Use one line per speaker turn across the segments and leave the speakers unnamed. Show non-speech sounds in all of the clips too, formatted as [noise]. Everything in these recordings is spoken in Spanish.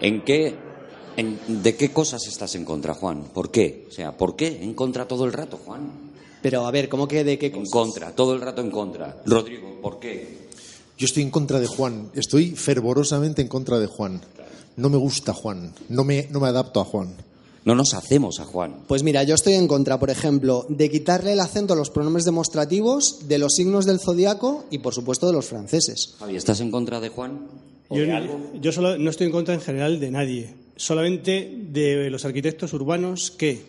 ¿En qué, en- ¿De qué cosas estás en contra, Juan? ¿Por qué? O sea, ¿por qué en contra todo el rato, Juan?
Pero a ver, ¿cómo que de qué
En
cosas?
contra, todo el rato en contra. Rodrigo, ¿por qué?
Yo estoy en contra de Juan. Estoy fervorosamente en contra de Juan. No me gusta Juan. No me, no me adapto a Juan.
No nos hacemos a Juan.
Pues mira, yo estoy en contra, por ejemplo, de quitarle el acento a los pronombres demostrativos, de los signos del zodiaco y, por supuesto, de los franceses.
Javi, ¿estás en contra de Juan? ¿O
Yo,
de algo?
yo solo, no estoy en contra en general de nadie, solamente de los arquitectos urbanos que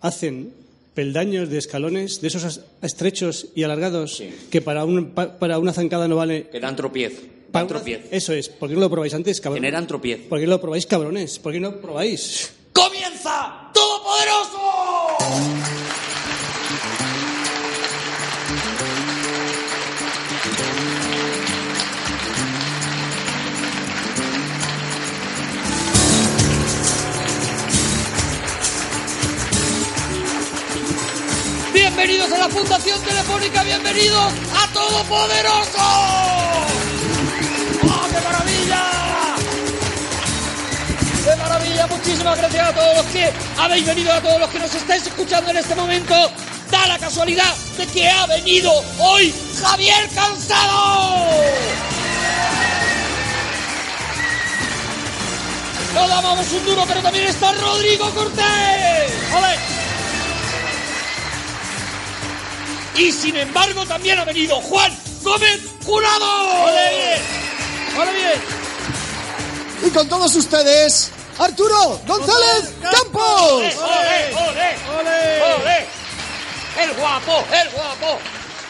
hacen peldaños de escalones, de esos estrechos y alargados, que para, un, pa- para una zancada no vale.
Que dan tropiez.
pa-
Dan tropiez.
Eso es, ¿por qué no lo probáis antes, cabrones?
Generan tropiez.
¿Por qué no lo probáis, cabrones? ¿Por qué no lo probáis?
¡Comienza! ¡Todopoderoso! Bienvenidos a la Fundación Telefónica, bienvenidos a Todopoderoso. ¡Oh, qué maravilla! ¡Qué maravilla! Muchísimas gracias a todos los que habéis venido, a todos los que nos estáis escuchando en este momento. Da la casualidad de que ha venido hoy Javier Cansado. No dábamos un duro, pero también está Rodrigo Cortés. ¡Ole! Y sin embargo también ha venido Juan Gómez Jurado. ¡Ole bien! ¡Ole bien!
Y con todos ustedes, Arturo González Campos.
¡Ole, ole, ole! ¡ole! ¡El guapo, el guapo!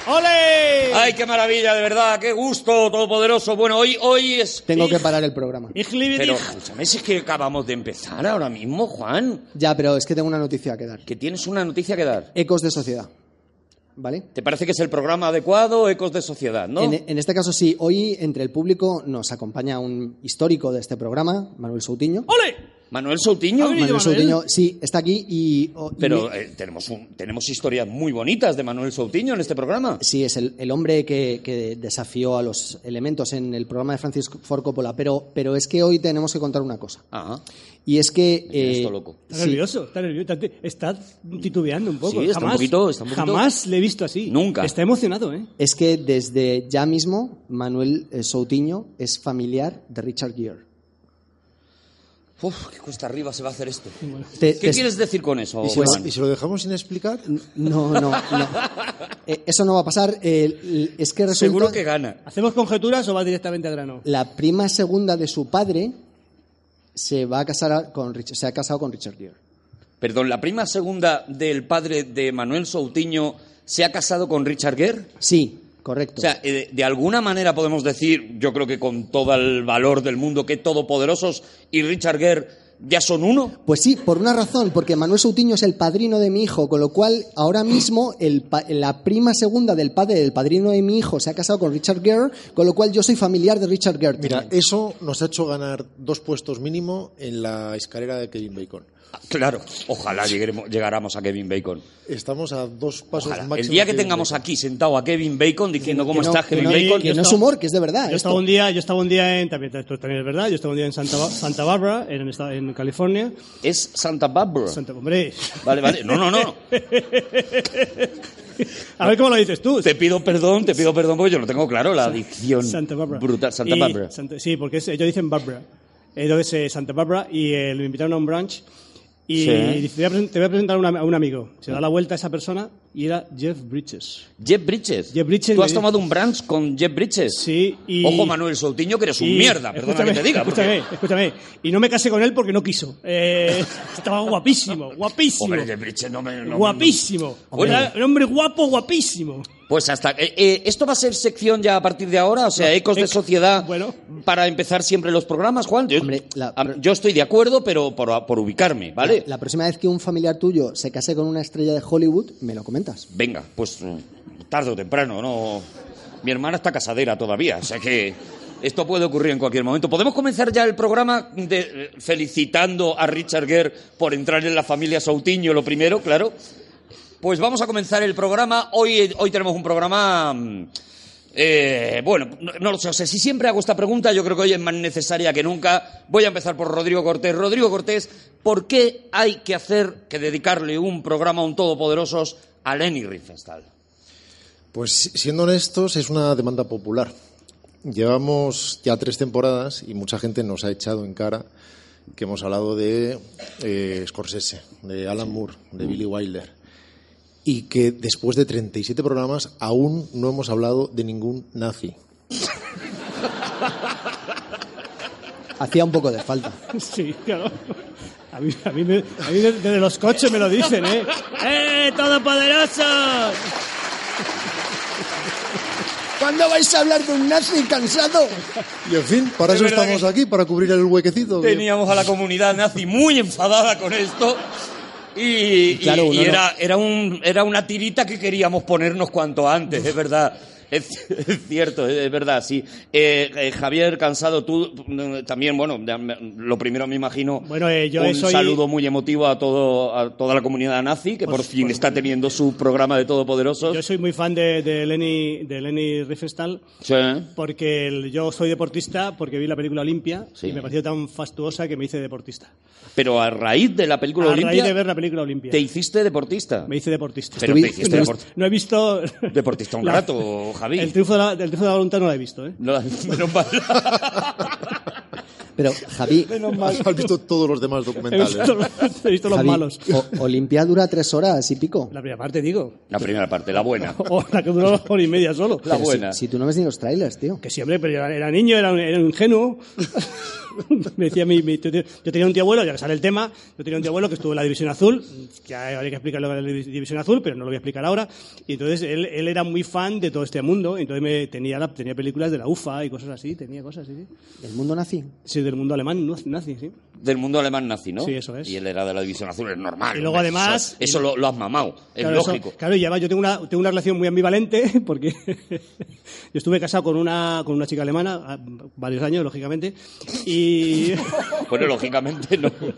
¡Ole!
¡Ay, qué maravilla, de verdad! ¡Qué gusto, todopoderoso! Bueno, hoy, hoy es...
Tengo que parar el programa.
Pero, escúchame, si es que acabamos de empezar ahora mismo, Juan.
Ya, pero es que tengo una noticia que dar.
Que tienes una noticia que dar.
Ecos de sociedad. ¿Vale?
¿Te parece que es el programa adecuado, Ecos de Sociedad, no?
En, en este caso sí, hoy entre el público nos acompaña un histórico de este programa, Manuel Soutiño.
¡Ole!
Manuel Soutiño.
Ha venido
Manuel
Manuel.
Soutiño, sí, está aquí y...
Pero
me-
eh, tenemos, un- tenemos historias muy bonitas de Manuel Soutiño en este programa.
Sí, es el, el hombre que, que desafió a los elementos en el programa de Francis Ford Coppola, pero, pero es que hoy tenemos que contar una cosa.
Ajá.
Y es que... eh,
loco.
Está
sí,
nervioso, está nervioso. Está, está titubeando un poco.
Sí, está un
jamás,
poquito- está un poquito-
Jamás le he visto así.
Nunca.
Está emocionado, ¿eh?
es que desde ya mismo Manuel eh, Soutiño es familiar de Richard Gere.
Uf, qué cuesta arriba se va a hacer esto.
Te-
¿Qué
te-
quieres decir con eso,
¿Y si,
Juan?
y si lo dejamos sin explicar?
No, no, no. [laughs] Eh, eso no va a pasar. Eh, es que resulta...
Seguro que gana.
¿Hacemos conjeturas o va directamente al grano?
La prima segunda de su padre se va a casar a- con Rich- se ha casado con Richard Gere.
Perdón, la prima segunda del padre de Manuel Soutiño se ha casado con Richard Gere.
Sí, correcto.
O sea, eh, de alguna manera podemos decir, yo creo que con todo el valor del mundo, que Todopoderosos y Richard Gere ya son uno.
Pues sí, por una razón, porque Manuel Soutiño es el padrino de mi hijo, con lo cual ahora mismo el pa- la prima segunda del padre del padrino de mi hijo se ha casado con Richard Gere, con lo cual yo soy familiar de Richard Gere.
Mira,
también.
eso nos ha hecho ganar dos puestos mínimo en la escalera de Kevin Bacon.
Claro, ojalá lleguemos, llegáramos a Kevin Bacon.
Estamos a dos pasos
Ojalá.
máximo
El día que tengamos
Bacon.
aquí sentado a Kevin Bacon diciendo cómo
Que no-
estás,
que
Kevin
no-
Bacon,
que no es humor, que es de verdad.
Yo estaba un día, yo estaba un día en, también, esto también es verdad, yo estaba un día en Santa, Santa Barbara, en, en California.
es Santa Barbara.
Santa, hombre,
Vale, vale. No, no, no. [laughs]
a ver cómo lo dices tú.
Te pido perdón, te pido perdón porque yo no tengo claro la adicción
Santa Barbara.
brutal. Santa
Y-
Barbara.
Santa- sí, porque es- ellos dicen Barbara. Entonces, eh, Santa Barbara, y eh, me invitaron a un brunch. Y
Sí.
dice, te voy, a, presentar a un, am- a un amigo. Se da la vuelta a esa persona y era Jeff Bridges.
Jeff Bridges.
Jeff Bridges
¿Tú has tomado un brunch con Jeff Bridges?
Sí, y...
Ojo, Manuel Soutiño, que eres un
y-
mierda, perdona que te diga. porque-
Escúchame, escúchame. Y no me casé con él porque no quiso. Eh, [laughs] estaba guapísimo, guapísimo.
Hombre, Jeff Bridges no me... no
guapísimo.
Bueno.
Era un hombre guapo, guapísimo.
Pues hasta... eh, eh, ¿Esto va a ser sección ya a partir de ahora? O sea, ecos de
ec-
sociedad
bueno.
para empezar siempre los programas, Juan. Yo,
Hombre, la-
a- yo estoy de acuerdo, pero por, por ubicarme, ¿vale?
La próxima vez que un familiar tuyo se case con una estrella de Hollywood, me lo comentas.
Venga, pues mm, tarde o temprano, ¿no? Mi hermana está casadera todavía, o sea que esto puede ocurrir en cualquier momento. ¿Podemos comenzar ya el programa de- eh, felicitando a Richard Gere por entrar en la familia Soutiño, lo primero, claro? Pues vamos a comenzar el programa. Hoy, hoy tenemos un programa mm, Eh, bueno, no, no lo sé. Si siempre hago esta pregunta, yo creo que hoy es más necesaria que nunca. Voy a empezar por Rodrigo Cortés. Rodrigo Cortés, ¿por qué hay que hacer, que dedicarle un programa a un todopoderosos a Lenny Riefenstahl?
Pues siendo honestos, es una demanda popular. Llevamos ya tres temporadas y mucha gente nos ha echado en cara que hemos hablado de eh, Scorsese, de Alan Moore, de Billy Wilder, y que después de 37 programas aún no hemos hablado de ningún nazi.
Hacía un poco de falta.
Sí, claro. A mí, a mí, me- a mí desde los coches me lo dicen, ¿eh? ¡Eh, todopoderosos!
¿Cuándo vais a hablar de un nazi cansado?
Y en fin, para
Es
eso estamos
que
aquí, para cubrir el huequecito. que-
Teníamos a la comunidad nazi muy enfadada con esto. Y,
Claro,
y-
uno
y
no-
era, era, un, era una tirita que queríamos ponernos cuanto antes, es verdad. Es, es cierto, es verdad, sí. Eh, eh, Javier Cansado, tú mm, también, bueno, lo primero me imagino
Bueno, eh, yo
un
soy-
saludo muy emotivo a, todo, a toda la comunidad nazi, que por
Pues,
fin
por-
está teniendo su programa de Todopoderosos.
Yo soy muy fan de, de Lenny, de Lenny Riefenstahl
Sí.
porque el- yo soy deportista porque vi la película Olimpia
Sí.
y me pareció tan fastuosa que me hice deportista.
Pero a raíz de la película
a
Olimpia,
raíz de ver la película Olimpia.
te hiciste deportista.
Me hice deportista.
Pero te hiciste
no, he-
deportista.
no he visto...
Deportista un [laughs] rato, Javi.
El triunfo, de la, el triunfo de la voluntad no lo he visto, ¿eh?
No, [laughs] menos mal.
Pero, Javi,
Has visto todos los demás
He
documentales.
visto, he visto los
Javi,
malos.
O- Olimpia dura tres horas y pico.
La primera parte, digo.
La primera parte, la buena. [laughs]
O la que duró hora y media solo.
La
Pero
buena.
Si, tú no ves ni los trailers, tío.
Que siempre, pero era, era niño, era, un- era un ingenuo. Me [laughs] decía mi, mi- yo tenía un tío abuelo, ya que sale el tema, yo tenía un tío abuelo que estuvo en la División Azul, ya habría que explicar lo que era la Divi- División Azul, pero no lo voy a explicar ahora. Y entonces él, él era muy fan de todo este mundo, y entonces me, tenía, la- tenía películas de la UFA y cosas así, tenía cosas así. sí.
El mundo nazi.
Sí, del mundo alemán, nazi, sí.
Del mundo alemán nazi, ¿no?
Sí, eso es.
Y él era de la División Azul, es normal.
Y luego,
hombre,
además-
Eso, eso lo, lo has mamado, es
Claro, eso-
lógico.
claro, y además yo tengo una, tengo una relación muy ambivalente [laughs] porque [laughs] yo estuve casado con una, con una chica alemana a- varios años, lógicamente, y [laughs]
Bueno, lógicamente no.
quiero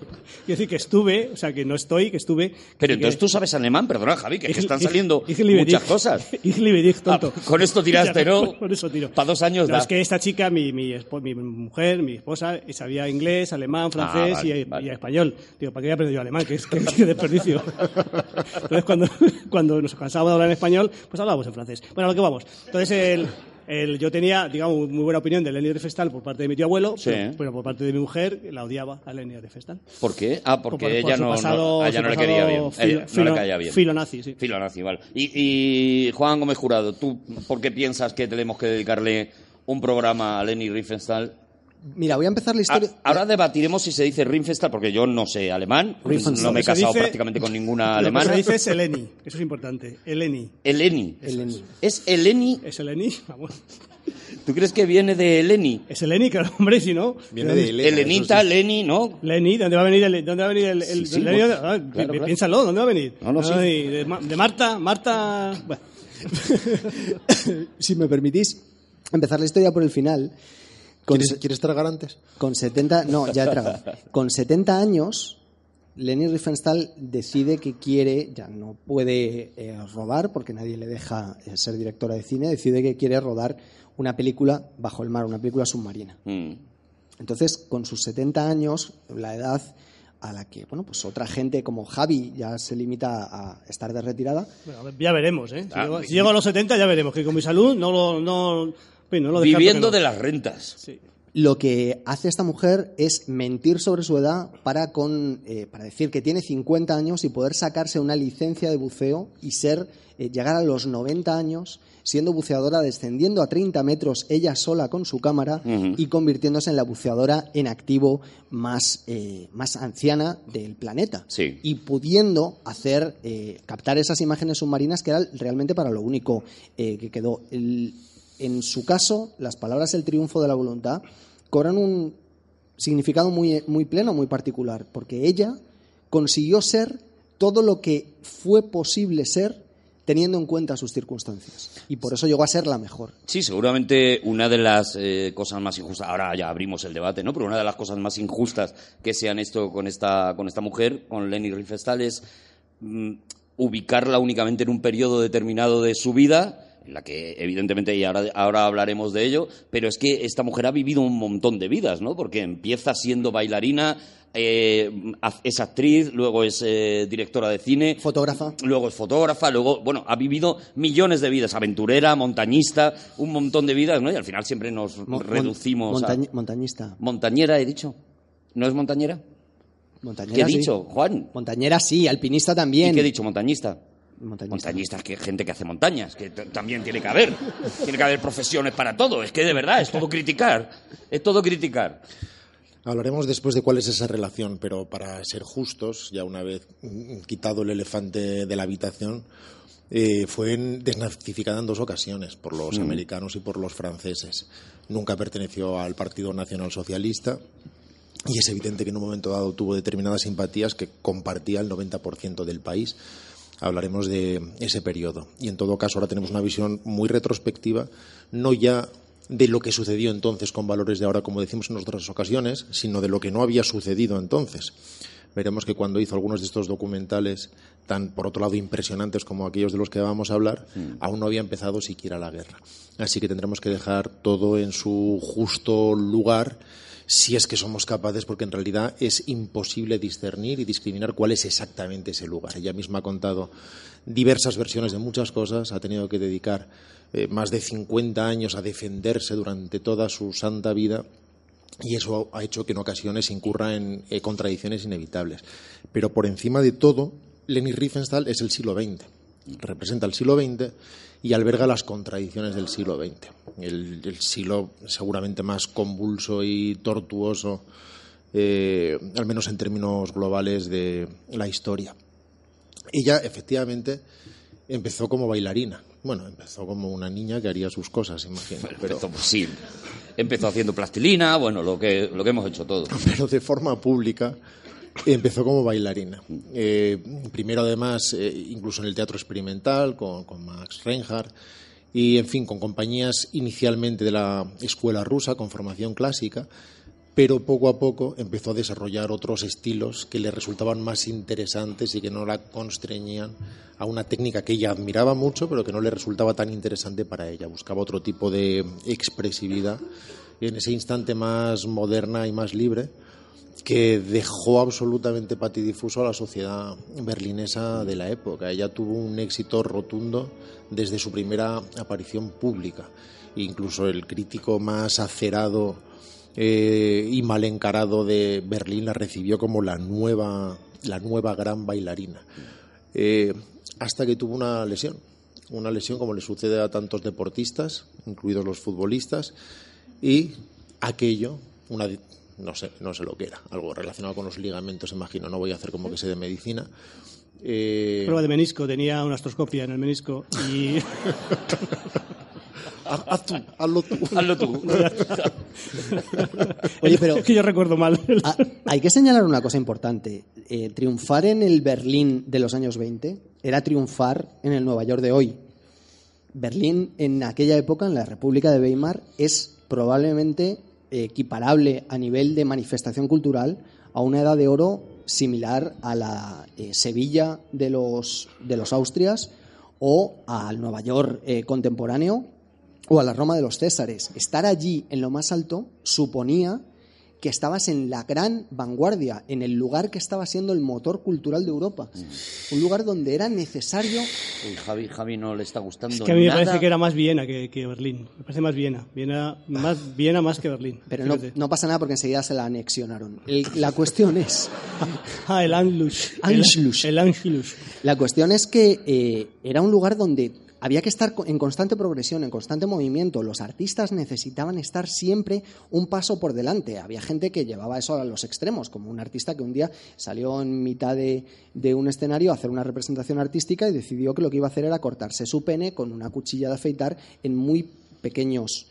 decir que estuve, o sea, que no estoy, que estuve.
Pero
que-
entonces tú sabes alemán, perdona, Javi, que, es que están
Ich-
saliendo
ich liebe
muchas
dich.
cosas.
Ich liebe dich, tonto.
Ah, con esto [laughs] tiraste, ¿no? [laughs]
Con eso tiro.
Pa' dos años
No,
da.
es que esta chica, mi, mi, mi mujer, mi esposa, sabía inglés, alemán, francés
Ah, vale,
y,
vale.
y español. Digo, ¿para qué voy a aprender yo alemán? Que es que, que desperdicio. Entonces, cuando, cuando nos cansábamos de hablar en español, pues hablábamos en francés. Bueno, a lo que vamos. Entonces, el, el- yo tenía, digamos, muy buena opinión de Leni Riefenstahl por parte de mi tío abuelo,
Sí.
pero, pero por parte de mi mujer la odiaba a Leni Riefenstahl.
¿Por qué? Ah, porque
Por- por
ella no, no-
pasado-
a ella no le quería bien.
filo-
Ella no
filo-
le caía bien.
filonazi, sí.
Filonazi, vale. Y, y Juan Gómez Jurado, ¿tú por qué piensas que tenemos que dedicarle un programa a Leni Riefenstahl?
Mira, voy a empezar la
Ah,
historia.
ahora debatiremos si se dice Riefenstahl, porque yo no sé alemán,
Riefenstahl.
no me he casado
dice-
prácticamente con ninguna
Lo que
alemana.
se dice es Eleni, eso es importante. Eleni.
Eleni.
Eleni.
¿Es Eleni?
¿Es Eleni? [laughs] Vamos.
¿Tú crees que viene de Eleni?
Es Eleni, claro, hombre, si no.
Viene de Elena,
Elenita,
sí.
Leni, ¿no?
Leni, ¿dónde va a venir el, dónde va a venir el, el-
Sí, sí,
Leni?
pues,
Ah,
claro, claro.
Piénsalo, ¿dónde va a venir?
No, no, sí.
Ay, de, de Marta, Marta, bueno. [laughs]
si me permitís empezar la historia por el final. Con,
¿Quieres,
se-
¿Quieres tragar antes?
con 70, no, ya he tragado. Con 70 años, Leni Riefenstahl decide que quiere, ya no puede eh, rodar porque nadie le deja eh, ser directora de cine, decide que quiere rodar una película bajo el mar, una película submarina.
Mm.
Entonces, con sus 70 años, la edad a la que, bueno, pues otra gente como Javi ya se limita a estar de retirada,
Bueno, ya veremos, ¿eh? Si,
Ah,
llego,
mi-
si llego a los 70 ya veremos, que con mi salud no lo, no, en fin, no lo descarto
Viviendo
no.
de las rentas.
Sí.
Lo que hace esta mujer es mentir sobre su edad para, con, eh, para decir que tiene 50 años y poder sacarse una licencia de buceo y ser eh, llegar a los 90 años siendo buceadora, descendiendo a 30 metros ella sola con su cámara y convirtiéndose en la buceadora en activo más, eh, más anciana del planeta.
Sí.
Y pudiendo hacer, eh, captar esas imágenes submarinas que era realmente para lo único eh, que quedó. El- en su caso, las palabras el triunfo de la voluntad cobran un significado muy, muy pleno, muy particular, porque ella consiguió ser todo lo que fue posible ser teniendo en cuenta sus circunstancias. Y por eso llegó a ser la mejor.
Sí, seguramente una de las eh, cosas más injustas, ahora ya abrimos el debate, ¿no? Pero una de las cosas más injustas que se han hecho con esta, con esta mujer, con Leni Riefenstahl, es mm, ubicarla únicamente en un periodo determinado de su vida, la que evidentemente, y ahora, ahora hablaremos de ello, pero es que esta mujer ha vivido un montón de vidas, ¿no? Porque empieza siendo bailarina, eh, es actriz, luego es eh, directora de cine.
Fotógrafa.
Luego es fotógrafa, luego, bueno, ha vivido millones de vidas, aventurera, montañista, un montón de vidas, ¿no? Y al final siempre nos
Mon-
reducimos
montañ-
a...
Montañista.
Montañera, he dicho. ¿No es montañera?
Montañera,
¿Qué he
sí.
dicho, Juan?
Montañera sí, alpinista
¿Y
también.
qué he dicho? Montañista.
Montañista.
Montañistas, que gente que hace montañas, que también tiene que haber. [laughs] Tiene que haber profesiones para todo. Es que de verdad, es todo criticar. Es todo criticar.
Hablaremos después de cuál es esa relación, pero para ser justos, ya una vez mm, quitado el elefante de la habitación, eh, fue desnazificada en dos ocasiones por los americanos y por los franceses. Nunca perteneció al Partido Nacional Socialista y es evidente que en un momento dado tuvo determinadas simpatías que compartía el 90% del país. Hablaremos de ese periodo. Y en todo caso, ahora tenemos una visión muy retrospectiva, no ya de lo que sucedió entonces con valores de ahora, como decimos en otras ocasiones, sino de lo que no había sucedido entonces. Veremos que cuando hizo algunos de estos documentales tan, por otro lado, impresionantes como aquellos de los que vamos a hablar, aún no había empezado siquiera la guerra. Así que tendremos que dejar todo en su justo lugar si es que somos capaces, porque en realidad es imposible discernir y discriminar cuál es exactamente ese lugar. Ella misma ha contado diversas versiones de muchas cosas, ha tenido que dedicar eh, más de 50 años a defenderse durante toda su santa vida y eso ha hecho que en ocasiones incurra en eh, contradicciones inevitables. Pero por encima de todo, Leni Riefenstahl es el siglo XX. Representa el siglo XX y alberga las contradicciones del siglo XX. El, el siglo seguramente más convulso y tortuoso, eh, al menos en términos globales, de la historia. Ella, efectivamente, empezó como bailarina. Bueno, empezó como una niña que haría sus cosas, imagino. Pero,
Empezó, pues sí. Empezó haciendo plastilina, bueno, lo que, lo que hemos hecho todos. [laughs]
pero de forma pública empezó como bailarina. Eh, primero, además, eh, incluso en el teatro experimental, con, con Max Reinhardt, y, en fin, con compañías inicialmente de la escuela rusa, con formación clásica, pero poco a poco empezó a desarrollar otros estilos que le resultaban más interesantes y que no la constreñían a una técnica que ella admiraba mucho, pero que no le resultaba tan interesante para ella. Buscaba otro tipo de expresividad en ese instante más moderna y más libre que dejó absolutamente patidifuso a la sociedad berlinesa de la época. Ella tuvo un éxito rotundo desde su primera aparición pública. Incluso el crítico más acerado eh, y mal encarado de Berlín la recibió como la nueva, la nueva gran bailarina. Eh, hasta que tuvo una lesión, una lesión como le sucede a tantos deportistas, incluidos los futbolistas, y aquello, una, no sé, no sé lo que era, algo relacionado con los ligamentos, imagino, no voy a hacer como que sé de medicina. Eh,
Prueba de menisco, tenía una astroscopia en el menisco y [laughs]
haz, haz tú, hazlo tú. [laughs]
Hazlo tú.
Oye, pero [laughs]
es que yo recuerdo mal.
Hay que señalar una cosa importante. Eh, triunfar en el Berlín de los años 20 era triunfar en el Nueva York de hoy. Berlín en aquella época, en la República de Weimar, es probablemente equiparable a nivel de manifestación cultural a una edad de oro similar a la eh, Sevilla de los, de los Austrias o al Nueva York eh, contemporáneo o a la Roma de los Césares. Estar allí en lo más alto suponía que estabas en la gran vanguardia, en el lugar que estaba siendo el motor cultural de Europa. Un lugar donde era necesario.
Uy, Javi, Javi no le está gustando
Es que a mí me parece que era más Viena que, que Berlín. Me parece más Viena. Viena más, [laughs] Viena más que Berlín.
Pero no, pasa nada porque enseguida se la anexionaron. El- la cuestión es. [laughs]
Ah, el Anschluss.
Anschluss.
El, el Anschluss.
La cuestión es que eh, era un lugar donde había que estar en constante progresión, en constante movimiento. Los artistas necesitaban estar siempre un paso por delante. Había gente que llevaba eso a los extremos, como un artista que un día salió en mitad de un escenario a hacer una representación artística y decidió que lo que iba a hacer era cortarse su pene con una cuchilla de afeitar en muy pequeños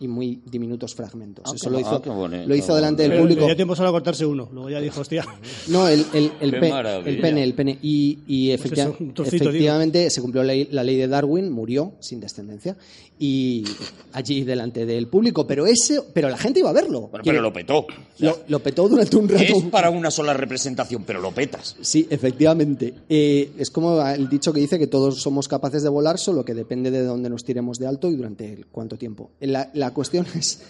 y muy diminutos fragmentos.
Ah,
Eso lo
ah,
hizo,
bonito.
lo hizo delante del
Pero
público.
le dio tiempo solo a cortarse uno. Luego ya dijo, hostia. [laughs]
No, el, el, el, pe- pene, el pene. Y, y
Pues eso, digo.
efectivamente se cumplió la ley, la ley de Darwin, murió sin descendencia. Y allí delante del público. Pero ese, pero la gente iba a verlo.
Bueno, pero lo petó. O sea,
lo, lo petó durante un rato.
es para una sola representación, pero lo petas.
Sí, efectivamente. Eh, es como el dicho que dice que todos somos capaces de volar, solo que depende de dónde nos tiremos de alto y durante cuánto tiempo. La, la cuestión es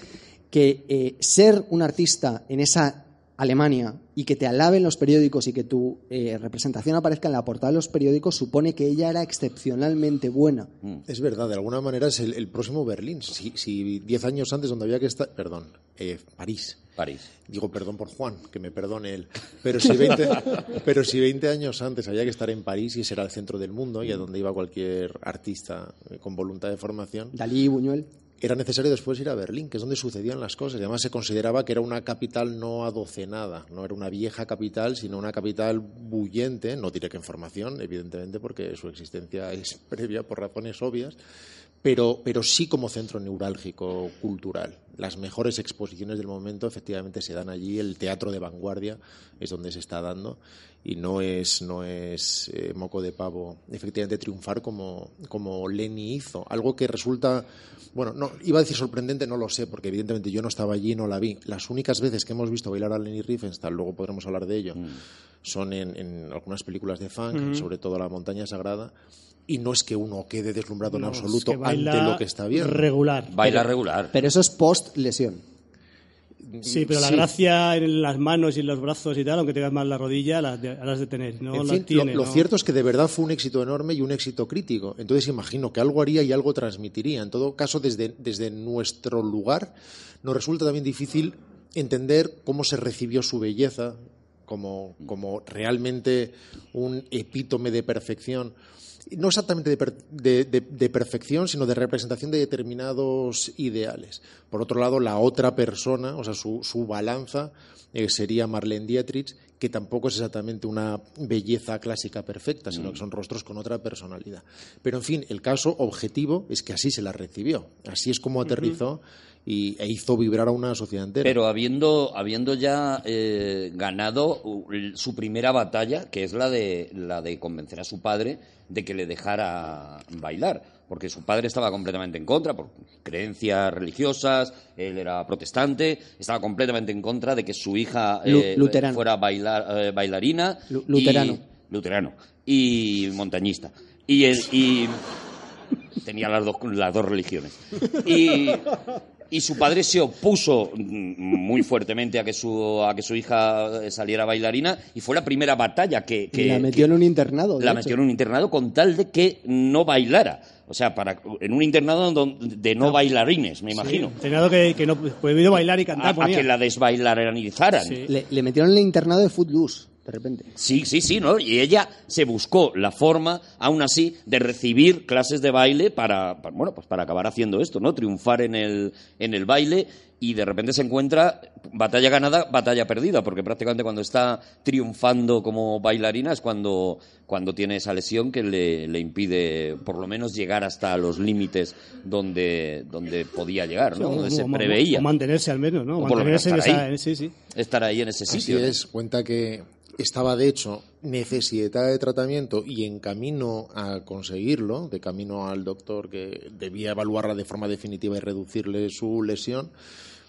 que eh, ser un artista en esa Alemania y que te alaben los periódicos y que tu eh, representación aparezca en la portada de los periódicos supone que ella era excepcionalmente buena.
Es verdad, de alguna manera es el, el próximo Berlín. Si, si diez años antes donde había que estar, perdón, eh, París.
París.
Digo perdón por Juan, que me perdone él. Pero si 20, [laughs] pero si 20 años antes había que estar en París y ese era el centro del mundo y a donde iba cualquier artista eh, con voluntad de formación,
Dalí, Buñuel.
Era necesario después ir a Berlín, que es donde sucedían las cosas. Y además se consideraba que era una capital no adocenada, no era una vieja capital, sino una capital bullente, no diré que en formación, evidentemente, porque su existencia es [laughs] previa por razones obvias, pero, pero sí como centro neurálgico cultural. Las mejores exposiciones del momento efectivamente se dan allí, el teatro de vanguardia es donde se está dando y no es, no es eh, moco de pavo efectivamente triunfar como, como Lenny hizo. Algo que resulta, bueno, no, iba a decir sorprendente, no lo sé, porque evidentemente yo no estaba allí y no la vi. Las únicas veces que hemos visto bailar a Lenny Riefenstahl, luego podremos hablar de ello, son en, en algunas películas de funk, sobre todo La montaña sagrada, y no es que uno quede deslumbrado
No,
en
es
absoluto
que
ante lo que está viendo.
Regular.
Baila regular.
Pero eso es post-lesión.
Sí, pero la
Sí.
gracia en las manos y en los brazos y tal, aunque tengas mal la rodilla, las de, las de tener. No
En
la
fin, lo-
tiene,
lo,
¿no?
cierto es que de verdad fue un éxito enorme y un éxito crítico. Entonces imagino que algo haría y algo transmitiría. En todo caso, desde, desde nuestro lugar, nos resulta también difícil entender cómo se recibió su belleza como, como realmente un epítome de perfección. No exactamente de, per- de- de- de perfección, sino de representación de determinados ideales. Por otro lado, la otra persona, o sea, su, su balanza, eh, sería Marlene Dietrich, que tampoco es exactamente una belleza clásica perfecta, sino que son rostros con otra personalidad. Pero, en fin, el caso objetivo es que así se la recibió, así es como aterrizó y, e hizo vibrar a una sociedad entera.
Pero habiendo, habiendo ya eh, ganado uh, su primera batalla, que es la de, la de convencer a su padre de que le dejara bailar, porque su padre estaba completamente en contra, por creencias religiosas, él era protestante, estaba completamente en contra de que su hija eh, fuera bailar, eh, bailarina. Y-
luterano.
luterano. Y montañista. Y, el, y tenía las dos, las dos religiones. Y, y su padre se opuso mm, muy fuertemente a que su, a que su hija saliera bailarina y fue la primera batalla que... que
la metió
que-
en un internado.
la
hecho.
metió en un internado con tal de que no bailara. O sea, para, en un internado donde- de no bailarines, me imagino.
Tenido que, que no prohibido bailar y cantar.
a
ponía.
que la desbailarizaran.
Sí.
Le, le metieron en el internado de Footloose, de repente.
Sí, sí, sí, ¿no? Y ella se buscó la forma, aún así, de recibir clases de baile para, para- bueno, pues para acabar haciendo esto, ¿no? Triunfar en el, en el baile y de repente se encuentra batalla ganada, batalla perdida, porque prácticamente cuando está triunfando como bailarina es cuando, cuando tiene esa lesión que le, le impide por lo menos llegar hasta los límites donde, donde podía llegar, ¿no?
O-
Donde se
o-
preveía
O mantenerse al menos, ¿no?
O por lo menos
mantenerse en
estar
esa.
ahí.
Sí, sí.
estar ahí en ese
Así
sitio. ¿no?
es, cuenta que estaba de hecho necesitada de tratamiento y en camino a conseguirlo, de camino al doctor que debía evaluarla de forma definitiva y reducirle su lesión,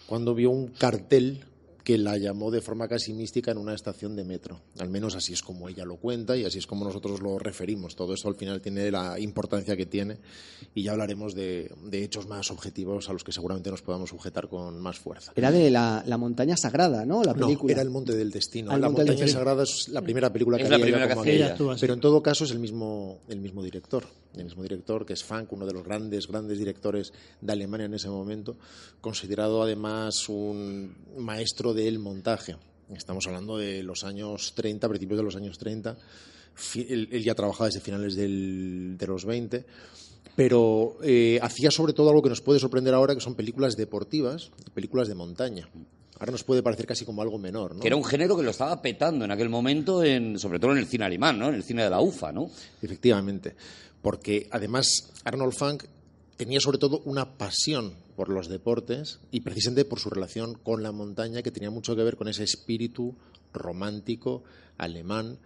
cuando vio un cartel que la llamó de forma casi mística en una estación de metro. Al menos así es como ella lo cuenta y así es como nosotros lo referimos. Todo esto al final tiene la importancia que tiene y ya hablaremos de, de hechos más objetivos a los que seguramente nos podamos sujetar con más fuerza.
Era de la, la montaña sagrada, ¿no? La
No,
película.
era El Monte del Destino.
Ah,
la
Monte
Montaña. Sagrada es la primera película que
Es la primera que ella.
Pero en todo caso es el mismo, el mismo director. El mismo director, que es Funk, uno de los grandes, grandes directores de Alemania en ese momento, considerado además un maestro del montaje. Estamos hablando de los años 30, principios de los años 30. Fi- Él, él ya trabajaba desde finales del- de los 20 pero eh, hacía sobre todo algo que nos puede sorprender ahora, que son películas deportivas, películas de montaña. Ahora nos puede parecer casi como algo menor, ¿no?
Que era un género que lo estaba petando en aquel momento, en, sobre todo en el cine alemán, ¿no? En el cine de la UFA, ¿no?
Efectivamente, porque además Arnold Funk tenía sobre todo una pasión por los deportes y precisamente por su relación con la montaña que tenía mucho que ver con ese espíritu romántico alemán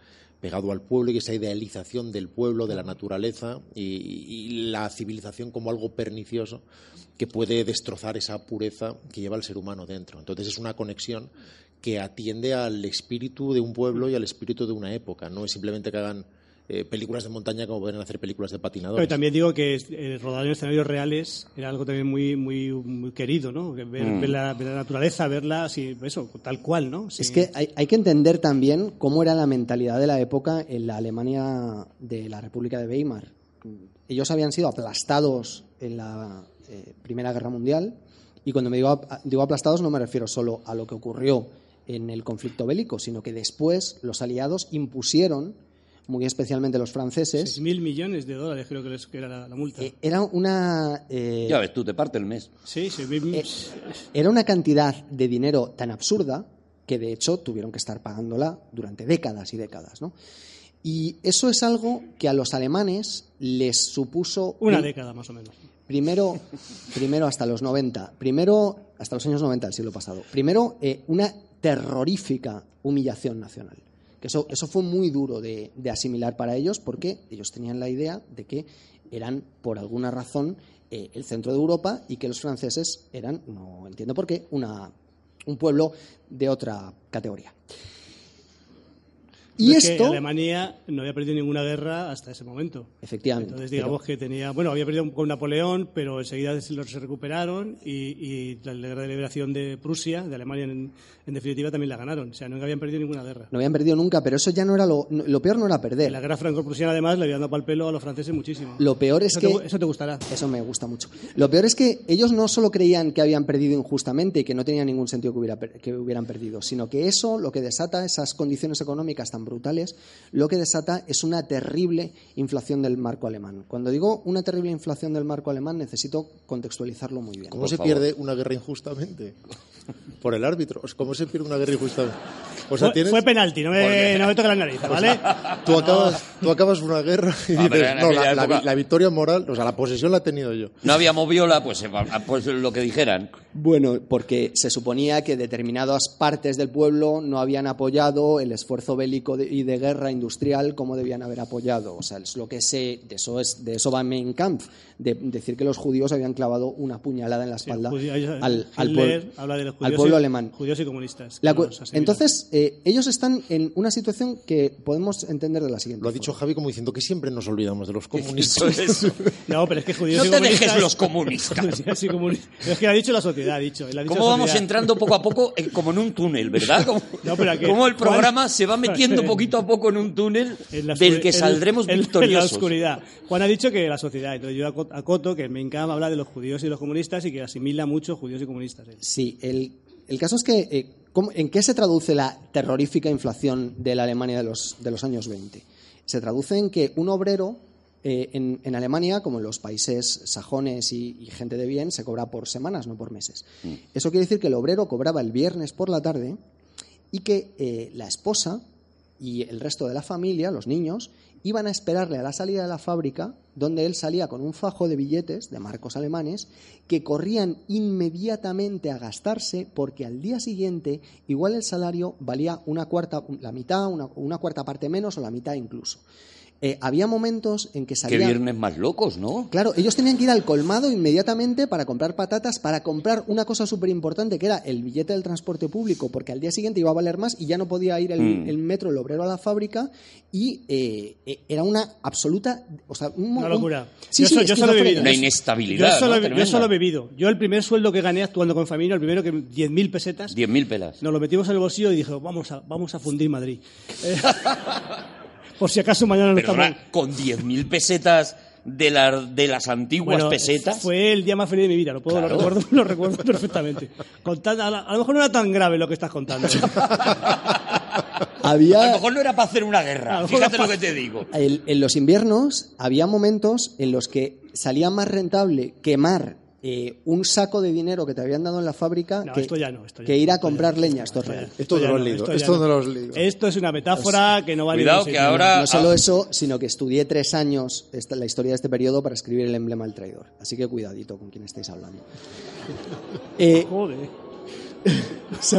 pegado al pueblo y esa idealización del pueblo, de la naturaleza y, la civilización como algo pernicioso que puede destrozar esa pureza que lleva el ser humano dentro. Entonces es una conexión que atiende al espíritu de un pueblo y al espíritu de una época. No es simplemente que hagan eh, películas de montaña como pueden hacer películas de patinadores.
Pero también digo que eh, rodar en escenarios reales era algo también muy muy, muy querido, ¿no? Ver,
Mm.
ver la, ver la naturaleza, verla así, eso, tal cual, ¿no? Sí.
Es que hay, hay que entender también cómo era la mentalidad de la época en la Alemania de la República de Weimar. Ellos habían sido aplastados en la eh, Primera Guerra Mundial y cuando me digo, ap- digo aplastados no me refiero solo a lo que ocurrió en el conflicto bélico, sino que después los aliados impusieron, muy especialmente los franceses,
6.000 millones de dólares creo que, les, que era la, la multa.
eh, era una eh,
Ya ves, tú te parte el mes.
sí, 6.000
eh, era una cantidad de dinero tan absurda que de hecho tuvieron que estar pagándola durante décadas y décadas, ¿no? Y eso es algo que a los alemanes les supuso
una
un-
década más o menos.
primero, primero hasta los 90, primero hasta los años 90 del siglo pasado, primero eh, una terrorífica humillación nacional. Eso, eso fue muy duro de, de asimilar para ellos porque ellos tenían la idea de que eran, por alguna razón, eh, el centro de Europa y que los franceses eran, no entiendo por qué, una, un pueblo de otra categoría. Y
Es que
esto,
Alemania no había perdido ninguna guerra hasta ese momento.
efectivamente,
Entonces,
pero-
digamos que tenía. Bueno, había perdido con Napoleón, pero enseguida se recuperaron y, y la guerra de liberación de Prusia, de Alemania en, en definitiva, también la ganaron. O sea, nunca habían perdido ninguna guerra.
no habían perdido nunca, pero eso ya no era lo, lo peor no era perder.
La guerra franco-prusiana, además, le habían dado pal pelo a los franceses muchísimo.
Lo peor es
eso,
que
te, eso te gustará.
Eso me gusta mucho. Lo peor es que ellos no solo creían que habían perdido injustamente y que no tenía ningún sentido que, hubiera que hubieran perdido, sino que eso lo que desata, esas condiciones económicas tan brutales, lo que desata es una terrible inflación del marco alemán. Cuando digo una terrible inflación del marco alemán, necesito contextualizarlo muy bien.
¿Cómo
Por
se
favor.
pierde una guerra injustamente? Por el árbitro. ¿Cómo se pierde una guerra injustamente? O sea,
Fue,
tienes,
fue penalti, no me, no me toques la nariz, [laughs] ¿vale?
tú, acabas, tú acabas una guerra y
Ah, pero
dices, no, la, la la victoria moral, o sea, la posesión la he tenido yo.
No había moviola, pues, eh, pues lo que dijeran.
Bueno, porque se suponía que determinadas partes del pueblo no habían apoyado el esfuerzo bélico de- y de guerra industrial como debían haber apoyado. O sea, es lo que se, de eso es, de eso va Mein Kampf, de decir que los judíos habían clavado una puñalada en la espalda
Judí-
al, al
Hitler
pueblo,
habla de los
al
judíos
pueblo
y-
alemán.
Judíos y comunistas.
La entonces, eh, ellos están en una situación que podemos entender de la siguiente
Lo ha dicho
forma.
Javi como diciendo que siempre nos olvidamos de los [laughs]
Eso
comunistas.
es.
No, pero es que judíos
No
y
te
comunistas...
dejes los comunistas. [laughs]
Judíos y comunistas. Es que lo ha dicho la sociedad, ha dicho. ha dicho
¿Cómo vamos entrando poco a poco eh, como en un túnel, verdad? Como, [laughs]
No, pero aquí-
como el
Juan-
programa se va metiendo poquito a poco en un túnel
En la
del que
en-
saldremos
en- En la
victoriosos.
oscuridad. Juan ha dicho que la sociedad. Entonces yo aco- acoto que Mein Kampf habla de los judíos y los comunistas y que asimila mucho judíos y comunistas. él.
Sí, el, el caso es que, eh, ¿cómo- ¿en qué se traduce la terrorífica inflación de la Alemania de los, de los años 20? Se traduce en que un obrero eh, en, en Alemania, como en los países sajones y, y gente de bien, se cobra por semanas, no por meses. Eso quiere decir que el obrero cobraba el viernes por la tarde y que eh, la esposa y el resto de la familia, los niños, iban a esperarle a la salida de la fábrica, donde él salía con un fajo de billetes de marcos alemanes que corrían inmediatamente a gastarse porque al día siguiente igual el salario valía una cuarta, la mitad, una, una cuarta parte menos o la mitad incluso. Eh, había momentos en que
Qué
salía...
viernes más locos, ¿no?
Claro, ellos tenían que ir al colmado inmediatamente para comprar patatas, para comprar una cosa súper importante que era el billete del transporte público, porque al día siguiente iba a valer más y ya no podía ir el,
Mm.
el metro, el obrero a la fábrica y eh, eh, era una absoluta... O sea, un,
Una
un-
locura.
Sí,
Yo
sí,
so- yo solo he vivido.
Una
Yo-
inestabilidad,
Yo solo,
¿no?
he- yo solo he vivido. Yo el primer sueldo que gané actuando con Famino, el primero que 10.000 pesetas,
10.000 pelas.
nos lo metimos en el bolsillo y dije, vamos a, vamos a fundir Madrid. [laughs] [laughs] Por si acaso mañana no
Perdona,
estamos...
con 10.000 pesetas de, la- de las antiguas
Bueno,
pesetas.
Fue el día más feliz de mi vida, lo, puedo,
Claro.
lo, recuerdo, [laughs] lo recuerdo perfectamente. A, la- a lo mejor no era tan grave lo que estás contando. [laughs]
A
Había...
lo mejor no era para hacer una
A
guerra.
lo
Fíjate lo que te digo.
el- en los inviernos había momentos en los que salía más rentable quemar eh, un saco de dinero que te habían dado en la fábrica
No,
que,
esto ya no. Esto ya
que
no,
ir a comprar
no,
leña. Esto es real.
no,
Esto no lo
no,
has leído,
ya
esto
no. es una metáfora que no vale
Cuidado, que ahora-
No solo
Ah.
eso, sino que estudié tres años esta- la historia de este periodo para escribir el emblema del traidor. Así que cuidadito con quien estáis hablando. [laughs] Eh,
Joder.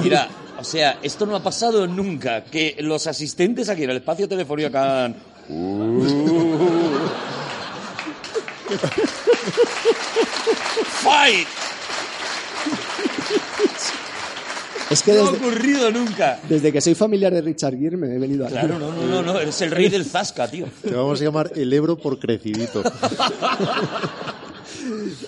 Mira, o sea, esto no ha pasado nunca. Que los asistentes aquí en el espacio telefónico hagan. [laughs] ¡Fight!
es que
No ha ocurrido nunca.
desde que soy familiar de Richard Gere me he venido a
Claro, no, no, no, no, eres el rey del Zasca, tío.
Te vamos a llamar el Ebro por crecidito. [laughs]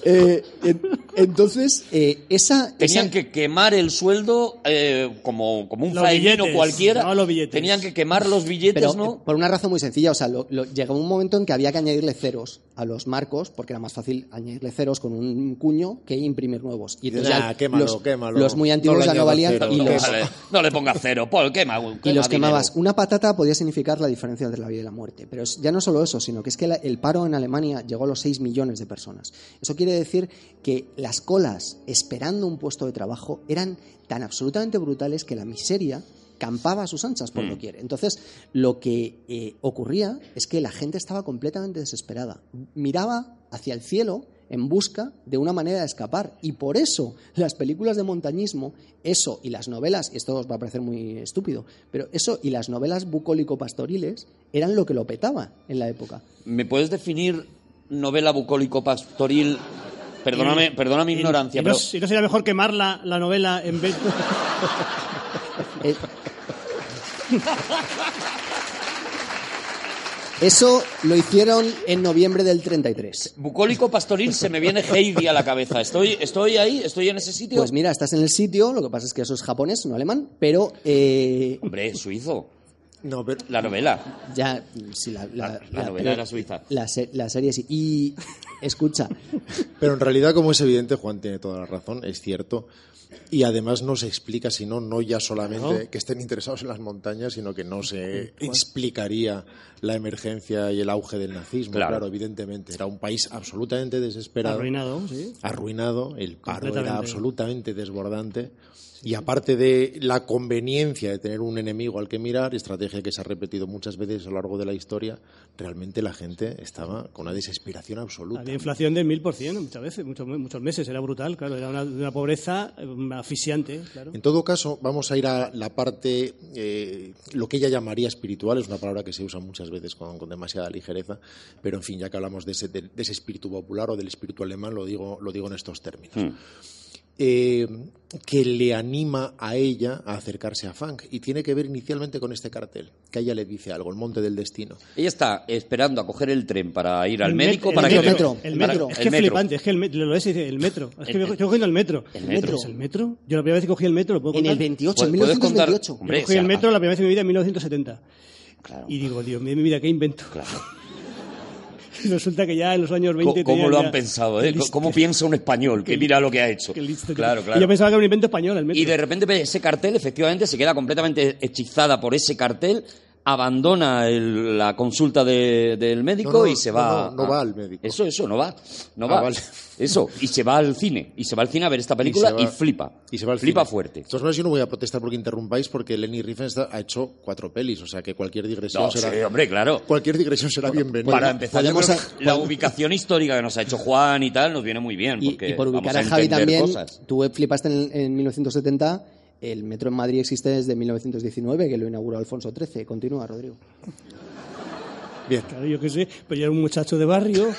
Eh, en- entonces, eh, esa,
Tenían
esa-
que quemar el sueldo eh, como, como un
billetes,
cualquiera.
no los billetes.
Tenían que quemar los billetes,
Pero
¿no?
eh, por una razón muy sencilla, o sea, lo- lo- llegó un momento en que había que añadirle ceros a los marcos, porque era más fácil añadirle ceros con un cuño que imprimir nuevos. Y entonces
Nah,
ya
quémalo,
los,
quémalo.
los muy antiguos ya no valían y
no
los,
Vale, no le pongas cero, Paul, quema,
y los quemabas.
dinero.
Una patata podía significar la diferencia entre la vida y la muerte. Pero es- ya no solo eso, sino que es que la- el paro en Alemania llegó a los 6 millones de personas. Eso quiere decir que las colas esperando un puesto de trabajo eran tan absolutamente brutales que la miseria campaba a sus anchas por doquier. Entonces, lo que eh, ocurría es que la gente estaba completamente desesperada. Miraba hacia el cielo en busca de una manera de escapar. Y por eso las películas de montañismo, eso y las novelas, y esto os va a parecer muy estúpido, pero eso y las novelas bucólico-pastoriles eran lo que lo petaba en la época.
¿Me puedes definir novela bucólico pastoril? Perdóname, perdona mi
Y-
ignorancia,
y no,
pero
y no sería mejor quemar la, la novela en vez [laughs]
Eh, Eso lo hicieron en noviembre del 33.
bucólico pastoril se me viene Heidi a la cabeza. Estoy, estoy ahí, estoy en ese sitio.
Pues mira, estás en el sitio, lo que pasa es que eso es japonés, no alemán, pero eh,
Hombre, suizo.
No, pero
La novela.
ya, sí, la,
La- la novela era suiza.
La, se- la serie sí. Y escucha,
Pero en realidad, como es evidente, Juan tiene toda la razón, es cierto. Y además no se explica, sino no ya solamente que estén interesados en las montañas, sino que no se explicaría la emergencia y el auge del nazismo.
Claro.
Claro, evidentemente. Era un país absolutamente desesperado.
arruinado, sí.
arruinado, el paro era absolutamente desbordante. Y aparte de la conveniencia de tener un enemigo al que mirar, estrategia que se ha repetido muchas veces a lo largo de la historia, realmente la gente estaba con una desesperación absoluta.
Había inflación del mil por ciento muchas veces, muchos, muchos meses. Era brutal, claro. Era una, una pobreza eh, asfixiante, claro.
En todo caso, vamos a ir a la parte, eh, lo que ella llamaría espiritual, es una palabra que se usa muchas veces con, con demasiada ligereza, pero en fin, ya que hablamos de ese, de, de ese espíritu popular o del espíritu alemán, lo digo, lo digo en estos términos. Eh, que le anima a ella a acercarse a Funk y tiene que ver inicialmente con este cartel, que a ella le dice algo, el monte del destino.
Ella está esperando a coger el tren para ir al
El
médico
met-
para
el
que
metro,
El
para-
metro. Es
el
que
metro.
flipante. Es que el metro. Lo ves y dice, el metro. Es que
El-
estoy cogiendo el metro.
El metro.
¿Es el metro? Yo la primera vez que cogí el metro, ¿lo puedo
en
contar?
el 28, en
¿Puedes- puedes contar?
1928.
Hombre,
Yo cogí el metro la primera vez en mi vida en 1970.
Claro.
Y digo, Dios mío, mi vida, ¿qué invento?
Claro.
Y [laughs] resulta que ya en los años
Co-
20
¿Cómo lo
ya-
han pensado?
Qué
eh? ¿Cómo piensa un español que mira lo que ha hecho?
que-
Claro,
Y
claro.
yo pensaba que era un invento español, el metro.
Y de repente ese cartel, efectivamente, se queda completamente hechizada por ese cartel, abandona el- la consulta de- del médico
No, no,
y se va.
no, no va al médico.
Eso, eso, no va. No
Ah,
va.
vale. [laughs]
Eso, y se va al cine. Y se va al cine a ver esta película y,
se va-
flipa.
Y se va al
flipa
cine.
fuerte.
De todas maneras, yo no voy a protestar porque interrumpáis, porque Lenny Riefenstahl ha hecho cuatro pelis, o sea que cualquier digresión
No,
será.
sí, hombre, claro.
Cualquier digresión será bienvenida.
Para empezar, yo
podemos
creo
a-
la ubicación histórica que nos ha hecho Juan y tal nos viene muy bien.
Y,
Porque
y por ubicar
vamos
a Javi también,
cosas.
tú flipaste en, en 1970, el metro en Madrid existe desde 1919, que lo inauguró Alfonso XIII. Continúa, Rodrigo.
Bien.
Claro, yo qué sé, pero yo era un muchacho de barrio. [laughs]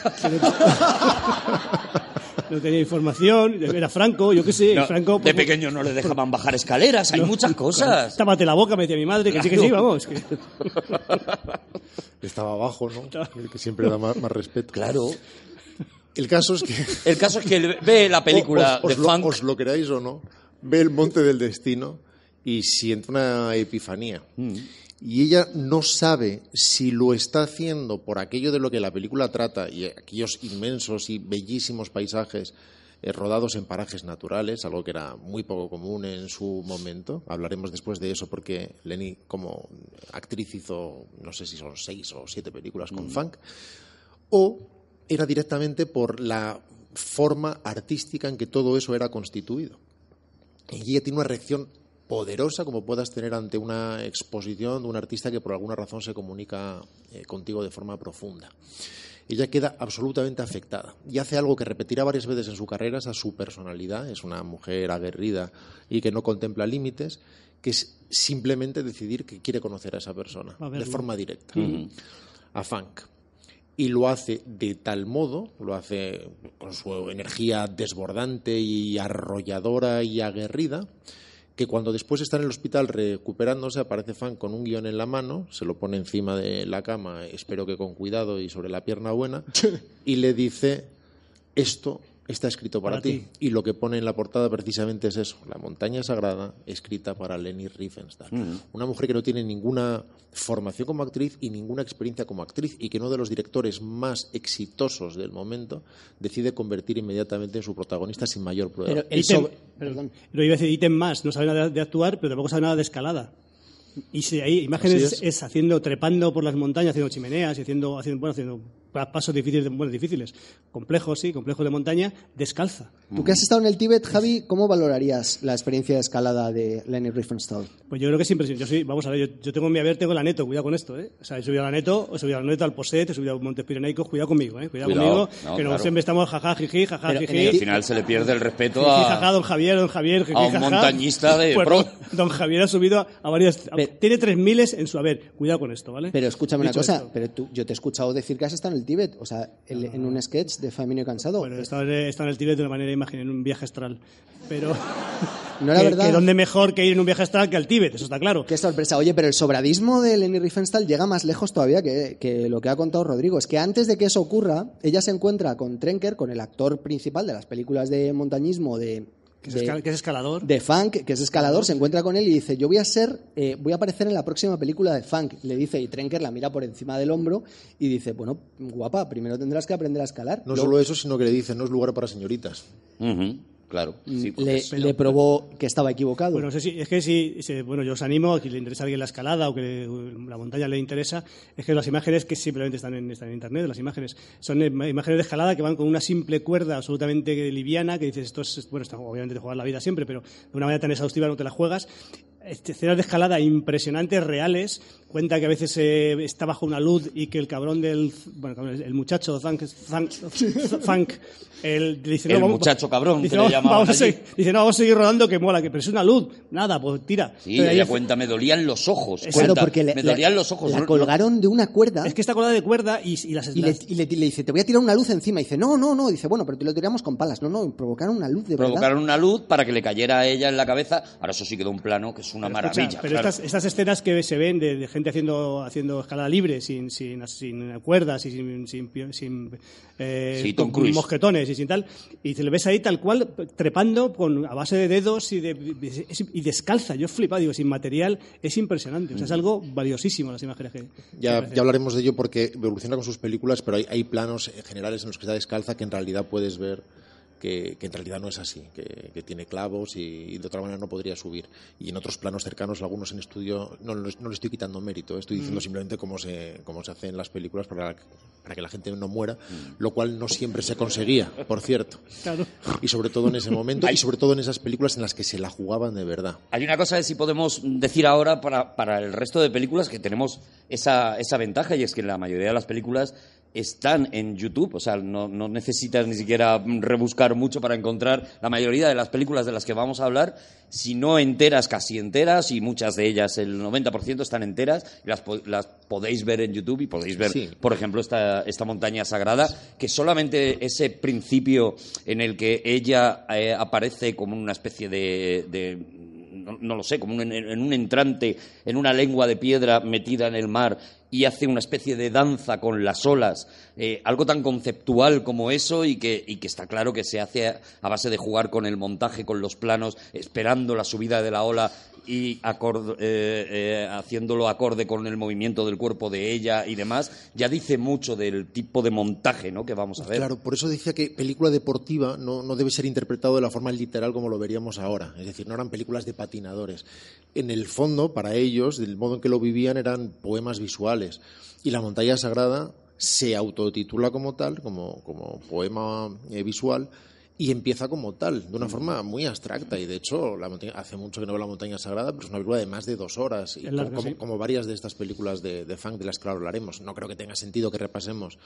no, tenía información, era Franco, yo qué sé.
No,
Franco,
de
pues,
pequeño no le dejaban bajar escaleras, hay muchas cosas.
Tápate la boca, me decía mi madre, que sí, que sí, vamos. que- [laughs]
Estaba abajo, ¿no? El que siempre da más, más respeto.
Claro.
El caso es que.
El caso es que ve la [laughs] película
os, os
de
lo,
funk.
os lo queráis o no, ve el monte del destino y siente una epifanía.
Mm.
Y ella no sabe si lo está haciendo por aquello de lo que la película trata y aquellos inmensos y bellísimos paisajes eh, rodados en parajes naturales, algo que era muy poco común en su momento. Hablaremos después de eso porque Lenny como actriz hizo, no sé si son seis o siete películas con funk o era directamente por la forma artística en que todo eso era constituido. Y ella tiene una reacción poderosa como puedas tener ante una exposición de un artista que por alguna razón se comunica eh, contigo de forma profunda. ella queda absolutamente afectada y hace algo que repetirá varias veces en su carrera, es a su personalidad, es una mujer aguerrida y que no contempla límites, que es simplemente decidir que quiere conocer a esa persona
A
de forma directa, a Funk. Y lo hace de tal modo, lo hace con su energía desbordante y arrolladora y aguerrida, que cuando después está en el hospital recuperándose, aparece Fan con un guion en la mano, se lo pone encima de la cama, espero que con cuidado y sobre la pierna buena, y le dice, esto está escrito para,
Para
ti.
ti.
Y lo que pone en la portada precisamente es eso, la montaña sagrada, escrita para Leni Riefenstahl. Una mujer que no tiene ninguna formación como actriz y ninguna experiencia como actriz y que uno de los directores más exitosos del momento decide convertir inmediatamente en su protagonista sin mayor prueba.
Pero sobre- perdón.
Lo iba a decir ítem más, no sabe nada de actuar, pero tampoco sabe nada de escalada. Y si hay imágenes es.
es.
haciendo, trepando por las montañas, haciendo chimeneas y haciendo, haciendo, bueno, haciendo pasos difíciles, bueno, difíciles, complejos, sí, complejos de montaña, descalza.
Tú que has estado en el Tíbet, Javi, ¿cómo valorarías la experiencia de escalada de Leni Riefenstahl?
Pues yo creo que es impresionante. Yo soy, vamos a ver, yo, yo tengo en mi haber, tengo la neto, cuidado con esto, ¿eh? O sea, he subido a la neto, he subido a la neto, al Poset, he subido a Montes Pirenaicos, cuidado conmigo, ¿eh? Cuidado,
Cuidado.
conmigo,
No,
que no
claro.
siempre estamos jaja, jiji, jaja,
Pero
jiji.
Y al final se le pierde el respeto
Jiji,
a...
don Javier, don Javier, jiji,
a un
jaja.
montañista de
Pues,
pro.
Don Javier ha subido a, a varias. a-
Pero-
tiene tres miles en su haber. Cuidado con esto, ¿vale?
Pero escúchame una
Dicho
cosa,
esto.
pero tú, yo te he escuchado decir que has estado en el Tíbet, o sea, el- en un sketch de Cansado.
Bueno, estado, en, el Tíbet de una manera imagen, en un viaje astral. Pero. [laughs]
No era
que,
verdad.
que dónde mejor que ir en un viaje astral que al Tíbet, eso está claro.
Qué sorpresa. Oye, pero el sobradismo de Leni Riefenstahl llega más lejos todavía que, que lo que ha contado Rodrigo. Es que antes de que eso ocurra, ella se encuentra con Trenker, con el actor principal de las películas de montañismo de,
Que es,
de-
que es escalador.
de Funk, que es escalador, se encuentra con él y dice, yo voy a ser, eh, voy a aparecer en la próxima película de Funk. Le dice, y Trenker la mira por encima del hombro y dice, bueno, guapa, primero tendrás que aprender a escalar.
no
Luego,
solo eso, sino que le dicen, no es lugar para señoritas.
Claro. sí, porque
le, probó que estaba equivocado.
Bueno, no sé si, es que si, bueno, yo os animo a quien le interesa a alguien la escalada o que le- la montaña le interesa, es que las imágenes que simplemente están en, están en internet, las imágenes, son imágenes de escalada que van con una simple cuerda absolutamente liviana, que dices, esto es, bueno, esto obviamente te juegas la vida siempre, pero de una manera tan exhaustiva no te la juegas. Este, Escenas de escalada impresionantes, reales, cuenta que a veces eh, está bajo una luz y que el cabrón del, bueno, el muchacho, Zank, Zank, Zank, el, dice,
El
no, vamos-
muchacho cabrón,
dice,
que le
no,
llamaban
vamos a
allí.
seguir- Dice, no, vamos a seguir rodando, que mola, que pero es una luz. Nada, pues tira.
Sí, ella cuenta, me dolían los ojos.
Claro,
cuenta,
porque le,
me
la-
dolían los ojos.
la colgaron de una cuerda
Es que está colada de cuerda y, y las...
y, le,
las-
y le- le dice, te voy a tirar una luz encima. Y dice, no, no, no. Dice, bueno, pero te lo tiramos con palas. No, no, provocaron una luz de verdad.
provocaron una luz para que le cayera a ella en la cabeza. Ahora eso sí quedó un plano que es una
Pero escucha,
maravilla.
pero
claro.
estas, estas escenas que se ven de, de gente haciendo, haciendo escalada libre, sin, sin, sin cuerdas y sin, sin, sin, eh,
Sí,
con mosquetones y sin tal, y te lo ves ahí tal cual, trepando con, a base de dedos y, de, y descalza. Yo he flipado, digo, sin material, es impresionante. O sea, es algo valiosísimo las imágenes que...
Ya,
que
ya hablaremos de ello porque evoluciona con sus películas, pero hay, hay planos generales en los que está descalza que en realidad puedes ver que, que en realidad no es así, que, que tiene clavos y, y de otra manera no podría subir. Y en otros planos cercanos, algunos en estudio, no, no, no le estoy quitando mérito, estoy diciendo simplemente cómo se, cómo se hace en las películas para, para que la gente no muera, lo cual no siempre se conseguía, por cierto.
Claro.
Y sobre todo en ese momento, y sobre todo en esas películas en las que se la jugaban de verdad.
Hay una cosa que sí podemos decir ahora para, para el resto de películas que tenemos esa, esa ventaja y es que la mayoría de las películas están en YouTube, o sea, no, no necesitas ni siquiera rebuscar mucho para encontrar la mayoría de las películas de las que vamos a hablar, si no enteras, casi enteras, y muchas de ellas, el 90% están enteras, y las, las podéis ver en YouTube y podéis ver,
Sí.
por ejemplo, esta, esta montaña sagrada, que solamente ese principio en el que ella eh, aparece como una especie de- de no, lo sé, como un- en, un entrante, en una lengua de piedra metida en el mar y hace una especie de danza con las olas, eh, algo tan conceptual como eso y que, está claro que se hace a base de jugar con el montaje, con los planos, esperando la subida de la ola y acorde- eh, eh, haciéndolo acorde con el movimiento del cuerpo de ella y demás, ya dice mucho del tipo de montaje ¿no? que vamos a ver.
Claro, por eso decía que película deportiva no, no debe ser interpretado de la forma literal como lo veríamos ahora. Es decir, no eran películas de patinadores. En el fondo, para ellos, del modo en que lo vivían, eran poemas visuales. Y la montaña sagrada se autotitula como tal, como, como poema eh, visual, y empieza como tal, de una forma muy abstracta. Y de hecho, la montaña, hace mucho que no veo La Montaña Sagrada, pero es una película de más de dos horas. Y
larga,
como,
sí.
como varias de estas películas de, de funk de las que ahora hablaremos. No creo que tenga sentido que repasemos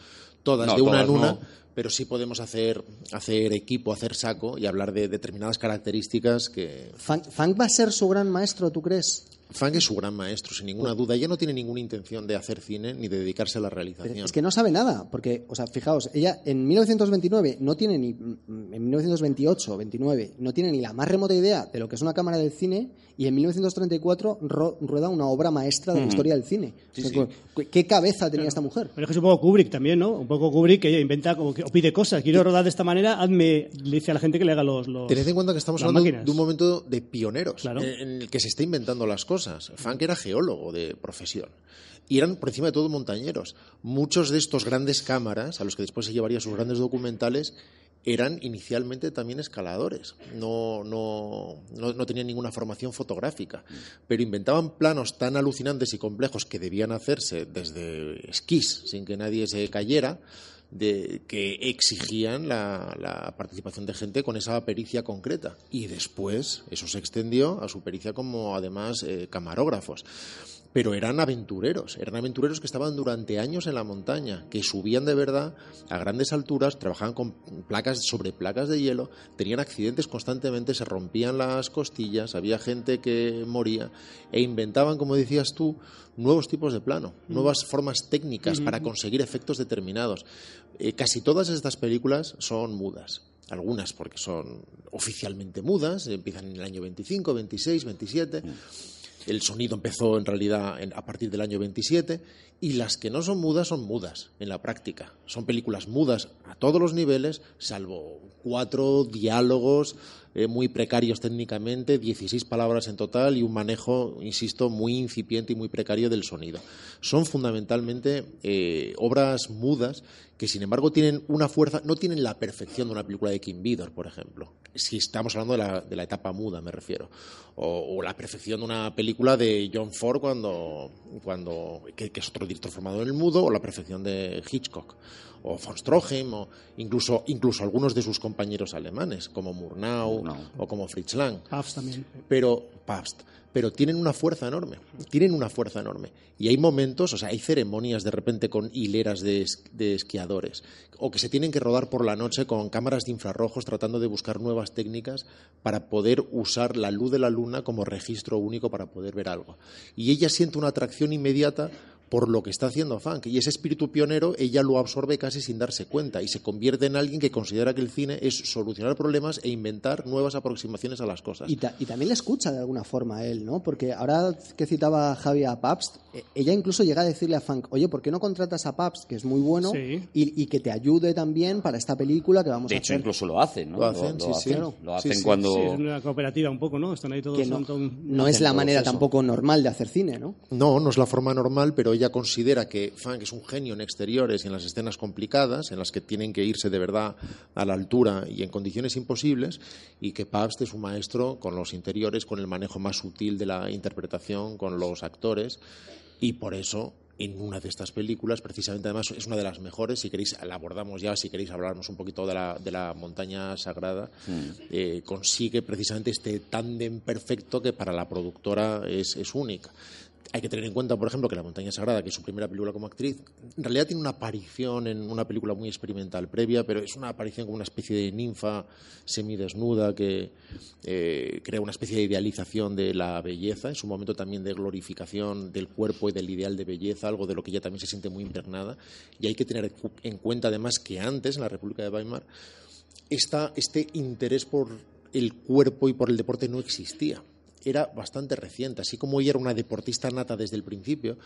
todas
No,
de una
todas
en una,
no.
pero sí podemos hacer, hacer equipo, hacer saco y hablar de determinadas características que.
Funk, Funk va a ser su gran maestro, ¿tú crees?
Funk es su gran maestro, sin ninguna duda. Ella no tiene ninguna intención de hacer cine ni de dedicarse a la realización.
Es que no sabe nada, porque, o sea, fijaos, ella en 1929 no tiene ni, mm, en 1928, 29, no tiene ni la más remota idea de lo que es una cámara del cine y en 1934 ro- rueda una obra maestra de la historia del cine.
Sí,
O sea,
sí.
¿qué- ¿Qué cabeza tenía esta mujer?
Pero es que es un poco Kubrick también, ¿no? Un poco Kubrick que ella inventa como que o pide cosas. Quiero rodar de esta manera, hazme, le dice a la gente que le haga los. los
Tened en cuenta que estamos hablando
máquinas.
de un momento de pioneros
Claro.
en, el que se está inventando las cosas. Funk era geólogo de profesión. Y eran, por encima de todo, montañeros. Muchos de estos grandes cámaras, a los que después se llevaría sus grandes documentales, eran inicialmente también escaladores. No, no, no, no tenían ninguna formación fotográfica. Pero inventaban planos tan alucinantes y complejos que debían hacerse desde esquís, sin que nadie se cayera, de, que exigían la, participación de gente con esa pericia concreta. Y después eso se extendió a su pericia como además eh, camarógrafos. Pero eran aventureros, eran aventureros que estaban durante años en la montaña, que subían de verdad a grandes alturas, trabajaban con placas sobre placas de hielo, tenían accidentes constantemente, se rompían las costillas, había gente que moría e inventaban, como decías tú, nuevos tipos de plano, nuevas formas técnicas para conseguir efectos determinados. Eh, casi todas estas películas son mudas. Algunas porque son oficialmente mudas, empiezan en el año 25, 26, 27. El sonido empezó en realidad en- a partir del año 27 y las que no son mudas son mudas en la práctica. Son películas mudas a todos los niveles, salvo cuatro diálogos eh, muy precarios técnicamente, 16 palabras en total y un manejo, insisto, muy incipiente y muy precario del sonido. Son fundamentalmente eh, obras mudas que sin embargo tienen una fuerza, no tienen la perfección de una película de Kim Vidor, por ejemplo. Si estamos hablando de la, de la etapa muda, me refiero. O, o la perfección de una película de John Ford cuando, cuando que, que es otro director formado en el mudo, o la perfección de Hitchcock, o von Stroheim, o incluso, incluso algunos de sus compañeros alemanes, como Murnau
Murnau.
o como Fritz Lang
Puffs también.
pero Pabst, pero tienen una fuerza enorme, tienen una fuerza enorme. Y hay momentos, o sea, hay ceremonias de repente con hileras de, es- de esquiadores, o que se tienen que rodar por la noche con cámaras de infrarrojos tratando de buscar nuevas técnicas para poder usar la luz de la luna como registro único para poder ver algo. Y ella siente una atracción inmediata por lo que está haciendo Funk. Y ese espíritu pionero ella lo absorbe casi sin darse cuenta y se convierte en alguien que considera que el cine es solucionar problemas e inventar nuevas aproximaciones a las cosas.
Y, ta- y también le escucha de alguna forma a él, ¿no? Porque ahora que citaba Javi a Pabst, eh, ella incluso llega a decirle a Funk, oye, ¿por qué no contratas a Pabst, que es muy bueno,
Sí.
y, y que te ayude también para esta película que vamos
De
a
hecho,
hacer?
incluso lo hacen, ¿no?
Lo hacen, sí, sí.
hacen, Lo
Sí,
hacen
sí.
cuando...
Sí, es una cooperativa un poco, ¿no? Están ahí todos.
que no,
son
es la manera
proceso.
tampoco normal de hacer cine, ¿no?
No, no es la forma normal, pero ella considera que Funk es un genio en exteriores y en las escenas complicadas, en las que tienen que irse de verdad a la altura y en condiciones imposibles, y que Pabst es un maestro con los interiores, con el manejo más sutil de la interpretación, con los actores, y por eso en una de estas películas, precisamente además es una de las mejores, si queréis la abordamos ya, si queréis hablarnos un poquito de la, de la montaña sagrada, eh, consigue precisamente este tándem perfecto que para la productora es, es única. Hay que tener en cuenta, por ejemplo, que La Montaña Sagrada, que es su primera película como actriz, en realidad tiene una aparición en una película muy experimental previa, pero es una aparición como una especie de ninfa semidesnuda que eh, crea una especie de idealización de la belleza, es un momento también de glorificación del cuerpo y del ideal de belleza, algo de lo que ella también se siente muy impregnada. Y hay que tener en cuenta, además, que antes, en la República de Weimar, este interés por el cuerpo y por el deporte no existía. Era bastante reciente. Así como ella era una deportista nata desde el principio,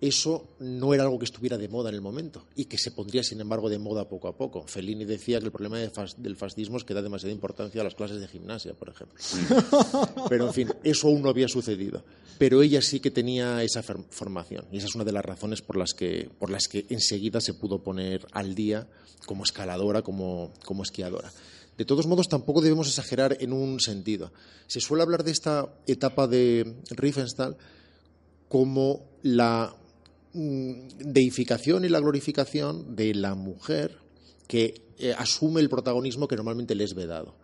eso no era algo que estuviera de moda en el momento y que se pondría, sin embargo, de moda poco a poco. Fellini decía que el problema de fas- del fascismo es que da demasiada importancia a las clases de gimnasia, por ejemplo. [laughs] Pero, en fin, eso aún no había sucedido. Pero ella sí que tenía esa formación y esa es una de las razones por las que, por las que enseguida se pudo poner al día como escaladora, como, como esquiadora. De todos modos, tampoco debemos exagerar en un sentido. Se suele hablar de esta etapa de Riefenstahl como la mm, deificación y la glorificación de la mujer que eh, asume el protagonismo que normalmente le es vedado.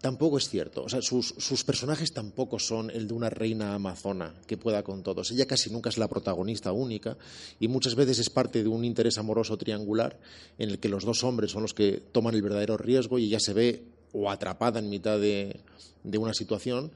Tampoco es cierto. O sea, sus, sus, personajes tampoco son el de una reina amazona que pueda con todos. Ella casi nunca es la protagonista única y muchas veces es parte de un interés amoroso triangular en el que los dos hombres son los que toman el verdadero riesgo y ella se ve o atrapada en mitad de, de una situación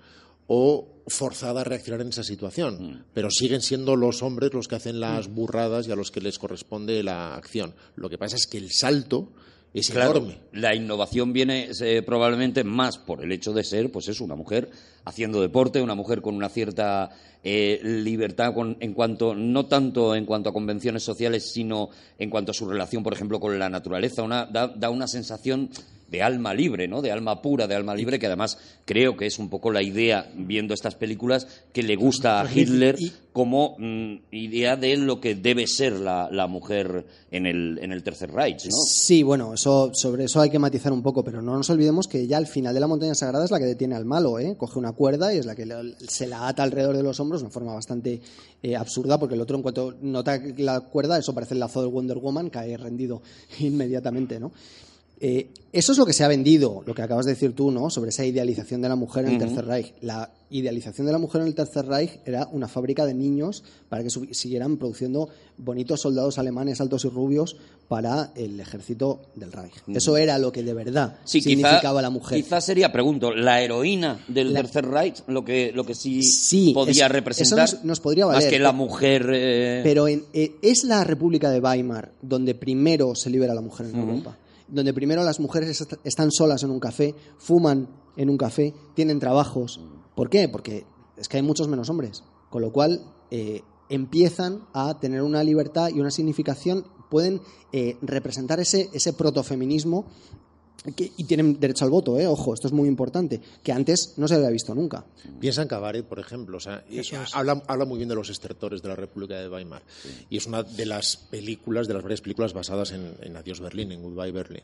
o forzada a reaccionar en esa situación. Mm. Pero siguen siendo los hombres los que hacen las mm. burradas y a los que les corresponde la acción. Lo que pasa es que el salto es enorme.
La innovación viene eh, probablemente más por el hecho de ser, pues es una mujer haciendo deporte, una mujer con una cierta eh, libertad en cuanto, no tanto en cuanto a convenciones sociales, sino en cuanto a su relación, por ejemplo, con la naturaleza. da una sensación de alma libre, ¿no? De alma pura, de alma libre, que además creo que es un poco la idea, viendo estas películas, que le gusta a Hitler como mm, idea de lo que debe ser la, mujer en el, en el Tercer Reich, ¿no?
Sí, bueno, eso, sobre eso hay que matizar un poco, pero no nos olvidemos que ya al final de la montaña sagrada es la que detiene al malo, ¿eh? Coge una cuerda y es la que se la ata alrededor de los hombros de una forma bastante eh, absurda, porque el otro, en cuanto nota la cuerda, eso parece el lazo del Wonder Woman, cae rendido [laughs] inmediatamente, ¿no? Eh, eso es lo que se ha vendido, lo que acabas de decir tú, ¿no? Sobre esa idealización de la mujer en el Tercer Reich. La idealización de la mujer en el Tercer Reich era una fábrica de niños para que siguieran produciendo bonitos soldados alemanes altos y rubios para el ejército del Reich. Eso era lo que de verdad significaba la mujer.
Quizás sería, pregunto, la heroína del Tercer Reich, lo que, lo que sí, podía representar.
Eso nos, podría valer.
Más que la mujer.
Eh, Pero eh, es la República de Weimar donde primero se libera la mujer en Europa donde primero las mujeres están solas en un café, fuman en un café, tienen trabajos. ¿Por qué? Porque es que hay muchos menos hombres, con lo cual eh, empiezan a tener una libertad y una significación, pueden eh, representar ese, ese protofeminismo y tienen derecho al voto, ¿eh? ojo, esto es muy importante, que antes no se había visto nunca.
Piensa en Cabaret, por ejemplo, o sea, habla, habla, muy bien de los estertores de la República de Weimar, y es una de las películas, de las varias películas basadas en, Adiós Berlín, en Goodbye Berlin.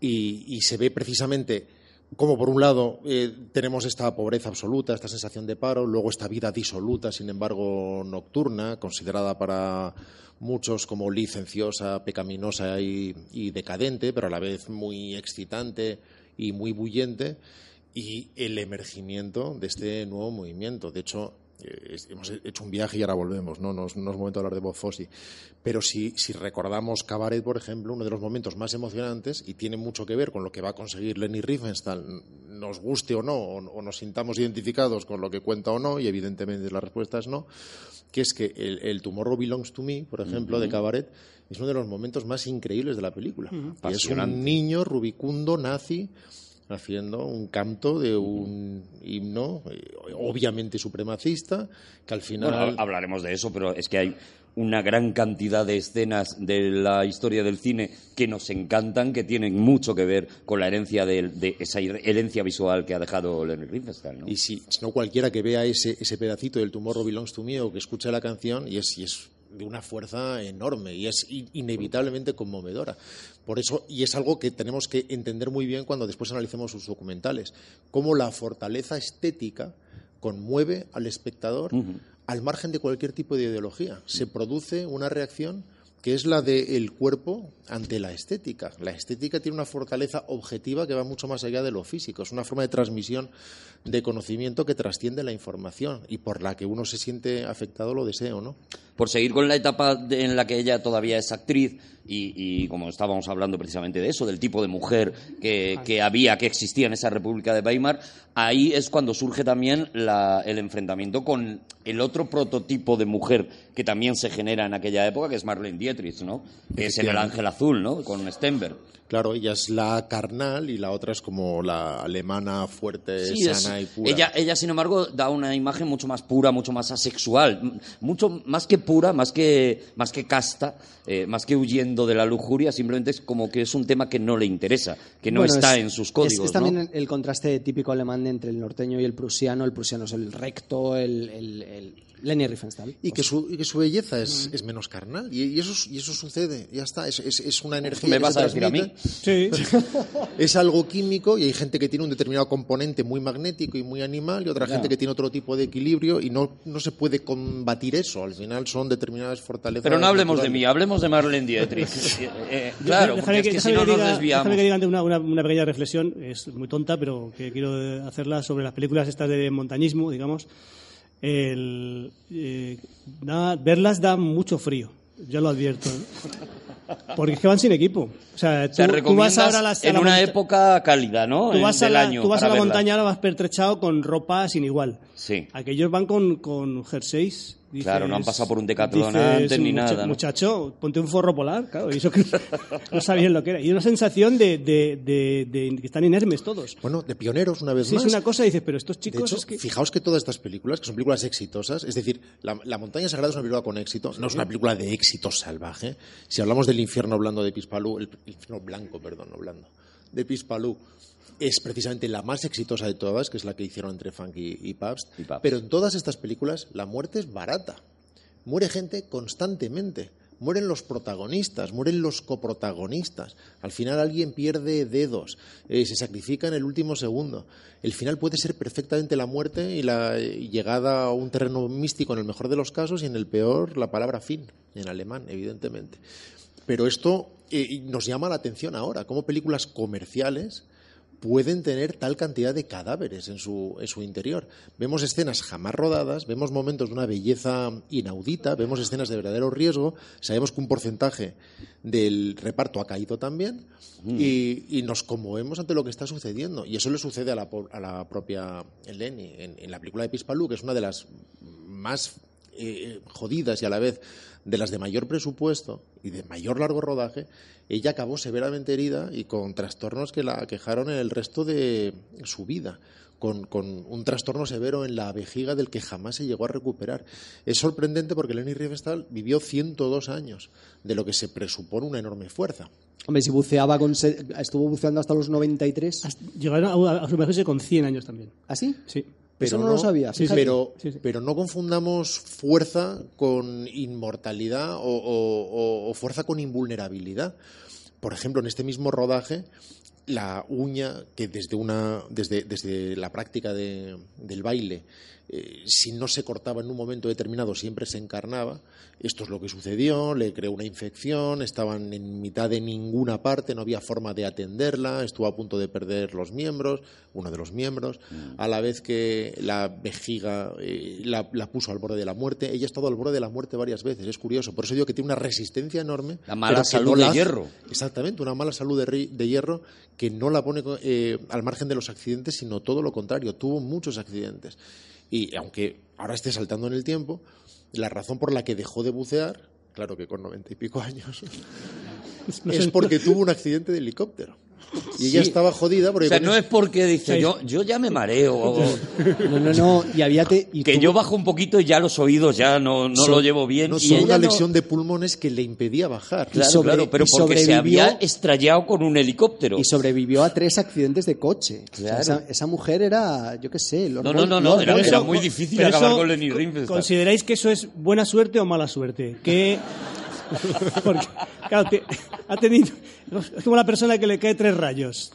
Y, se ve precisamente como por un lado eh, tenemos esta pobreza absoluta, esta sensación de paro, luego esta vida disoluta, sin embargo nocturna, considerada para muchos como licenciosa, pecaminosa y, decadente, pero a la vez muy excitante y muy bullente, y el emergimiento de este nuevo movimiento. De hecho, hemos hecho un viaje y ahora volvemos, ¿no? No es, momento de hablar de Bob Fosse. Pero si, recordamos Cabaret, por ejemplo, uno de los momentos más emocionantes, y tiene mucho que ver con lo que va a conseguir Lenny Riefenstahl, nos guste o no, o, nos sintamos identificados con lo que cuenta o no, y evidentemente la respuesta es no, que es que el, Tomorrow Belongs to Me, por ejemplo, de Cabaret, es uno de los momentos más increíbles de la película. Es un niño rubicundo, nazi, haciendo un canto de un himno eh, obviamente supremacista que al final
hablaremos de eso pero es que hay una gran cantidad de escenas de la historia del cine que nos encantan, que tienen mucho que ver con la herencia de, esa herencia visual que ha dejado Lenny Riefenstahl. ¿no?
Y si, no cualquiera que vea ese, ese pedacito del Tomorrow Belongs to Me o que escuche la canción y es, y es de una fuerza enorme y es inevitablemente conmovedora. Por eso, y es algo que tenemos que entender muy bien cuando después analicemos sus documentales, cómo la fortaleza estética conmueve al espectador al margen de cualquier tipo de ideología. Se produce una reacción que es la del cuerpo ante la estética. La estética tiene una fortaleza objetiva que va mucho más allá de lo físico. Es una forma de transmisión de conocimiento que trasciende la información y por la que uno se siente afectado lo deseo, ¿no?
Por seguir con la etapa en la que ella todavía es actriz y, como estábamos hablando precisamente de eso, del tipo de mujer que, había, que existía en esa República de Weimar, ahí es cuando surge también el enfrentamiento con el otro prototipo de mujer que también se genera en aquella época, que es Marlene Dietrich, ¿no? Que es en El Ángel Azul, ¿no? Con Stenberg.
Claro, ella es la carnal y la otra es como la alemana fuerte, sana y pura.
Ella, ella, sin embargo, da una imagen mucho más pura, mucho más asexual, mucho más que pura, más que, más que casta, eh, más que huyendo de la lujuria, simplemente es como que es un tema que no le interesa, que no está en sus códigos.
Es, también el contraste típico alemán entre el norteño y el prusiano. El prusiano es el recto, el Lenny Riefenstahl.
Y que su, que su belleza es, es menos carnal. Y, eso, y eso sucede, ya está. Es, es, una energía.
¿Me vas a decir a mí?
Sí. [laughs] es algo químico y hay gente que tiene un determinado componente muy magnético y muy animal y otra gente que tiene otro tipo de equilibrio y no, no se puede combatir eso. Al final son determinadas fortalezas.
Pero no hablemos de
naturales.
mí, hablemos de Marlene Dietrich. [laughs] Eh, eh, claro, porque
Déjame
es
que,
que si no
que
nos
diga,
desviamos.
déjame que diga antes una, una- una pequeña reflexión, es muy tonta, pero que quiero hacerla sobre las películas estas de montañismo, digamos. El, eh, da- verlas da mucho frío, ya lo advierto. Porque es que van sin equipo. O sea, tú, vas ahora a las- a
en
la
una época cálida, ¿no?
Tú
En-
vas a
del
la,
año
tú vas a la
verla.
montaña, ahora vas pertrechado con ropa sin igual.
Sí.
Aquellos van con, con jerseys. Dices-
Claro, no han pasado por un Decathlon
dices,
antes ni
"Mucha-
nada, ¿no?".
Muchacho, ponte un forro polar, claro, y eso que [laughs] no sabían lo que era. Y una sensación de, de, de- de que están inermes todos.
Bueno, de pioneros, una vez
Sí,
más.
es una cosa y dices, pero estos
De
chicos
hecho,
es que...
fijaos que todas estas películas, que son películas exitosas, es decir, la, La montaña sagrada es una película con éxito, no es una película de éxito salvaje. Si hablamos del infierno blando de Pispalú, el, el infierno blanco, perdón, no blando, de Pispalú, es precisamente la más exitosa de todas, que es la que hicieron entre Funk y, y Pabst.
Y Pabst.
Pero en todas estas películas la muerte es barata. Muere gente constantemente. Mueren los protagonistas, mueren los coprotagonistas. Al final alguien pierde dedos, eh, se sacrifica en el último segundo. El final puede ser perfectamente la muerte y la llegada a un terreno místico en el mejor de los casos y en el peor la palabra fin, en alemán, evidentemente. Pero esto eh, nos llama la atención ahora, cómo películas comerciales pueden tener tal cantidad de cadáveres en su, en su interior. Vemos escenas jamás rodadas, vemos momentos de una belleza inaudita, vemos escenas de verdadero riesgo, sabemos que un porcentaje del reparto ha caído también y, y nos conmovemos ante lo que está sucediendo. Y eso le sucede a la, a la propia Eleni en, en la película de Pispalú, que es una de las más eh, jodidas y a la vez de las de mayor presupuesto y de mayor largo rodaje, ella acabó severamente herida y con trastornos que la aquejaron en el resto de su vida. Con, con un trastorno severo en la vejiga del que jamás se llegó a recuperar. Es sorprendente porque Leni Riefenstahl vivió 102 años, de lo que se presupone una enorme fuerza.
Hombre, si buceaba con estuvo buceando hasta los 93.
hasta- Llegaron a, a su mejor con 100 años también.
¿Así?
Sí.
Eso no, lo sabía.
Sí,
pero,
Sí, sí.
pero no confundamos fuerza con inmortalidad o, o- o- o fuerza con invulnerabilidad. Por ejemplo, en este mismo rodaje, la uña que desde, una, desde, desde la práctica de- del baile, eh, si no se cortaba en un momento determinado, siempre se encarnaba. Esto es lo que sucedió, le creó una infección, estaban en mitad de ninguna parte, no había forma de atenderla, estuvo a punto de perder los miembros, uno de los miembros, a la vez que la vejiga eh, la, la puso al borde de la muerte. Ella ha estado al borde de la muerte varias veces, es curioso. Por eso digo que tiene una resistencia enorme.
La mala salud
no
de
la
hierro.
Exactamente, una mala salud de hierro que no la pone eh, al margen de los accidentes, sino todo lo contrario. Tuvo muchos accidentes. Y aunque ahora esté saltando en el tiempo, la razón por la que dejó de bucear, claro que con noventa y pico años, es porque tuvo un accidente de helicóptero. Y ella
Sí.
estaba jodida porque
O sea, no es porque dice,
Sí.
yo, yo ya me mareo, o
No, no, no. Y había te- y
que yo bajo un poquito y ya los oídos ya no, no lo llevo bien.
No,
y
una
no-
lesión de pulmones que le impedía bajar.
Claro,
sobre-
claro, pero porque se había estrellado con un helicóptero.
y sobrevivió a tres accidentes de coche. O sea, esa, esa mujer era, yo qué sé, Lord
No, no, no, no, era, era
eso-
muy difícil acabar
eso,
con Lenny Riefenstahl.
¿Consideráis que eso es buena suerte o mala suerte? Que [laughs] porque claro, te- ha tenido es como la persona que le cae tres rayos.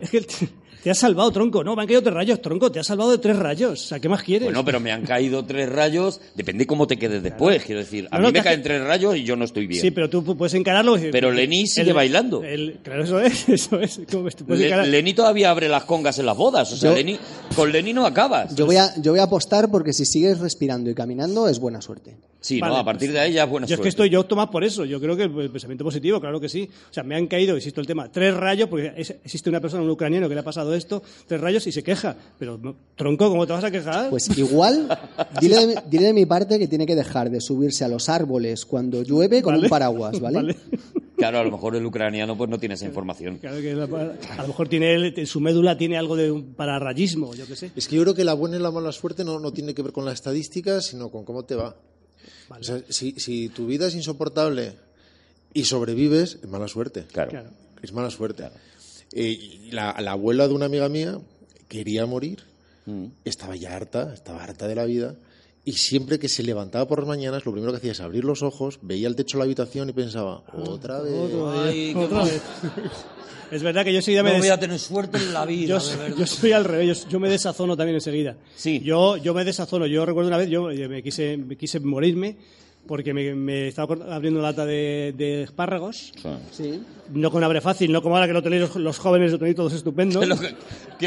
Es que te, te has salvado, tronco, no, me han caído tres rayos, tronco, te has salvado de tres rayos. O sea, ¿qué más quieres?
Bueno, pero me han caído tres rayos, depende cómo te quedes después, quiero decir. A
No, no,
mí me
hace-
caen tres rayos y yo no estoy bien.
Sí, pero tú pu- puedes encararlo. decir,
Pero Lenny sigue bailando.
el- claro, eso es, [laughs] eso es.
Le- Lenny todavía abre las congas en las bodas, o sea,
Yo-
Lenny- con Lenny no acabas.
Yo voy, a, yo voy a apostar porque si sigues respirando y caminando es buena suerte.
Sí,
Vale,
no, a partir
pues,
de ahí ya es buena
Yo es que estoy, yo opto más por eso. Yo creo que el pensamiento positivo, claro que sí. O sea, me han caído, existe el tema, tres rayos, porque es- existe una persona, un ucraniano, que le ha pasado esto, tres rayos y se queja. Pero, tronco, ¿cómo te vas a quejar?
Pues igual, [laughs] dile de, mi- dile de mi parte que tiene que dejar de subirse a los árboles cuando llueve con
Vale.
un paraguas, ¿vale?
Claro, a lo mejor el ucraniano pues no tiene esa información.
Claro que la- a lo mejor tiene él, en su médula tiene algo de un pararrayismo, yo qué sé.
Es que yo creo que la buena y la mala suerte no, no tiene que ver con las estadísticas, sino con cómo te va. O sea, si, si tu vida es insoportable y sobrevives, es mala suerte.
Claro.
Claro.
Es mala suerte. Eh, y la, la abuela de una amiga mía quería morir,
Mm.
estaba ya harta, estaba harta de la vida Y siempre que se levantaba por las mañanas, lo primero que hacía es abrir los ojos, veía el techo de la habitación y pensaba, otra vez.
Ay, qué
Otra vez. Es verdad que yo enseguida me
No
des-
voy a tener suerte en la vida, [laughs]
yo,
de verdad.
yo soy al revés, yo, yo me desazono también enseguida.
Sí.
Yo, yo me desazono. Yo recuerdo una vez, yo me quise, me quise morirme porque me, me estaba abriendo una lata de, de espárragos,
Sí.
no con abre fácil, no como ahora que lo tenéis los, los jóvenes, lo tenéis todos estupendo. [laughs]
Que, lo que-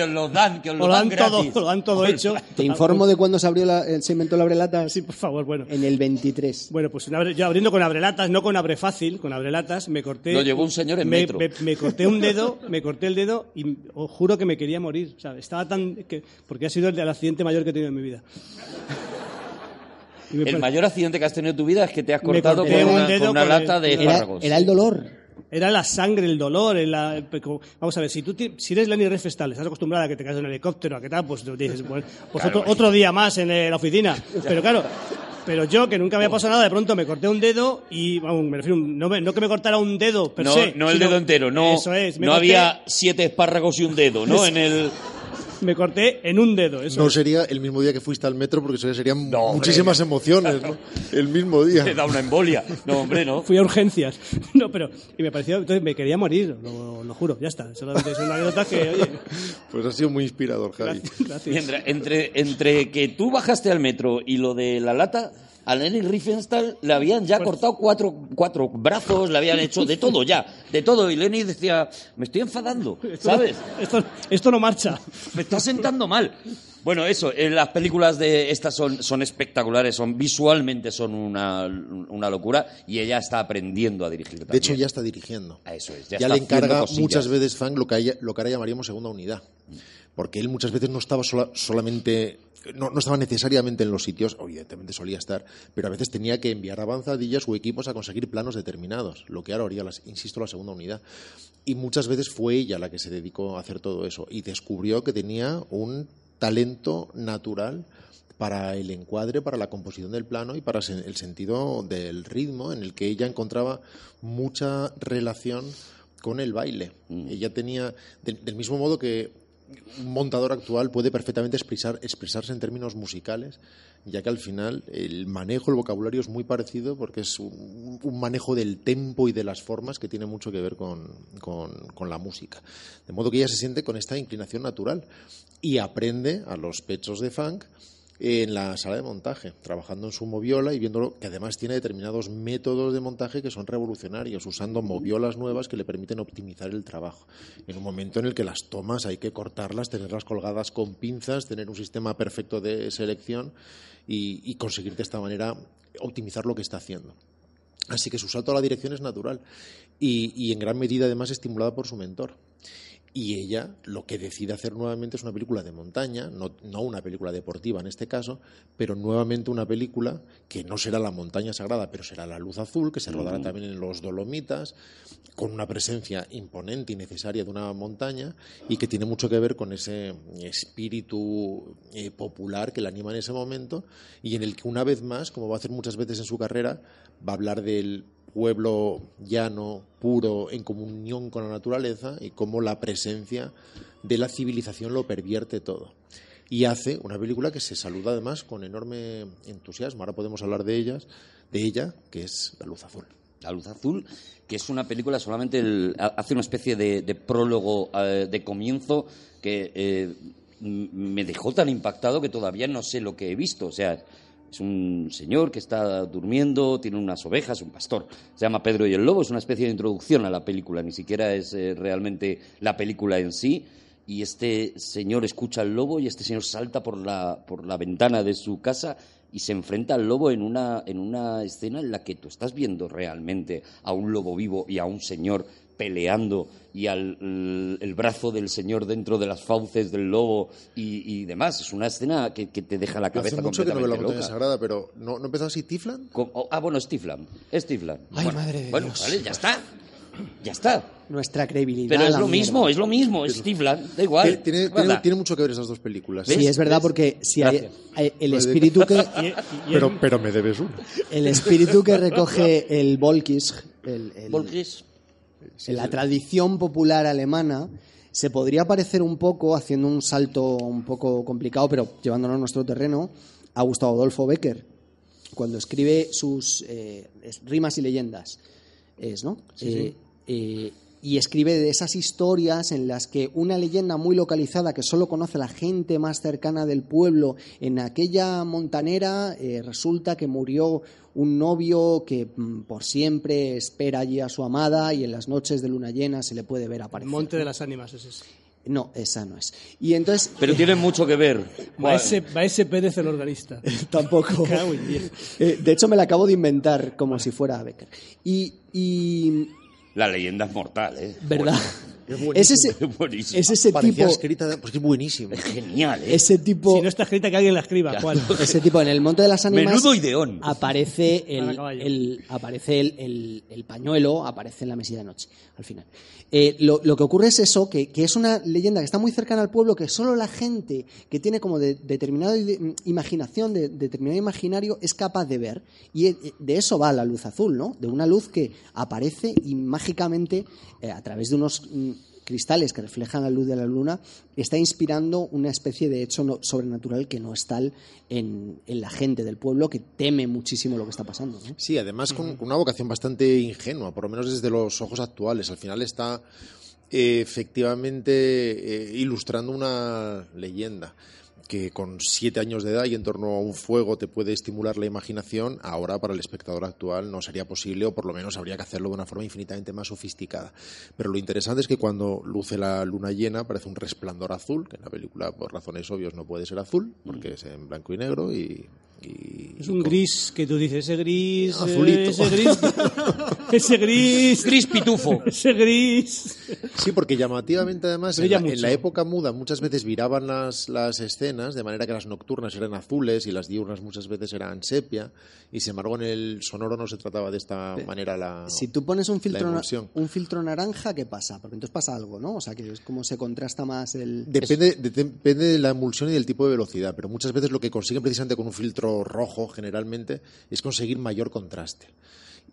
os lo dan, que os lo,
lo dan todo,
gratis.
lo dan todo hecho. [laughs]
Te informo de cuándo se abrió la- eh, se inventó la abrelata.
Sí, por favor, bueno.
En el 23.
Bueno, pues yo abriendo con abrelatas, no con abre fácil, con abrelatas, me corté.
Lo llevó un señor en
me,
metro.
Me, me corté un dedo, me corté el dedo y os juro que me quería morir. O sea, estaba tan. Que, porque ha sido el, el accidente mayor que he tenido en mi vida.
El
pare-
mayor accidente que has tenido en tu vida es que te has cortado con
un
una,
dedo
con una
con
lata
el-
de espárragos.
era el dolor.
Era la sangre, el dolor, el- la- el- vamos a ver, si tú ti- si eres Lenny Riefenstahl, estás acostumbrada a que te caes en un helicóptero, a que tal, pues dices, bueno, [laughs] pues otro, otro día más en eh, la oficina. [laughs] Pero claro, pero yo que nunca me había pasado nada, de pronto me corté un dedo y, vamos, me refiero, no, me- no que me cortara un dedo per
no,
se,
no el
sino-
dedo entero, no,
Eso es,
no
corté-
había siete espárragos y un dedo, ¿no? [laughs] En el...
Me corté en un dedo, eso
No
es.
sería el mismo día que fuiste al metro porque serían
No, hombre.
muchísimas emociones, ¿no? El mismo
Te
día.
da una embolia. No, hombre, no.
Fui a urgencias. [laughs] No, pero. Y me pareció. Entonces me quería morir, lo, lo juro, ya está. Solamente es una anécdota que, oye. [laughs]
Pues ha sido muy inspirador, Javi.
Gracias. gracias.
Mientras- entre, entre que tú bajaste al metro y lo de la lata, a Lenny Riefenstahl le habían ya cortado cuatro, cuatro brazos, le habían hecho de todo ya, de todo. Y Lenny decía, me estoy enfadando, [laughs] ¿sabes?
Esto, esto no marcha.
Me está sentando mal. Bueno, eso, eh, las películas de estas son, son espectaculares, son visualmente son una, una locura y ella está aprendiendo a dirigir también.
De hecho, ya está dirigiendo.
Eso es, ya
ya
está
le encarga muchas veces Fang lo que, haya- lo que ahora llamaríamos segunda unidad. Porque él muchas veces no estaba sola- solamente, no, no estaba necesariamente en los sitios, evidentemente solía estar, pero a veces tenía que enviar avanzadillas o equipos a conseguir planos determinados, lo que ahora haría, las- insisto, la segunda unidad. Y muchas veces fue ella la que se dedicó a hacer todo eso y descubrió que tenía un talento natural para el encuadre, para la composición del plano y para el sentido del ritmo en el que ella encontraba mucha relación con el baile. Ella tenía, del- del mismo modo que un montador actual puede perfectamente expresar, expresarse en términos musicales, ya que al final el manejo, el vocabulario es muy parecido porque es un, manejo del tempo y de las formas que tiene mucho que ver con la música. De modo que ella se siente con esta inclinación natural y aprende a los pechos de funk en la sala de montaje, trabajando en su moviola y viendo que además tiene determinados métodos de montaje que son revolucionarios, usando moviolas nuevas que le permiten optimizar el trabajo. En un momento en el que las tomas hay que cortarlas, tenerlas colgadas con pinzas, tener un sistema perfecto de selección y, y conseguir de esta manera optimizar lo que está haciendo. Así que su salto a la dirección es natural y, y en gran medida además estimulada por su mentor. Y ella lo que decide hacer nuevamente es una película de montaña, no, no una película deportiva en este caso, pero nuevamente una película que no será la montaña sagrada, pero será la luz azul, que se rodará también en los Dolomitas, con una presencia imponente y necesaria de una montaña y que tiene mucho que ver con ese espíritu eh, popular que la anima en ese momento y en el que una vez más, como va a hacer muchas veces en su carrera, va a hablar del pueblo llano, puro, en comunión con la naturaleza y cómo la presencia de la civilización lo pervierte todo. Y hace una película que se saluda además con enorme entusiasmo. Ahora podemos hablar de ellas, de ella, que es La Luz Azul.
La Luz Azul, que es una película solamente hace una especie de, prólogo eh, de comienzo que eh, me dejó tan impactado que todavía no sé lo que he visto. O sea, es un señor que está durmiendo, tiene unas ovejas, un pastor. Se llama Pedro y el Lobo, es una especie de introducción a la película, ni siquiera es eh, realmente la película en sí. Y este señor escucha al lobo y este señor salta por la, por la ventana de su casa y se enfrenta al lobo en una, en una escena en la que tú estás viendo realmente a un lobo vivo y a un señor peleando y al el, brazo del señor dentro de las fauces del lobo y, y demás. Es una escena que, que te deja la cabeza
Hace mucho que no veo la
completamente
montaña
loca.
sagrada, pero ¿no, ¿no empezó así Tiflan?
Oh, ah, bueno, es Tiflan. Es Tiflan.
Ay,
bueno,
madre de
bueno,
Dios.
vale, ya está. Ya está.
Nuestra credibilidad.
Pero es lo
mierda.
mismo, es lo mismo, es Tiflan, da igual.
Tiene, tiene- mucho que ver esas dos películas.
Sí, es verdad,
¿Ves?
porque si hay, el espíritu que
Pero, pero me debes uno.
el espíritu que recoge el Volkis, el, el- En la tradición popular alemana, se podría parecer un poco, haciendo un salto un poco complicado, pero llevándolo a nuestro terreno, a Gustavo Adolfo Becker cuando escribe sus eh, rimas y leyendas. Es, ¿no? Eh, eh, y escribe de esas historias en las que una leyenda muy localizada que solo conoce la gente más cercana del pueblo, en aquella montanera eh, resulta que murió un novio que mm, por siempre espera allí a su amada y en las noches de luna llena se le puede ver
El
aparecer.
monte de las ánimas es ese.
No, esa no es. Y entonces
Pero tiene mucho que ver.
Maese, Maese Pérez, el organista. [laughs]
tampoco.
Cago en diez.
Eh, de hecho, me la acabo de inventar como si fuera Becker. Y, y
La leyenda es mortal, ¿eh?
¿verdad?
Es buenísimo.
Es ese,
Es
es ese
Parecía
tipo,
escrita, de- pues es buenísimo.
Es genial, ¿eh?
ese tipo,
Si no está escrita, que alguien la escriba. ¿Cuál? [laughs]
ese tipo en el Monte de las Ánimas.
Menudo ideón.
Aparece el, el- aparece el, el- el pañuelo, aparece en la mesilla de noche, al final. Eh, lo, que ocurre es eso, que, que es una leyenda que está muy cercana al pueblo, que solo la gente que tiene como de, determinada imaginación, de, determinado imaginario, es capaz de ver. Y eh, de eso va la luz azul, ¿no? De una luz que aparece y mágicamente, eh, a través de unos mm, cristales que reflejan la luz de la luna, está inspirando una especie de hecho no- sobrenatural que no es tal en, en la gente del pueblo que teme muchísimo lo que está pasando. ¿no?
Sí, además con con una vocación bastante ingenua, por lo menos desde los ojos actuales. Al final está eh, efectivamente eh, ilustrando una leyenda que con siete años de edad y en torno a un fuego te puede estimular la imaginación, ahora para el espectador actual no sería posible o por lo menos habría que hacerlo de una forma infinitamente más sofisticada. Pero lo interesante es que cuando luce la luna llena aparece un resplandor azul, que en la película por razones obvias no puede ser azul, porque es en blanco y negro y... y-
Es un
con-
gris que tú dices, ese gris.
Azulito.
Ese gris. [laughs] ese gris.
Gris pitufo.
Ese gris.
Sí, porque llamativamente además en la, en la época muda muchas veces viraban las, las escenas, de manera que las nocturnas eran azules y las diurnas muchas veces eran sepia, y sin embargo en el sonoro no se trataba de esta manera la...
Si tú pones un filtro, un filtro naranja, ¿qué pasa? Porque entonces pasa algo, ¿no? O sea, que es como se contrasta más el...
Depende, de- depende de la emulsión y del tipo de velocidad, pero muchas veces lo que consiguen precisamente con un filtro rojo, generalmente, es conseguir mayor contraste.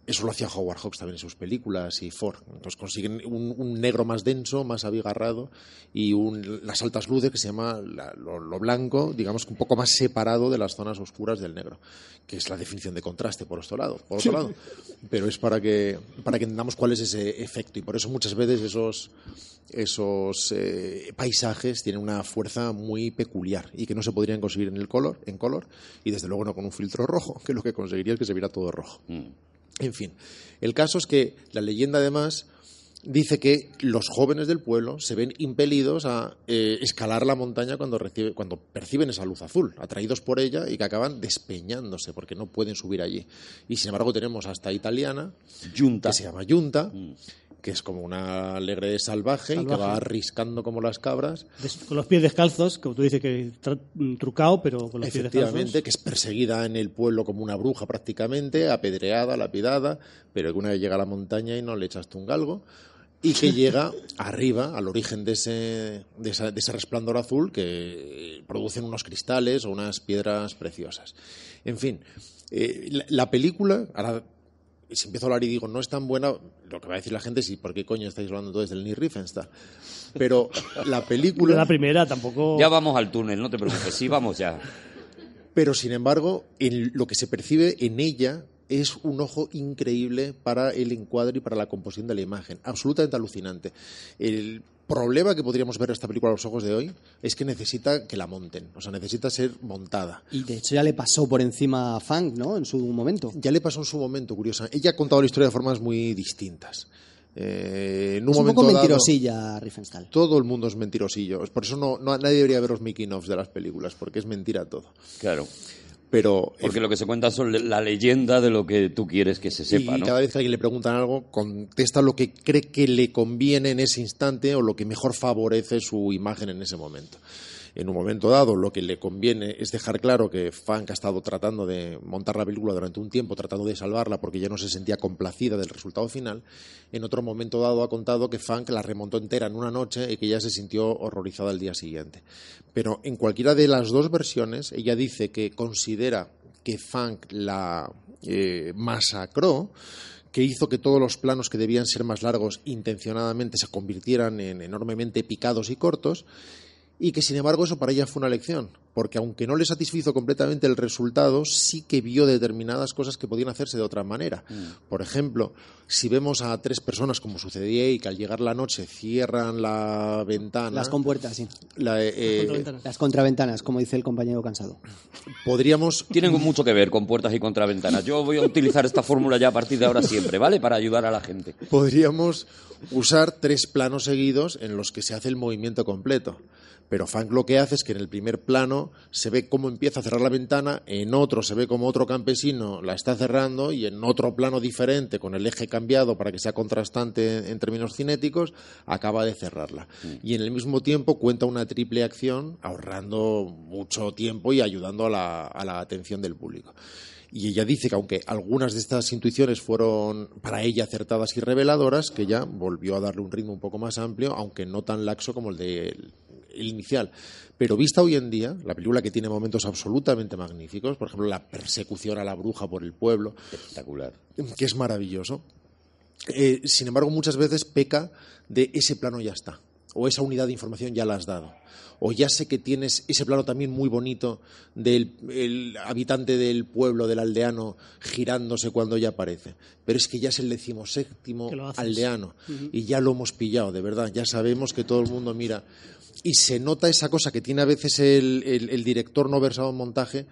Eso lo hacía Howard Hawks también en sus películas y Ford. Entonces consiguen un, un negro más denso, más abigarrado y un- las altas luces que se llama la- lo, lo blanco, digamos que un poco más separado de las zonas oscuras del negro, que es la definición de contraste por otro lado. Por otro lado. Pero es para que, para que entendamos cuál es ese efecto y por eso muchas veces esos, esos eh, paisajes tienen una fuerza muy peculiar y que no se podrían conseguir en el color, en color y desde luego no con un filtro rojo, que lo que conseguiría es que se viera todo rojo. En fin, el caso es que la leyenda además dice que los jóvenes del pueblo se ven impelidos a eh, escalar la montaña cuando, recibe- cuando perciben esa luz azul, atraídos por ella y que acaban despeñándose porque no pueden subir allí. Y sin embargo tenemos hasta italiana,
Yunta.
que se llama Yunta, que es como una alegre salvaje, y que
Salvaje.
va arriscando como las cabras.
Des- con los pies descalzos, como tú dices que mm, trucado, pero con los pies
Efectivamente,
descalzos.
que es perseguida en el pueblo como una bruja prácticamente, apedreada, lapidada, pero que una vez llega a la montaña y no le echaste un galgo, y que [laughs] llega arriba, al origen de ese, de, esa- de ese resplandor azul que producen unos cristales o unas piedras preciosas. En fin, eh, la, la película, ahora si empiezo a hablar y digo no es tan buena, lo que va a decir la gente es, ¿y por qué coño estáis hablando entonces del Nick Riefenstahl? Pero la película... [laughs]
La primera tampoco.
Ya vamos al túnel, no te preocupes. Sí, vamos ya.
Pero sin embargo, en lo que se percibe en ella es un ojo increíble para el encuadre y para la composición de la imagen. Absolutamente alucinante. El problema que podríamos ver a esta película a los ojos de hoy es que necesita que la monten, o sea, necesita ser montada.
Y de hecho ya le pasó por encima a Funk, ¿no? En su momento.
Ya le pasó en su momento, curiosa. Ella ha contado la historia de formas muy distintas. Eh, en un
es un
momento
poco
dado-
mentirosilla Riefenstahl.
todo el mundo es mentirosillo. Por eso no, no- nadie debería ver los making-ofs de las películas, porque es mentira todo.
Claro.
Pero
Porque lo que se cuenta son la leyenda de lo que tú quieres que se sepa,
y
¿no?
cada vez que alguien le preguntan algo, contesta lo que cree que le conviene en ese instante o lo que mejor favorece su imagen en ese momento. En un momento dado, lo que le conviene es dejar claro que Funk ha estado tratando de montar la película durante un tiempo, tratando de salvarla porque ya no se sentía complacida del resultado final. En otro momento dado ha contado que Funk la remontó entera en una noche y que ya se sintió horrorizada el día siguiente. Pero en cualquiera de las dos versiones, ella dice que considera que Funk la eh, masacró, que hizo que todos los planos que debían ser más largos intencionadamente se convirtieran en enormemente picados y cortos, y que sin embargo eso para ella fue una lección, porque aunque no le satisfizo completamente el resultado, sí que vio determinadas cosas que podían hacerse de otra manera.
Mm.
Por ejemplo, si vemos a tres personas, como sucedía y que al llegar la noche cierran la ventana,
Las compuertas, sí.
la, eh,
Contraventanas.
Las contraventanas, como dice el compañero cansado.
podríamos
Tienen mucho que ver con puertas y contraventanas. Yo voy a utilizar esta fórmula ya a partir de ahora siempre, ¿vale? Para ayudar a la gente.
podríamos usar tres planos seguidos en los que se hace el movimiento completo. Pero Funk lo que hace es que en el primer plano se ve cómo empieza a cerrar la ventana, en otro se ve como otro campesino la está cerrando y en otro plano diferente, con el eje cambiado para que sea contrastante en términos cinéticos, acaba de cerrarla. Y en el mismo tiempo cuenta una triple acción, ahorrando mucho tiempo y ayudando a la, a la atención del público. Y ella dice que aunque algunas de estas intuiciones fueron para ella acertadas y reveladoras, que ella volvió a darle un ritmo un poco más amplio, aunque no tan laxo como el de el, inicial. Pero vista hoy en día, la película que tiene momentos absolutamente magníficos, por ejemplo, la persecución a la bruja por el pueblo,
Espectacular.
que es maravilloso. Eh, sin embargo, muchas veces peca de ese plano ya está, o esa unidad de información ya la has dado, o ya sé que tienes ese plano también muy bonito del el habitante del pueblo, del aldeano, girándose cuando ya aparece. Pero es que ya es el decimoséptimo aldeano y ya lo hemos pillado, de verdad, ya sabemos que todo el mundo mira. Y se nota esa cosa que tiene a veces el, el- el director no versado en montaje,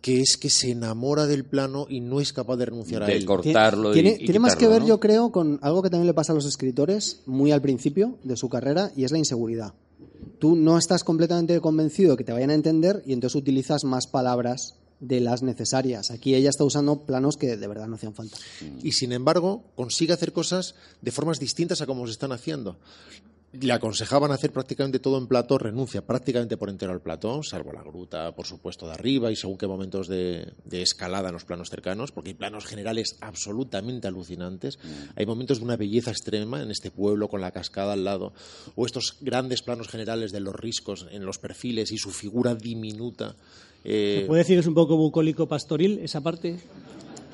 que es que se enamora del plano y no es capaz de renunciar a
De
él.
cortarlo y-
tiene,
y
tiene más que ver,
¿no?
yo creo, con algo que también le pasa a los escritores muy al principio de su carrera y es la inseguridad. Tú no estás completamente convencido de que te vayan a entender y entonces utilizas más palabras de las necesarias. Aquí ella está usando planos que de verdad no hacían falta.
y sin embargo consigue hacer cosas de formas distintas a como se están haciendo. Le aconsejaban hacer prácticamente todo en plató, renuncia prácticamente por entero al plató, salvo la gruta, por supuesto, de arriba y según qué momentos de, de escalada en los planos cercanos, porque hay planos generales absolutamente alucinantes. Hay momentos de una belleza extrema en este pueblo con la cascada al lado, o estos grandes planos generales de los riscos en los perfiles y su figura diminuta. eh,
¿Se puede decir que es un poco bucólico pastoril esa parte?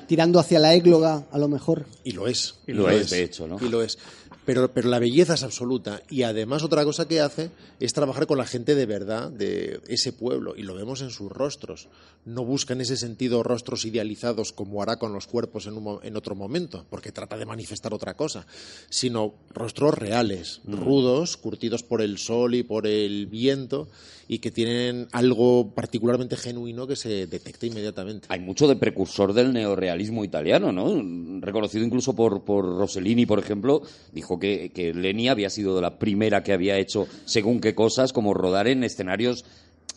Tirando hacia la égloga, a lo mejor.
Y lo es.
Y lo es, de hecho, ¿no?
Y lo es. Pero, pero la belleza es absoluta. Y además otra cosa que hace es trabajar con la gente de verdad de ese pueblo. Y lo vemos en sus rostros. No busca en ese sentido rostros idealizados como hará con los cuerpos en, un en otro momento, porque trata de manifestar otra cosa, sino rostros reales, rudos, curtidos por el sol y por el viento, y que tienen algo particularmente genuino que se detecta inmediatamente.
Hay mucho de precursor del neorealismo italiano, ¿no? Reconocido incluso por, por Rossellini, por ejemplo, dijo que, que Leni había sido la primera que había hecho según qué cosas, como rodar en escenarios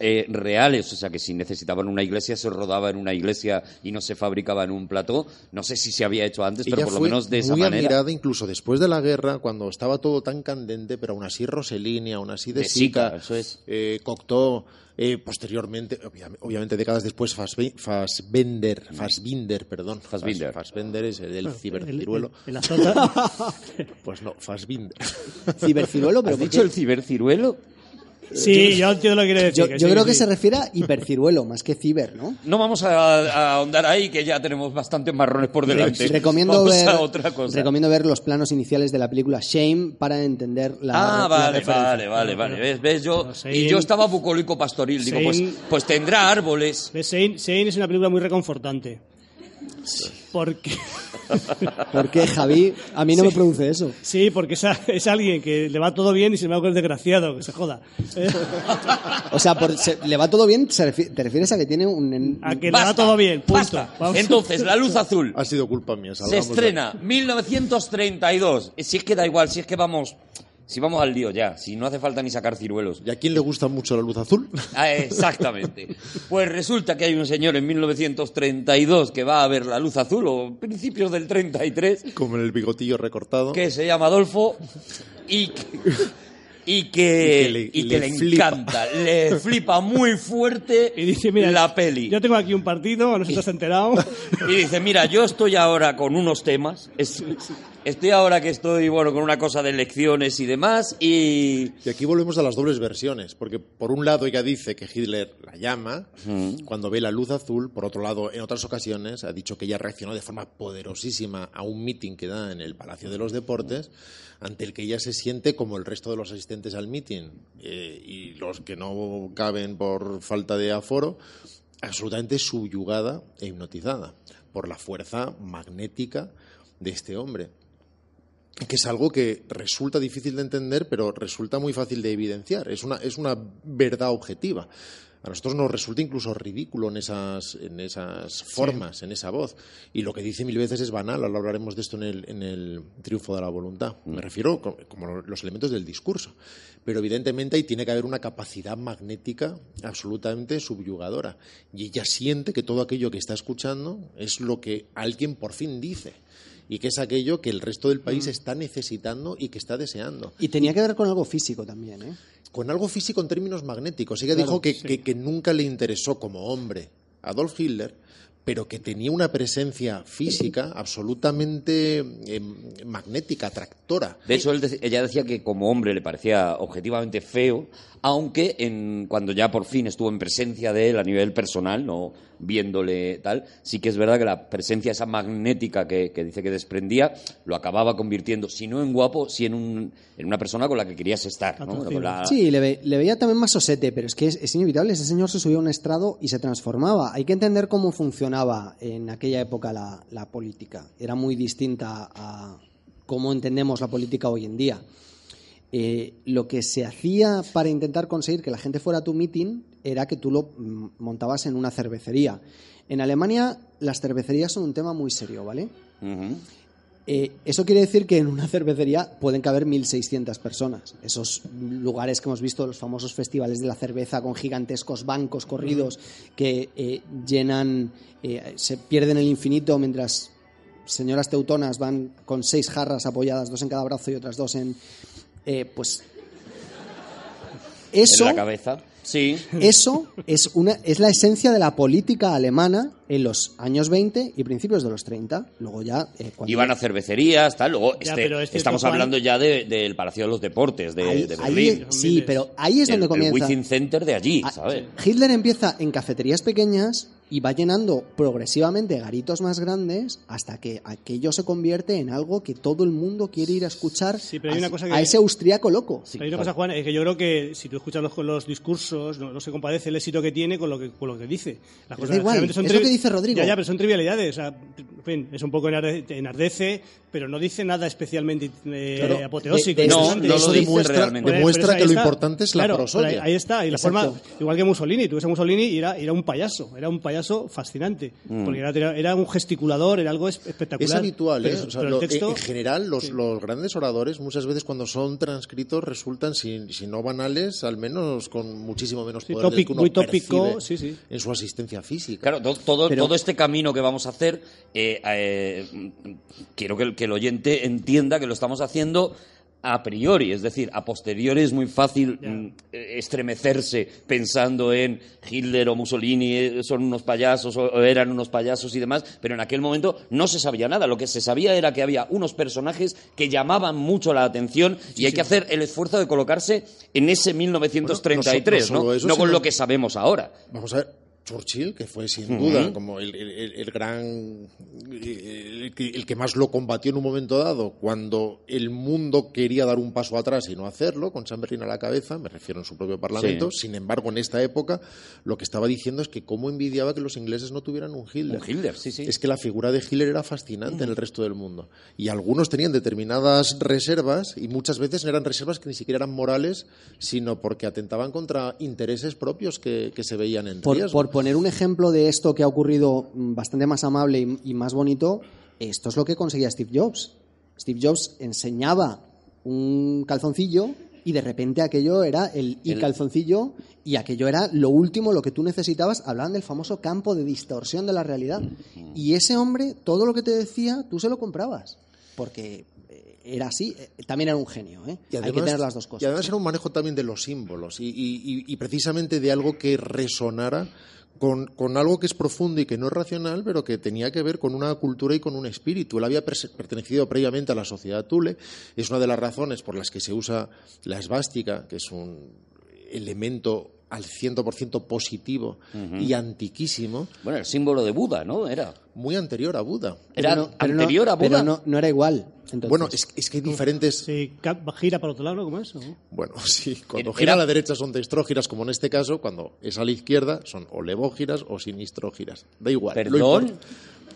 eh, reales, o sea que si necesitaban una iglesia se rodaba en una iglesia y no se fabricaba en un plató. No sé si se había hecho antes, pero
Ella
por lo menos de esa
muy
manera.
admirada incluso después de la guerra, cuando estaba todo tan candente, pero aún así Rossellini, aún así De,
De Sica,
Sica,
eso es.
eh, Cocteau, eh, posteriormente, obvia- obviamente décadas después, Fassbe- Fassbender, Fassbinder, perdón.
Fassbinder.
Fass- Fassbender es el del ciberciruelo.
El, el azota. [laughs]
Pues no, Fassbinder.
Ciberciruelo, [laughs] pero
¿Has
¿por
dicho
qué?
el ciberciruelo?
Sí, yo entiendo lo que quiere decir.
Yo, yo
sí,
creo que
sí.
se refiere a hiperciruelo más que ciber, ¿no?
No vamos a, a ahondar ahí, que ya tenemos bastantes marrones por delante.
Re- recomiendo
Vamos
ver
a otra cosa.
recomiendo ver los planos iniciales de la película Shame para entender la
Ah,
la
vale,
referencia.
vale, vale, vale. ¿Ves? ¿Ves? Yo,
Pero
y yo estaba bucólico pastoril. Digo, pues,
Sein-
pues tendrá árboles.
¿Ves? Sein, Sein es una película muy reconfortante. Porque, [laughs] [laughs]
Porque Javi, a mí no me produce eso.
sí, porque es, a- es alguien que le va todo bien y se me va con el desgraciado, que se joda. Eh, [laughs]
O sea, por- se- le va todo bien, se refi- te refieres a que tiene un...
A que le va todo bien, punto.
Entonces, La Luz Azul
Ha sido culpa mía.
se
de-
estrena 1932. Si es que da igual, si es que vamos... Si vamos al lío ya, si no hace falta ni sacar ciruelos.
¿Y a quién le gusta mucho la luz azul?
Ah, exactamente. Pues resulta que hay un señor en 1932 que va a ver la luz azul, o principios del 33,
Como en el bigotillo recortado.
que se llama Adolfo y que, y que,
Y que le-
y que
le
le
flipa.
encanta, le flipa muy fuerte
Y dice, mira,
la peli.
Yo tengo aquí un partido, no sé si te has enterado.
Y dice, mira, yo estoy ahora con unos temas, es, estoy ahora que estoy, bueno, con una cosa de elecciones y demás, y...
Y aquí volvemos a las dobles versiones, porque por un lado ella dice que Hitler la llama cuando ve la luz azul, por otro lado, en otras ocasiones ha dicho que ella reaccionó de forma poderosísima a un mitin que da en el Palacio de los Deportes, ante el que ella se siente como el resto de los asistentes al mitin eh, y los que no caben por falta de aforo, absolutamente subyugada e hipnotizada por la fuerza magnética de este hombre que es algo que resulta difícil de entender, pero resulta muy fácil de evidenciar. Es una, es una verdad objetiva. A nosotros nos resulta incluso ridículo en esas, en esas formas, en esa voz. Y lo que dice mil veces es banal, ahora hablaremos de esto en el, en el triunfo de la voluntad. Me refiero co- como los elementos del discurso. Pero evidentemente ahí tiene que haber una capacidad magnética absolutamente subyugadora. Y ella siente que todo aquello que está escuchando es lo que alguien por fin dice. Y que es aquello que el resto del país está necesitando y que está deseando
Y tenía que ver con algo físico también, ¿eh?
con algo físico en términos magnéticos. Ella
Claro,
dijo que,
sí.
que- que nunca le interesó como hombre Adolf Hitler, pero que tenía una presencia física absolutamente eh, magnética, atractora.
De hecho, él ella decía que como hombre le parecía objetivamente feo, aunque en, cuando ya por fin estuvo en presencia de él a nivel personal, no viéndole tal, sí que es verdad que la presencia esa magnética que, que dice que desprendía lo acababa convirtiendo, si no en guapo, sí en, un, en una persona con la que querías estar. ¿no?
Atractivo.
Con la-
Sí, le, ve- le veía también más sosete, pero es que es, es inevitable. Ese señor se subía a un estrado y se transformaba. Hay que entender cómo funcionaba en aquella época la, la política. Era muy distinta a cómo entendemos la política hoy en día. Eh, lo que se hacía para intentar conseguir que la gente fuera a tu meeting era que tú lo mm, montabas en una cervecería. En Alemania las cervecerías son un tema muy serio, ¿vale? Eh, eso quiere decir que en una cervecería pueden caber 1.600 personas. Esos lugares que hemos visto, los famosos festivales de la cerveza con gigantescos bancos corridos que eh, llenan, se pierden el infinito mientras señoras teutonas van con seis jarras apoyadas, dos en cada brazo y otras dos en... eh, pues eso,
En la cabeza. Sí.
eso es, una, es la esencia de la política alemana en los años 20 y principios de los 30. Luego ya... eh, cuando-
Iban a cervecerías, tal. Luego
Ya,
este-
pero
estamos
Juan-
hablando ya de- del Palacio de los Deportes de,
Ahí-
de
ahí-
Berlín.
sí, pero ahí es
el,
donde
el
comienza.
Wizzing Center de allí,
Ah,
¿sabes?
Hitler empieza en cafeterías pequeñas y va llenando progresivamente garitos más grandes hasta que aquello se convierte en algo que todo el mundo quiere ir a escuchar
Sí, pero hay
a,
una cosa que-
a ese austriaco loco.
Sí,
Hay una
claro.
cosa, Juan, es que yo creo que si tú escuchas los, los discursos, no, no se compadece el éxito que tiene con lo que, con lo que dice. Las
Pero da igual,
son
es lo que dice Rodrigo.
Ya, ya, pero son trivialidades. O sea, en fin, es un poco enarde- enardece, pero no dice nada especialmente eh,
Claro,
apoteósico.
de- de-
No,
interesante.
no lo dice
demuestra,
realmente.
demuestra
Pero
que
ahí
lo
está.
importante es la
Claro,
prosodia.
pero Ahí, está, y la
Exacto.
forma, igual que Mussolini, tú ves a Mussolini y era, era un payaso, era un payaso fascinante,
Mm.
porque era, era un gesticulador, era algo es- espectacular.
Es habitual, ¿eh?
Pero-
O sea,
pero
lo-
el texto,
en general, los,
sí.
los grandes oradores muchas veces cuando son transcritos resultan, si, si no banales, al menos con muchísimo menos
Sí,
poder del
tópico-
que uno
muy tópico, sí, sí.
en su asistencia física.
Claro, to- todo,
Pero-
todo este camino que vamos a hacer, eh, eh, quiero que el, que el oyente entienda que lo estamos haciendo a priori, es decir, a posteriori es muy fácil mm, eh, estremecerse pensando en Hitler o Mussolini eh, son unos payasos o, eran unos payasos y demás, pero en aquel momento no se sabía nada. Lo que se sabía era que había unos personajes que llamaban mucho la atención y hay que hacer el esfuerzo de colocarse en ese 1933,
Bueno, no so- no
¿no?
solo eso,
no con
sino-
lo que sabemos ahora.
Vamos a ver, Churchill, que fue sin duda como el, el- el- el gran. El, que- el que más lo combatió en un momento dado, cuando el mundo quería dar un paso atrás y no hacerlo, con Chamberlain a la cabeza, me refiero en su propio parlamento.
Sí.
Sin embargo, en esta época, lo que estaba diciendo es que cómo envidiaba que los ingleses no tuvieran un Hitler.
Un Hitler, sí, sí.
Es que la figura de Hitler era fascinante en el resto del mundo. Y algunos tenían determinadas reservas, y muchas veces no eran reservas que ni siquiera eran morales, sino porque atentaban contra intereses propios que, que se veían en
Por,
riesgo.
por poner un ejemplo de esto que ha ocurrido mm, bastante más amable y, y más bonito, esto es lo que conseguía Steve Jobs. Steve Jobs enseñaba un calzoncillo y de repente aquello era el y
El-
calzoncillo y aquello era lo último, lo que tú necesitabas. Hablaban del famoso campo de distorsión de la realidad. Y ese hombre, todo lo que te decía, tú se lo comprabas. Porque eh, era así. Eh, También era un genio. ¿eh?
Y
Hay que tener las dos cosas.
Y además era un manejo también de los símbolos y, y- y- y precisamente de algo que resonara con, con algo que es profundo y que no es racional, pero que tenía que ver con una cultura y con un espíritu. Él había pertenecido previamente a la sociedad Thule, es una de las razones por las que se usa la esvástica, que es un elemento al 100% positivo y antiquísimo,
Bueno, el símbolo de Buda, ¿no? Era.
muy anterior a Buda.
Era
Pero no- pero no-
anterior a Buda.
Pero no, no era igual. Entonces,
Bueno, es, es que hay diferentes...
Sí, gira para otro lado. ¿Cómo es?
Bueno, [laughs] sí, cuando
Era-
gira a la derecha son dextrógiras, como en este caso, cuando es a la izquierda son o levógiras o sinistrógiras. Da igual. lo
Perdón,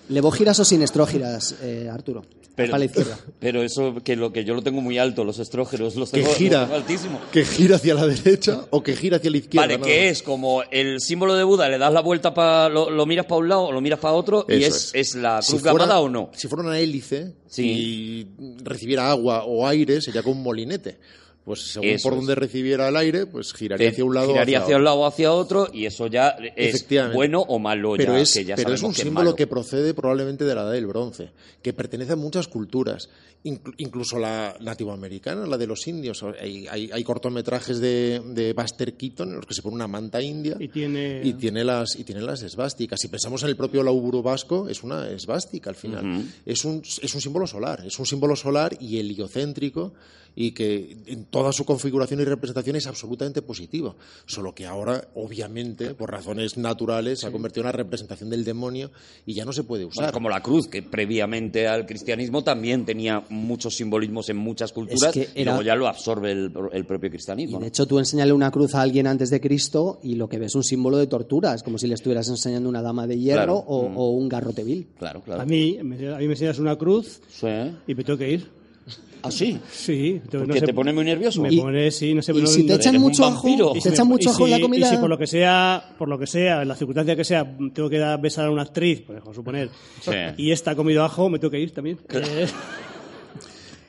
¿Levógiras o sinestrógiras, eh, Arturo?
pero,
Para la izquierda. [laughs]
pero eso que lo que yo lo tengo muy alto, los estrógenos los
Que
tengo, los
gira,
tengo altísimo.
que gira hacia la derecha o que gira hacia la izquierda.
Vale,
nada
que es como el símbolo de Buda, le das la vuelta para lo, lo miras para un lado o lo miras para otro y es, es la
Si
cruz
fuera-
gamada o no.
Si fuera una hélice
Sí.
y recibiera agua o aire, sería como un molinete. Pues según
Eso
por
es.
donde recibiera el aire, pues giraría
Te
hacia un lado o
giraría
hacia
hacia un lado o hacia otro y eso ya es bueno o malo
pero
ya,
es,
que ya
pero es
sabemos
un
que
símbolo
malo.
que procede probablemente de la edad del bronce, que pertenece a muchas culturas, inclu- incluso la nativoamericana, la de los indios. Hay, hay- hay cortometrajes de, de Buster Keaton en los que se pone una manta india
Y tiene...
y tiene las y tiene las esvásticas. Si pensamos en el propio lauburo vasco, es una esvástica al final. es, un, es un símbolo solar, es un símbolo solar y heliocéntrico y que en toda su configuración y representación es absolutamente positivo. Solo que ahora, obviamente, por razones naturales, se ha convertido en una representación del demonio y ya no se puede usar.
Bueno, como la cruz, que previamente al cristianismo también tenía muchos simbolismos en muchas culturas
que
y
era-
luego ya lo absorbe el, el propio
Y
cristianismo.
de
¿no?
hecho, tú enseñale una cruz a alguien antes de Cristo y lo que ves es un símbolo de tortura. Es como si le estuvieras enseñando una dama de hierro
Claro.
o,
Mm.
o un garrote vil.
Claro, claro.
A mí, me- a mí me enseñas una cruz
Sí.
y me tengo que ir.
¿Ah, sí?
Sí. entonces
¿Porque
no sé-
te pone muy nervioso?
Me
Y-
pone, sí, no sé.
Y
no-
si te echan mucho ajo,
vampiro.
te echan mucho
y
ajo en la
si-
comida.
Y si por lo que sea, por lo que sea, en la circunstancia que sea, tengo que dar besar a una actriz, vamos a suponer,
Sí.
y esta ha comido ajo, me tengo que ir también. Eh,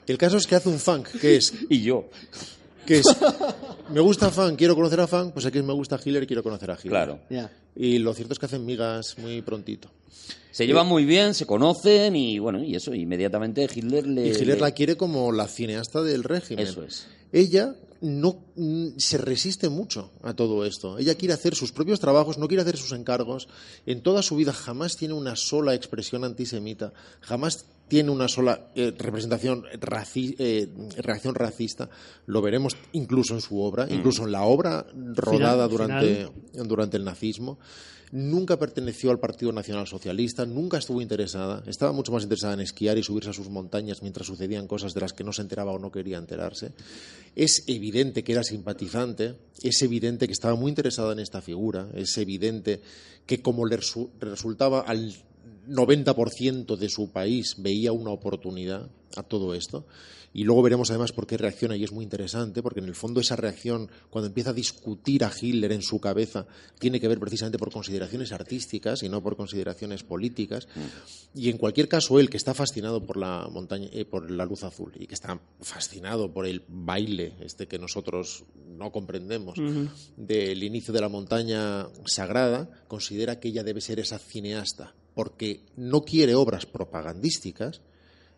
El caso es que hace un funk, que es, [laughs]
Y yo,
que es me gusta funk, quiero conocer a funk, pues aquí es me gusta Hitler, quiero conocer a Hitler.
claro.
Ya.
Y lo cierto es que hacen migas muy prontito.
Se llevan muy bien, se conocen y bueno, y eso, inmediatamente Hitler le...
Y Hitler
le-
la quiere como la cineasta del régimen.
Eso es.
Ella no mm, se resiste mucho a todo esto. Ella quiere hacer sus propios trabajos, no quiere hacer sus encargos. En toda su vida jamás tiene una sola expresión antisemita, jamás tiene una sola eh, representación, raci- eh, reacción racista. Lo veremos incluso en su obra, incluso en la obra rodada
Final-
durante, durante el nazismo. Nunca perteneció al Partido Nacional Socialista, nunca estuvo interesada, estaba mucho más interesada en esquiar y subirse a sus montañas mientras sucedían cosas de las que no se enteraba o no quería enterarse. Es evidente que era simpatizante, es evidente que estaba muy interesada en esta figura, es evidente que como le resu- resultaba al 90% de su país veía una oportunidad a todo esto. Y luego veremos además por qué reacciona y es muy interesante, porque en el fondo esa reacción, cuando empieza a discutir a Hitler en su cabeza, tiene que ver precisamente por consideraciones artísticas y no por consideraciones políticas. Y en cualquier caso, él que está fascinado por la montaña, eh, por la luz azul y que está fascinado por el baile este que nosotros no comprendemos del inicio de la montaña sagrada, considera que ella debe ser esa cineasta, porque no quiere obras propagandísticas,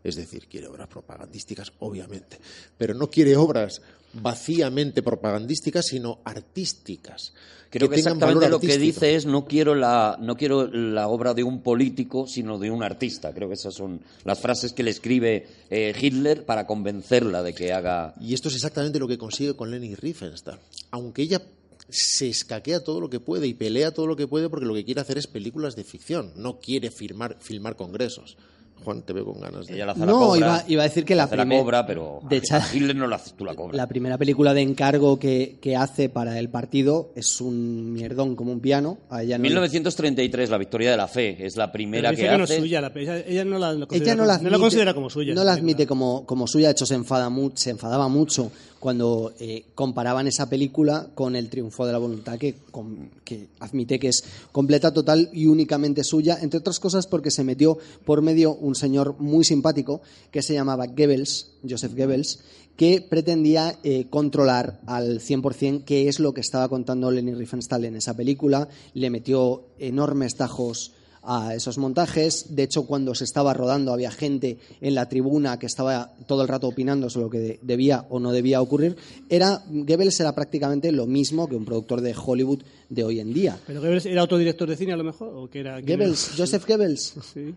es decir, quiere obras propagandísticas, obviamente, pero no quiere obras vacíamente propagandísticas, sino artísticas.
Creo que, exactamente
valor
lo que dice es no quiero la no quiero la obra de un político sino de un artista creo que esas son las frases que le escribe eh, Hitler para convencerla de que haga
Y esto es exactamente lo que consigue con Leni Riefenstahl. Aunque ella se escaquea todo lo que puede y pelea todo lo que puede porque lo que quiere hacer es películas de ficción, no quiere filmar, filmar congresos. Juan, te veo con ganas de...
ella la hace la
No,
cobra,
iba- iba a decir que la
hace la
primer-
cobra pero
de
a- no la haces tú la [laughs] cobra
La primera película de encargo que, que hace para el partido es un mierdón como un piano. A ella no,
1933 la victoria de la fe es la
pero
primera
dice
que,
que no es
hace
suya, la- ella, ella no la,
ella
considera,
no la,
como-
admite,
considera como suya.
No la admite como, como suya. De hecho, se, enfada mu- se enfadaba mucho cuando eh, comparaban esa película con El triunfo de la voluntad, que, con- que admite que es completa, total y únicamente suya, entre otras cosas porque se metió por medio un señor muy simpático que se llamaba Goebbels, Joseph Goebbels, que pretendía eh, controlar al 100% qué es lo que estaba contando Leni Riefenstahl en esa película. Le metió enormes tajos a esos montajes. De hecho, cuando se estaba rodando había gente en la tribuna que estaba todo el rato opinando sobre lo que debía o no debía ocurrir. Era, Goebbels era prácticamente lo mismo que un productor de Hollywood de hoy en día.
¿Pero Goebbels era autodirector de cine a lo mejor? ¿O que era,
Goebbels, Joseph Goebbels. [laughs]
Sí.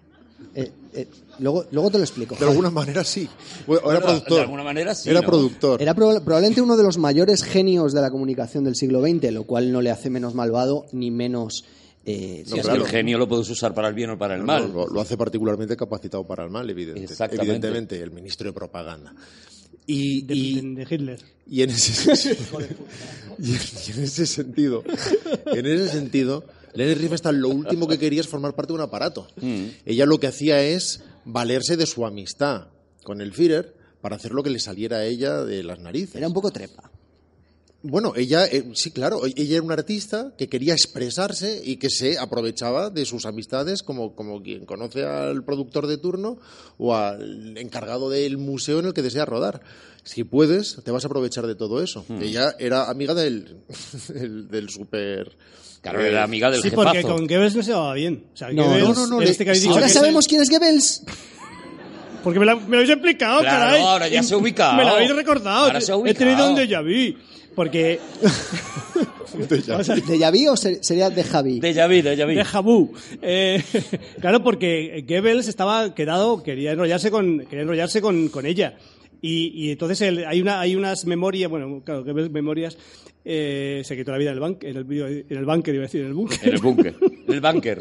Eh, eh, luego, luego te lo explico.
De alguna manera sí. Bueno, era productor.
de alguna manera sí,
Era
¿no?
productor.
Era proba- probablemente uno de los mayores genios de la comunicación del siglo XX, lo cual no le hace menos malvado ni menos. Eh,
Si es que
claro.
el genio lo puedes usar para el bien o para el mal.
No, lo, lo hace particularmente capacitado para el mal, evidente- evidentemente, el ministro de propaganda. Y,
De,
y-
de- de Hitler.
y en ese [laughs] [laughs] y, en- y en ese sentido, en ese sentido, Leni Riefenstahl lo último que quería es formar parte de un aparato. Ella lo que hacía es valerse de su amistad con el Führer para hacer lo que le saliera a ella de las narices.
era un poco trepa.
Bueno, ella, eh, sí, claro, ella era una artista que quería expresarse y que se aprovechaba de sus amistades como, como quien conoce al productor de turno o al encargado del museo en el que desea rodar. Si puedes, te vas a aprovechar de todo eso. Ella era amiga del, [laughs] del, del super...
Claro, era amiga del
Sí, porque con Goebbels no se llevaba bien. O sea,
No,
Goebbels,
no, no, no, le-
este que habéis dicho
Ahora
que
sabemos
es-
quién es Goebbels. [laughs]
Porque me, la- me lo habéis explicado,
Claro,
caray.
ahora ya se ha [laughs] ubicado.
Me lo habéis recordado.
Ahora se ha
He tenido un déjà vu. Porque... [laughs]
¿De Javi o ser- sería de Javi?
De Javi, de Javi.
Deja vu. Eh, [laughs] claro, porque Goebbels estaba quedado, quería enrollarse con, quería enrollarse con, con ella. Y, y entonces el- hay, una, hay unas memorias, bueno, claro, Goebbels memorias, eh, se quitó la vida en el, ban- en el, en el búnker, iba a decir, en el búnker.
En el búnker. [laughs] En el búnker.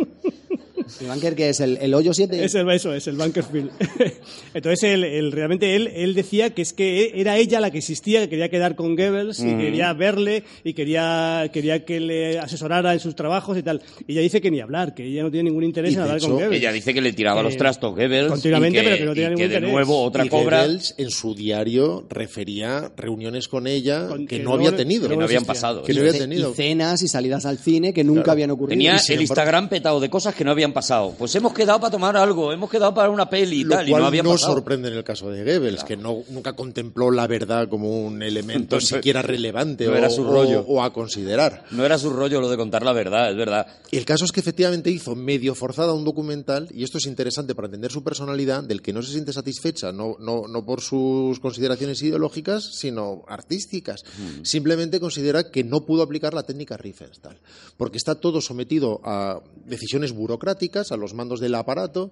El banker que es el, el hoyo 7.
Es el, eso, es el Bunkerfield. [laughs] Entonces, él, él- realmente él, él decía que es que era ella la que existía, que quería quedar con Goebbels y quería verle y quería, quería que le asesorara en sus trabajos y tal. Y ella dice que ni hablar, que ella no tiene ningún interés
Y
en hablar con
hecho,
Goebbels.
Ella dice que le tiraba
Que-
los trastos Goebbels.
Continuamente,
y que,
pero que no tenía
y
ningún
que de
interés.
nuevo otra
y
cobra
Goebbels en su diario refería reuniones con ella
Con-
que,
que
no había tenido.
que no
no
habían pasado.
Que no había tenido.
y cenas y salidas al cine que nunca habían ocurrido.
Tenía el Instagram petado de cosas que no habían pasado. Pues hemos quedado para tomar algo, hemos quedado para una peli y
Lo
tal, y
cual
no había
no
pasado.
sorprende en el caso de Goebbels, que no, nunca contempló la verdad como un elemento [laughs]
Entonces,
siquiera relevante
no
o,
era su rollo.
o a considerar.
No era su rollo lo de contar la verdad, es verdad.
El caso es que efectivamente hizo medio forzada un documental, y esto es interesante para entender su personalidad, del que no se siente satisfecha, no, no, no por sus consideraciones ideológicas, sino artísticas. Simplemente considera que no pudo aplicar la técnica Riefenstahl, porque está todo sometido a decisiones burocráticas, a los mandos del aparato,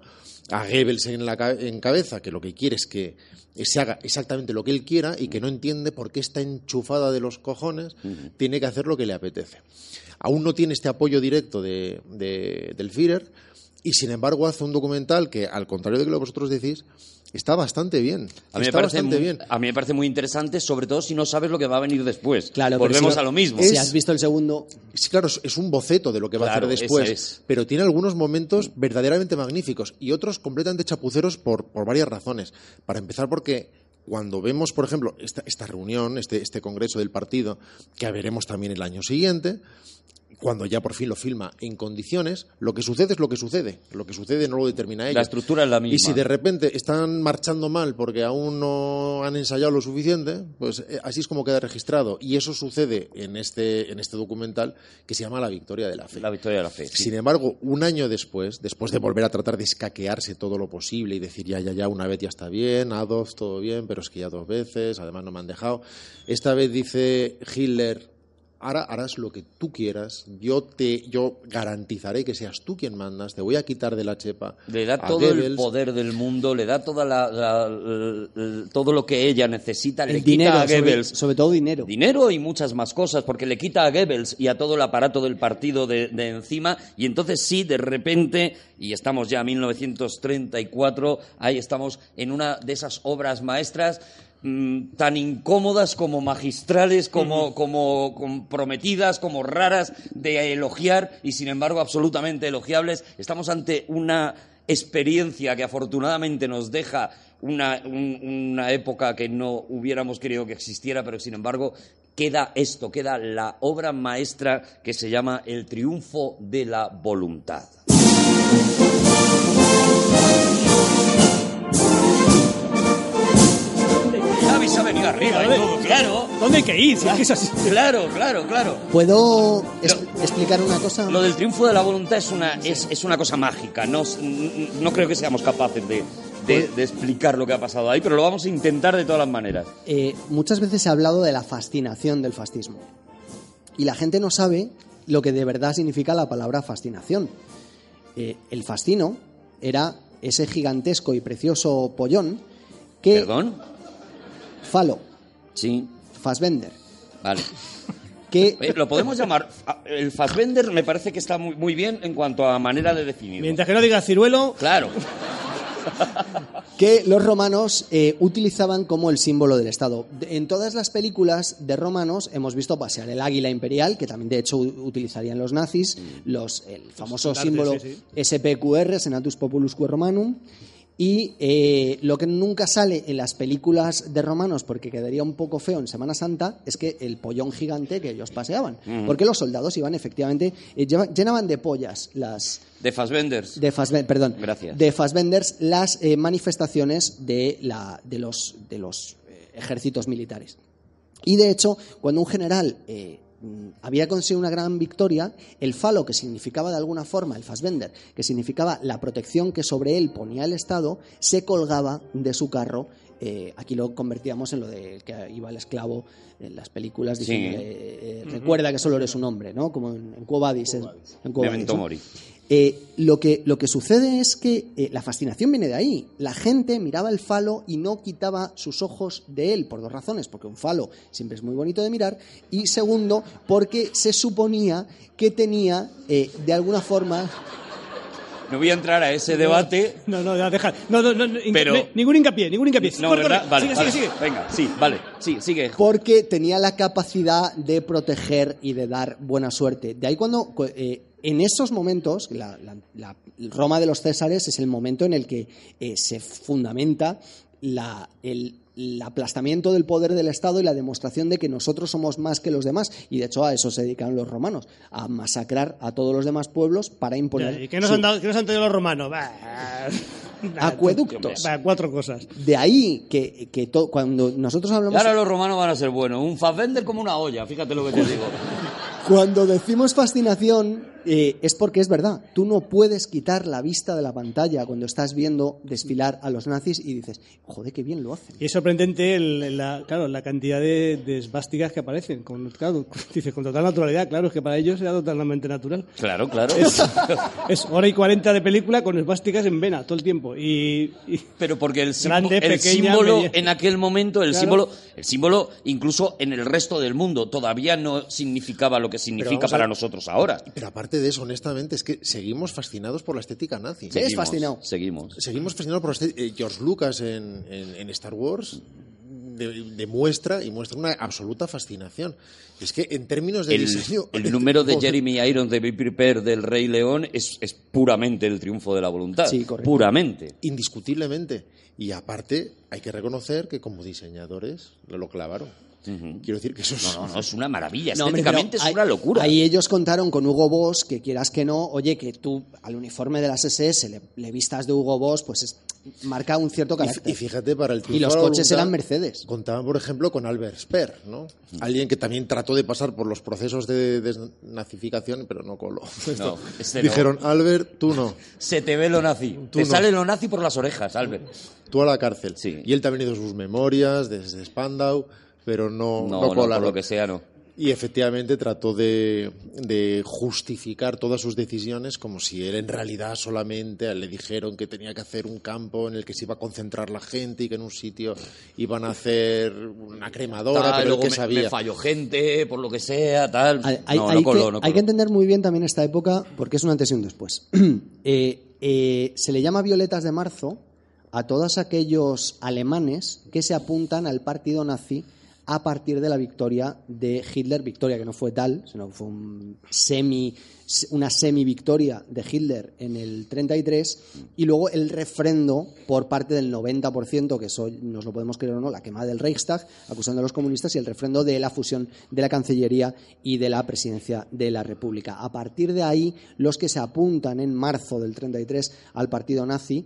a Goebbels en, la, en cabeza, que lo que quiere es que se haga exactamente lo que él quiera y que no entiende por qué está enchufada de los cojones, tiene que hacer lo que le apetece. Aún no tiene este apoyo directo de, de- del Führer y sin embargo hace un documental que, al contrario de lo que vosotros decís, está bastante bien.
A mí, me parece
bastante
muy,
bien.
a mí me parece muy interesante, sobre todo si no sabes lo que va a venir después.
Claro,
Volvemos
si no-
a lo mismo.
Si
Es-
has visto el segundo,
Sí, claro, es- un boceto de lo que va a hacer después,
es.
pero tiene algunos momentos verdaderamente magníficos y otros completamente chapuceros por, por varias razones. Para empezar, porque cuando vemos, por ejemplo, esta, esta reunión, este, este congreso del partido, que veremos también el año siguiente, cuando ya por fin lo filma en condiciones, lo que sucede es lo que sucede. Lo que sucede no lo determina ella.
La estructura es la misma.
Y si de repente están marchando mal porque aún no han ensayado lo suficiente, pues eh, así es como queda registrado. Y eso sucede en este, en este documental que se llama La Victoria de la Fe.
La victoria de la fe. sí.
Sin embargo, un año después, después de volver a tratar de escaquearse todo lo posible y decir ya, ya, ya, una vez ya está bien, Adolf todo bien, pero es que ya dos veces, además no me han dejado. Esta vez dice Hitler, ahora harás lo que tú quieras, yo te, yo garantizaré que seas tú quien mandas, te voy a quitar de la chepa.
Le da
a
todo el
Goebbels".
poder del mundo, le da toda la, todo lo que ella necesita, le
el
quita
dinero,
a
sobre,
Goebbels
sobre todo dinero.
dinero y muchas más cosas, porque le quita a Goebbels y a todo el aparato del partido de, de encima, y entonces sí, de repente, y estamos ya en 1934, ahí estamos en una de esas obras maestras mm, tan incómodas como magistrales, como, como comprometidas, como raras de elogiar y sin embargo absolutamente elogiables. Estamos ante una experiencia que afortunadamente nos deja una, un- una época que no hubiéramos querido que existiera, pero sin embargo queda esto, queda la obra maestra que se llama El triunfo de la voluntad. Javi se ha venido arriba y todo, claro.
¿Dónde hay que ir? Si es que es así.
Claro, claro, claro.
¿Puedo es- explicar una cosa?
Lo del triunfo de la voluntad es una, es, es una cosa mágica. No, no creo que seamos capaces de, de- de explicar lo que ha pasado ahí, pero lo vamos a intentar de todas las maneras.
Eh, muchas veces se ha hablado de la fascinación del fascismo. Y la gente no sabe lo que de verdad significa la palabra fascinación. Eh, el fascino era ese gigantesco y precioso pollón que...
¿Perdón?
Falo,
Sí,
Fassbender,
vale. [laughs]
que
lo podemos llamar. El Fassbender me parece que está muy, muy bien en cuanto a manera de definirlo.
Mientras que no diga ciruelo,
Claro. [laughs]
que los romanos eh, utilizaban como el símbolo del Estado. En todas las películas de romanos hemos visto pasear el águila imperial, que también de hecho utilizarían los nazis, los, el famoso símbolo
sí,
SPQR, Senatus Populusque Romanum, y eh, lo que nunca sale en las películas de romanos, porque quedaría un poco feo en Semana Santa, es que el pollón gigante que ellos paseaban. Porque los soldados iban efectivamente, eh, llenaban de pollas las,
De Fassbenders.
de Fassbe- perdón,
Gracias.
de Fassbenders las eh, manifestaciones de, la, de los, de los ejércitos militares. Y de hecho, cuando un general eh, mm, había conseguido una gran victoria, el falo, que significaba de alguna forma, el Fassbender, que significaba la protección que sobre él ponía el Estado, se colgaba de su carro. eh, aquí lo convertíamos en lo de que iba el esclavo en las películas diciendo eh, eh, recuerda que solo eres un hombre, ¿no? Como en, en en-
mori.
Eh, lo, que, lo que sucede es que eh, la fascinación viene de ahí. La gente miraba el falo y no quitaba sus ojos de él por dos razones. Porque un falo siempre es muy bonito de mirar. Y segundo, porque se suponía que tenía, eh, de alguna forma,
No voy a entrar a ese debate.
no, no, ya, deja. No, no, no,
Pero-
ningún hincapié, ningún hincapié.
No,
Corre,
¿verdad?
corre.
Vale,
sigue,
vale.
sigue, sigue.
Venga, sí, vale. Sí, sigue.
porque tenía la capacidad de proteger y de dar buena suerte. De ahí cuando, cu- eh, en esos momentos, la, la- la Roma de los Césares es el momento en el que eh, se fundamenta la- el, el aplastamiento del poder del Estado y la demostración de que nosotros somos más que los demás. Y de hecho a eso se dedicaron los romanos, a masacrar a todos los demás pueblos para imponer...
¿Y qué nos,
su-
han dado, qué nos han traído los romanos? Bah, [laughs]
Acueductos.
bah, cuatro cosas.
De ahí que, que to- cuando nosotros
Y
hablamos...
ahora los romanos van a ser buenos. Un Fassbender como una olla, fíjate lo que te digo. [laughs]
Cuando decimos fascinación, eh, es porque es verdad. Tú no puedes quitar la vista de la pantalla cuando estás viendo desfilar a los nazis y dices, joder, qué bien lo hacen.
Y es sorprendente el- la, claro, la cantidad de, de esvásticas que aparecen. Con, claro, [laughs] dices, con total naturalidad, claro, es que para ellos era totalmente natural.
Claro, claro.
Es, [laughs] es hora y cuarenta de película con esvásticas en vena todo el tiempo. Y, y-
Pero porque el, símbo-
Grande,
el
pequeña,
símbolo
media-
en aquel momento, el
Claro.
símbolo, el símbolo incluso en el resto del mundo todavía no significaba lo que significa para nosotros ahora.
Pero aparte de eso, honestamente, es que seguimos fascinados por la estética nazi.
Sí. Eres fascinado.
Seguimos.
Seguimos fascinados por la estética. eh, George Lucas en, en- en Star Wars de- demuestra y muestra una absoluta fascinación. Es que en términos de
El,
diseño...
el número de [laughs] Jeremy Irons de Be Prepared del Rey León es, es puramente el triunfo de la voluntad.
Sí, correcto.
Puramente.
Indiscutiblemente. Y aparte, hay que reconocer que como diseñadores lo, Quiero decir que eso es...
No, no, no, es una maravilla.
No,
Estéticamente es una locura.
Ahí ellos contaron con Hugo Boss, que quieras que no, oye, que tú al uniforme de las SS le, le vistas de Hugo Boss, pues es- marca un cierto carácter.
y fíjate, para el
Y los coches eran Mercedes.
Contaban, por ejemplo, con Albert Speer, ¿no? Alguien que también trató de pasar por los procesos de desnazificación, pero no coló. [laughs]
No, este no.
Dijeron, Albert, tú no,
Se te ve lo nazi.
Tú
te
no.
sale lo nazi por las orejas, Albert.
tú a la cárcel.
Sí.
Y él también hizo sus memorias desde Spandau, pero no,
No,
no
no, por lo que sea, no.
Y efectivamente trató de, de justificar todas sus decisiones como si él en realidad solamente le dijeron que tenía que hacer un campo en el que se iba a concentrar la gente y que en un sitio iban a hacer una cremadora,
Tal,
pero
luego
que
me,
sabía.
me falló gente, por lo que sea, tal.
Hay, hay-
no,
hay
no coló,
que,
no
hay que entender muy bien también esta época porque es un antes y un después. [clears throat] Eh, eh, se le llama violetas de marzo a todos aquellos alemanes que se apuntan al partido nazi a partir de la victoria de Hitler, victoria que no fue tal, sino fue un semi, una semi-victoria de Hitler en el 33, y luego el refrendo por parte del 90%, que eso nos lo podemos creer o no, la quema del Reichstag, acusando a los comunistas, y el refrendo de la fusión de la Cancillería y de la presidencia de la República. A partir de ahí, los que se apuntan en marzo del 33 al partido nazi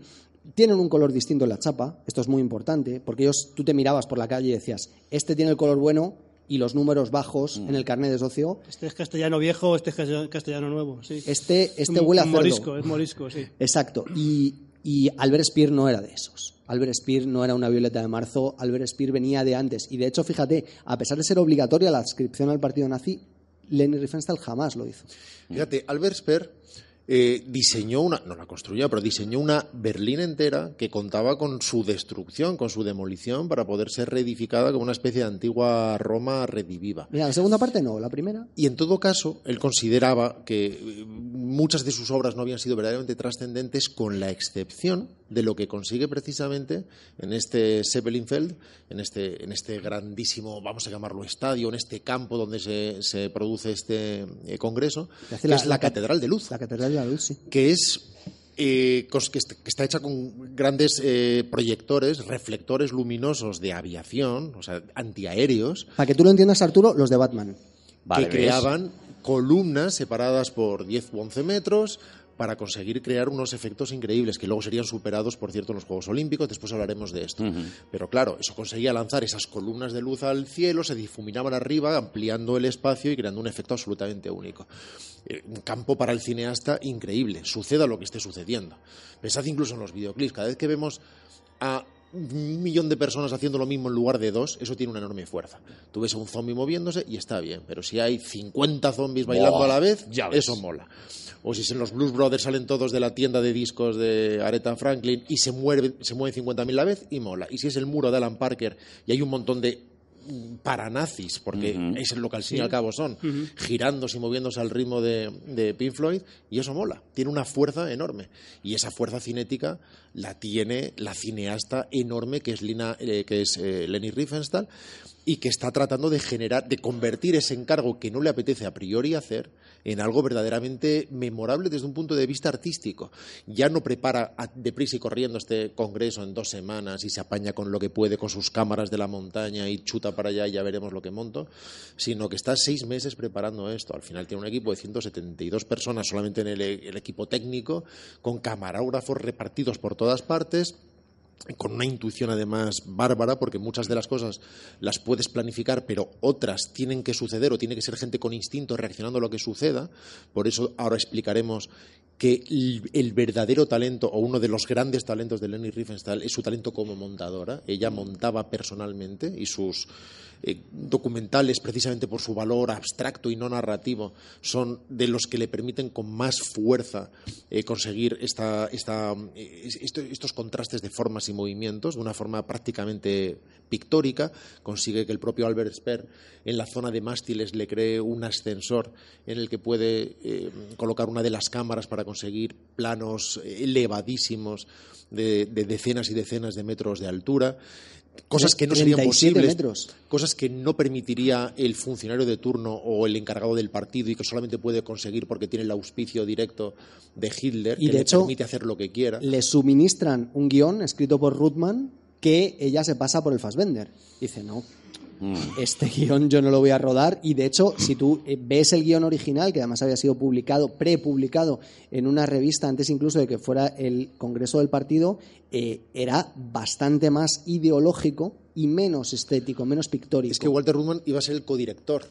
tienen un color distinto en la chapa, esto es muy importante, porque ellos, tú te mirabas por la calle y decías, este tiene el color bueno y los números bajos en el carnet de socio,
Este es castellano viejo, este es castellano- nuevo, sí.
este, este huele a cerdo.
morisco, es morisco, sí.
Exacto. Y, y Albert Speer no era de esos. Albert Speer no era una violeta de marzo, Albert Speer venía de antes. Y de hecho, fíjate, a pesar de ser obligatoria la adscripción al partido nazi, Leni Riefenstahl jamás lo hizo.
Fíjate, Albert Speer eh, diseñó una, no la construyó, pero diseñó una Berlín entera que contaba con su destrucción, con su demolición, para poder ser reedificada como una especie de antigua Roma rediviva.
Mira, la segunda parte no, la primera.
Y en todo caso, él consideraba que eh, muchas de sus obras no habían sido verdaderamente trascendentes, con la excepción de lo que consigue precisamente en este Zeppelinfeld, en este, en este grandísimo, vamos a llamarlo estadio, en este campo donde se, se produce este eh, congreso,
Que la-
es la,
la cat-
Catedral de Luz
La Catedral de la Luz, sí.
que es eh, que, est- que está hecha con grandes eh, proyectores, reflectores luminosos de aviación, o sea, antiaéreos,
Para que tú lo entiendas, Arturo, los de Batman.
Vale,
que
¿ves?
creaban columnas separadas por 10 u 11 metros para conseguir crear unos efectos increíbles que luego serían superados, por cierto, en los Juegos Olímpicos. Después hablaremos de esto. Pero claro, eso conseguía lanzar esas columnas de luz al cielo, se difuminaban arriba, ampliando el espacio y creando un efecto absolutamente único. Eh, Un campo para el cineasta increíble, suceda lo que esté sucediendo. Pensad incluso en los videoclips, cada vez que vemos a un millón de personas haciendo lo mismo en lugar de dos, eso tiene una enorme fuerza. Tú ves a un zombie moviéndose y está bien, pero si hay 50 zombies bailando a la vez,
ya ves.
eso mola. O si en los Blues Brothers salen todos de la tienda de discos de Aretha Franklin y se mueven, se mueven 50.000 a la vez y mola. Y si es el muro de Alan Parker y hay un montón de mm, paranazis, porque es lo que al fin y al cabo son, girándose y moviéndose al ritmo de, de Pink Floyd, y eso mola, tiene una fuerza enorme. Y esa fuerza cinética la tiene la cineasta enorme que es, Lina, eh, que es eh, Leni Riefenstahl, y que está tratando de generar, de convertir ese encargo que no le apetece a priori hacer en algo verdaderamente memorable desde un punto de vista artístico. Ya no prepara a- deprisa y corriendo este congreso en dos semanas y se apaña con lo que puede, con sus cámaras de la montaña y chuta para allá y ya veremos lo que monto, sino que está seis meses preparando esto. Al final tiene un equipo de 172 personas solamente en el, el equipo técnico, con camarógrafos repartidos por todas partes con una intuición además bárbara, porque muchas de las cosas las puedes planificar, pero otras tienen que suceder o tiene que ser gente con instinto reaccionando a lo que suceda. Por eso ahora explicaremos que el, verdadero talento o uno de los grandes talentos de Leni Riefenstahl es su talento como montadora. Ella montaba personalmente y sus eh, documentales, precisamente por su valor abstracto y no narrativo, son de los que le permiten con más fuerza eh, conseguir esta, esta, eh, esto- estos contrastes de formas y movimientos de una forma prácticamente pictórica. Consigue que el propio Albert Speer en la zona de mástiles le cree un ascensor en el que puede colocar una de las cámaras para conseguir planos elevadísimos de decenas y decenas de metros de altura. Cosas que no serían
37
posibles
metros.
cosas que no permitiría el funcionario de turno o el encargado del partido y que solamente puede conseguir porque tiene el auspicio directo de Hitler,
Y
que
de
le
hecho,
permite hacer lo que quiera.
Le suministran un guion escrito por Ruthman que ella se pasa por el Fassbender. Dice, no, este guion yo no lo voy a rodar. Y de hecho, si tú eh, ves el guion original, que además había sido publicado, prepublicado en una revista antes incluso de que fuera el Congreso del Partido, eh, era bastante más ideológico y menos estético, menos pictórico.
Es que Walter Ruttmann iba a ser el codirector,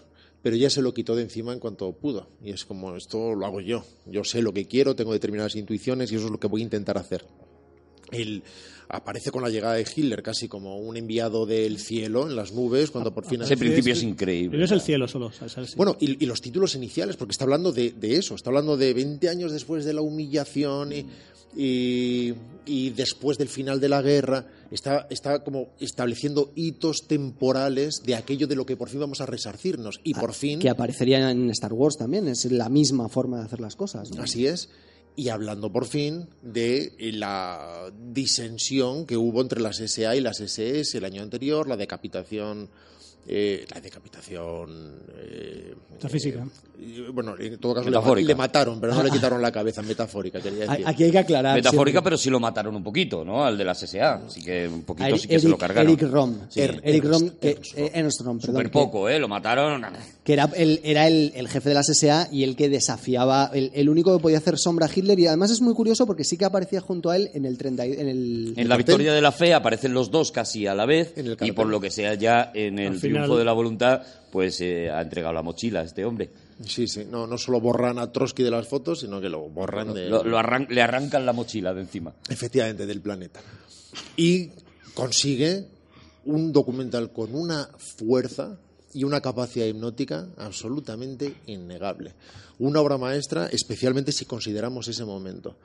pero ya se lo quitó de encima en cuanto pudo. Y es como, esto lo hago yo. Yo sé lo que quiero, tengo determinadas intuiciones y eso es lo que voy a intentar hacer. Aparece con la llegada de Hitler casi como un enviado del cielo en las nubes cuando por fin...
Ese principio es increíble.
Pero es el cielo solo.
Bueno, y, y los títulos iniciales, porque está hablando de, de eso, está hablando de 20 años después de la humillación y, y- y después del final de la guerra, está, está como estableciendo hitos temporales de aquello de lo que por fin vamos a resarcirnos. Y por fin,
Ah, Que aparecería en Star Wars también, es la misma forma de hacer las cosas. ¿no?
así es, y hablando por fin de la disensión que hubo entre las SA y las SS el año anterior, la decapitación. Eh, la decapitación eh,
Metafísica.
Y, bueno, en todo caso le,
Metafórica.
le mataron, pero no le [laughs] quitaron la cabeza, metafórica, quería decir.
Aquí hay que aclarar.
Metafórica,
siempre.
pero sí lo mataron un poquito, ¿no? Al de la SSA. Así que un poquito
Eric,
sí que se lo cargaron.
Eric Rom.
Sí.
Er- Eric Rom,
Ernst-
que,
Ernst Rom.
eh, perdón,
poco, ¿eh? Lo mataron.
que era, el, era el, el jefe de la SSA y el que desafiaba, el, el único que podía hacer sombra a Hitler. Y además es muy curioso porque sí que aparecía junto a él en el 30, y- en el,
En la victoria de la fe aparecen los dos casi a la vez
En el
y por lo que sea ya en el triunfo triunfo de la voluntad, pues eh, ha entregado la mochila a este hombre.
Sí, sí, no, no solo borran a Trotsky de las fotos, sino que lo borran de...
Lo- lo arran- le arrancan la mochila de encima.
Efectivamente, del planeta. Y consigue un documental con una fuerza y una capacidad hipnótica absolutamente innegable. Una obra maestra, especialmente si consideramos ese momento,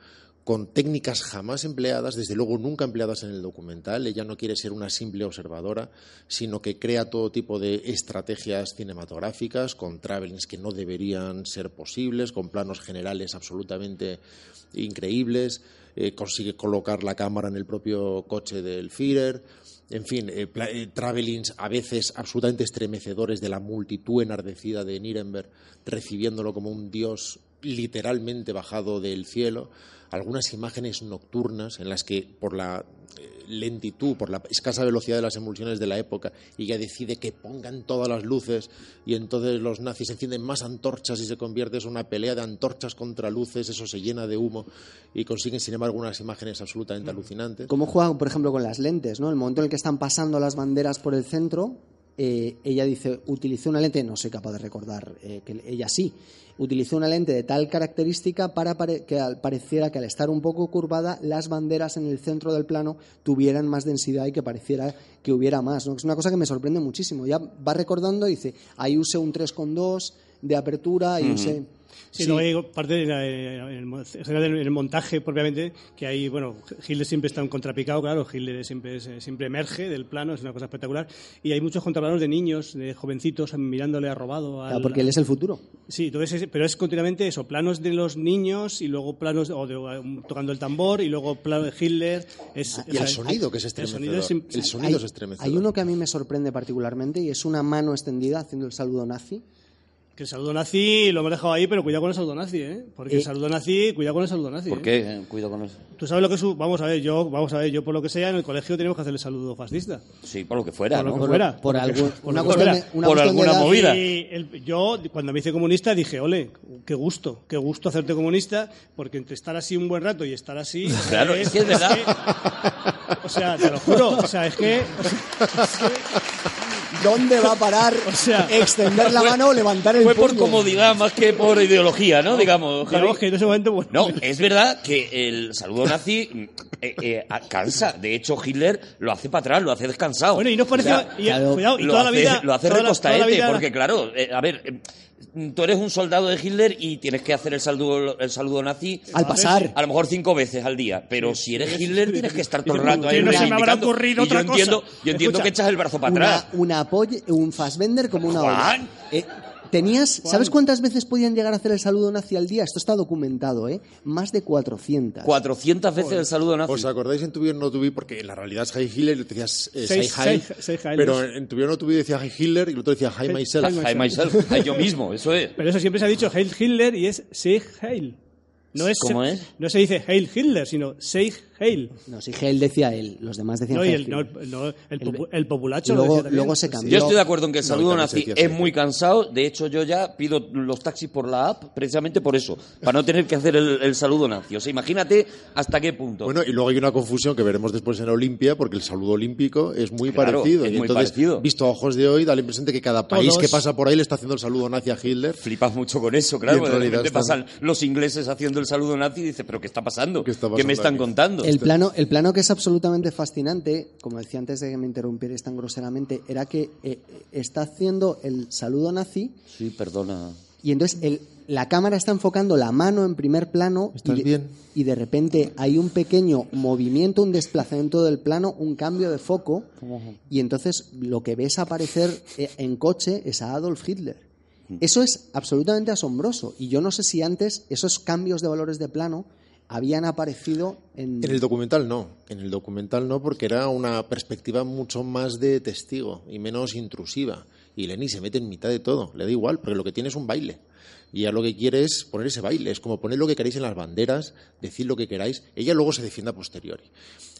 con técnicas jamás empleadas, desde luego nunca empleadas en el documental. Ella no quiere ser una simple observadora, sino que crea todo tipo de estrategias cinematográficas, con travelings que no deberían ser posibles, con planos generales absolutamente increíbles, eh, consigue colocar la cámara en el propio coche del Führer, en fin, eh, eh, travelings a veces absolutamente estremecedores de la multitud enardecida de Nuremberg, recibiéndolo como un dios literalmente bajado del cielo, algunas imágenes nocturnas en las que por la eh, lentitud, por la escasa velocidad de las emulsiones de la época, y ella decide que pongan todas las luces y entonces los nazis encienden más antorchas y se convierte en una pelea de antorchas contra luces, eso se llena de humo y consiguen sin embargo unas imágenes absolutamente alucinantes.
¿Cómo juegan, por ejemplo, con las lentes? ¿no? El momento en el que están pasando las banderas por el centro, eh, ella dice, utilicé una lente, no soy capaz de recordar eh, que ella sí, utilizó una lente de tal característica para que pareciera que al estar un poco curvada, las banderas en el centro del plano tuvieran más densidad y que pareciera que hubiera más. ¿no? Es una cosa que me sorprende muchísimo. Ya va recordando, dice, ahí usé un 3,2 de apertura, ahí usé...
Sí,
Sí.
luego hay parte de la- en el, en en el montaje propiamente, que hay, bueno, Hitler siempre está un contrapicado, claro, Hitler siempre, es- siempre emerge del plano, es una cosa espectacular, y hay muchos contraplanos de niños, de jovencitos mirándole a robado. al-
Claro, porque él es el futuro.
Sí, entonces es- pero es continuamente eso, planos de los niños y luego planos o de, um, tocando el tambor y luego plano de Hitler. Es,
Y el sonido que es
el
estremecedor.
sonido es
El sonido
hay,
es estremecedor.
hay uno que a mí me sorprende particularmente y es una mano extendida haciendo el saludo nazi.
Que el saludo nazi lo hemos dejado ahí, pero cuidado con el saludo nazi, ¿eh? Porque
Eh,
el saludo nazi, cuidado con el saludo nazi.
¿Por
¿eh?
qué? Eh, Cuidado con eso.
Tú sabes lo que es un- Vamos a ver, yo, vamos a ver, yo por lo que sea, en el colegio tenemos que hacer el saludo fascista.
Sí, por lo que fuera,
Por lo
¿no?
que
Por,
fuera.
por algún-
por
una
lo que fuera.
una
Por alguna movida.
Y el- yo, cuando me hice comunista, dije, ole, qué gusto, qué gusto hacerte comunista, porque entre estar así un buen rato y estar así. [laughs]
Claro, es que es verdad.
que- o sea, te lo juro, o sea, es que.
¿Dónde va a parar [laughs]
O sea,
extender la
fue-
mano o levantar el
Fue por comodidad más que por ideología, ¿no? Digamos,
digamos que en ese momento, bueno.
No, es verdad que el saludo nazi mm, eh, eh, cansa. De hecho, Hitler lo hace para atrás, lo hace descansado.
Bueno, y nos pareció.
O sea,
y,
claro,
cuidado, y
lo
toda
hace,
la vida.
lo hace recostaete, porque claro, eh, a ver, eh, tú eres un soldado de Hitler y tienes que hacer el saludo, el saludo nazi
Al pasar.
a lo mejor cinco veces al día, pero si eres Hitler tienes que estar todo el rato ahí
no se me habrá ocurrido
y yo
otra
entiendo,
cosa.
yo entiendo
Escucha,
que echas el brazo para
una,
atrás.
una polla- un Fassbender como una olla.
Juan.
Eh, tenías, ¿Sabes cuántas veces podían llegar a hacer el saludo nazi al día? Esto está documentado, ¿eh? Más de 400.
400 veces el saludo nazi.
¿Os acordáis en Tu Vida no tuvi? Porque en la realidad es Heil Hitler y tú decías eh,
Sei-
pero en Tu Vida no tuvi decía Heil Hitler y el otro decía Heil
Heil-
myself.
Heil
Hi myself, Hi yo mismo, eso es.
Pero eso siempre se ha dicho Heil Hitler y es Sieg Heil. No, es,
¿Cómo es?
no se dice Heil Hitler, sino Sieg Heil.
No, si Hell decía él, los demás decían
No, y el, no, el, no, el, popu- el populacho
luego, luego se cambió.
Yo estoy de acuerdo en que el saludo nazi es muy cansado. De hecho, yo ya pido los taxis por la app precisamente por eso, para no tener que hacer el, el saludo nazi. O sea, imagínate hasta qué punto.
Bueno, y luego hay una confusión que veremos después en Olimpia, porque el saludo olímpico es muy
Claro,
parecido.
es
y
muy
entonces,
parecido.
visto a ojos de hoy, da la impresión de que cada país
Todos-
que pasa por ahí le está haciendo el saludo nazi a Hitler.
Flipas mucho con eso,
Y
claro. De repente
están-
pasan los ingleses haciendo el saludo nazi y dices, ¿pero qué está pasando?
¿Qué está
me
pasando
están
aquí?
contando?
El plano, el plano que es absolutamente fascinante, como decía antes de que me interrumpierais tan groseramente, era que eh, está haciendo el saludo nazi
Sí, perdona.
y entonces el- la cámara está enfocando la mano en primer plano y
¿Estás
de,
bien?
y de repente hay un pequeño movimiento, un desplazamiento del plano, un cambio de foco y entonces lo que ves aparecer eh, en coche es a Adolf Hitler. Eso es absolutamente asombroso y yo no sé si antes esos cambios de valores de plano habían aparecido en...
En el documental no, en el documental no, porque era una perspectiva mucho más de testigo y menos intrusiva. Y Lenny se mete en mitad de todo, le da igual, porque lo que tiene es un baile. Y ella lo que quiere es poner ese baile, es como poner lo que queráis en las banderas, decir lo que queráis. Ella luego se defiende a posteriori.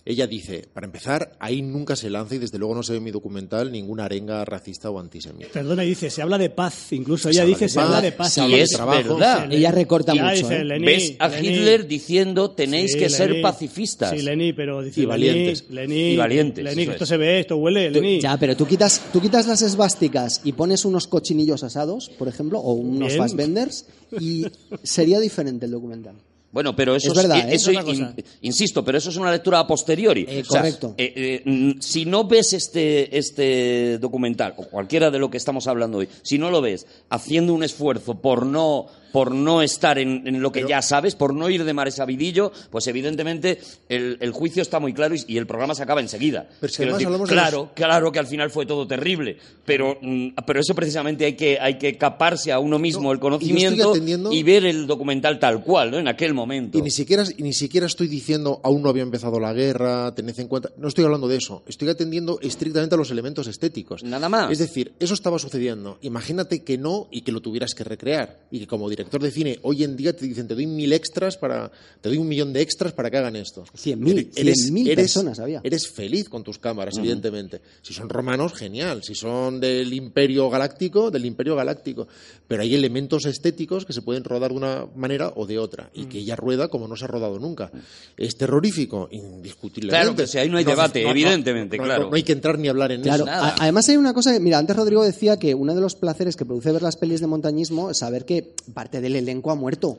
Ella dice, para empezar, ahí nunca se lanza y desde luego no se ve en mi documental ninguna arenga racista o antisemita.
Perdona, y dice, se habla de paz, incluso
Se
ella
habla
dice,
de
se habla
paz,
de paz.
se
Y
habla de
es
trabajo.
verdad.
Ella recorta
Ya
mucho,
dice,
¿eh?
Ves a. Hitler diciendo tenéis
Sí,
que ser pacifistas.
Sí, Lenny, pero dice
Y valientes.
Lenny,
Y valientes,
que esto
es.
se ve, esto huele, Lenny.
Ya, pero tú quitas, tú quitas las esvásticas y pones unos cochinillos asados, por ejemplo, o unos
Bien.
Fastbenders, y sería diferente el documental.
Bueno, pero eso
Es verdad,
eh,
¿eh?
eso
Es otra
in-
cosa.
insisto, pero eso es una lectura a posteriori.
Eh,
O sea,
correcto.
eh, si no ves este, este documental, o cualquiera de lo que estamos hablando hoy, si no lo ves haciendo un esfuerzo por no, por no estar en, en lo que ya sabes, por no ir de mares a vidillo, pues evidentemente el, el juicio está muy claro y, y el programa se acaba enseguida.
Pero si
decir,
hablamos de
claro, claro que al final fue todo terrible, pero, mm, pero eso precisamente hay que, hay que caparse a uno mismo
No,
el conocimiento
atendiendo-
y ver el documental tal cual, ¿no? En aquel momento.
Y ni siquiera, y ni siquiera estoy diciendo aún no había empezado la guerra, tened en cuenta. No estoy hablando de eso. Estoy atendiendo estrictamente a los elementos estéticos.
Nada más.
Es decir, eso estaba sucediendo. Imagínate que no y que lo tuvieras que recrear. Y que como director de cine hoy en día te dicen te doy mil extras para. te doy un millón de extras para que hagan esto.
Cien mil, cien mil personas había.
Eres feliz con tus cámaras, evidentemente. Si son romanos, genial. Si son del Imperio Galáctico, del Imperio Galáctico. Pero hay elementos estéticos que se pueden rodar de una manera o de otra. Y que ella rueda como no se ha rodado nunca. ¿Es terrorífico? Indiscutiblemente.
Claro que sí, ahí no hay debate, evidentemente,
no,
claro.
No, hay que entrar ni hablar en
Claro,
eso.
nada.
además hay una cosa, que- mira, antes Rodrigo decía que uno de los placeres que produce ver las pelis de montañismo es saber que parte del elenco ha muerto.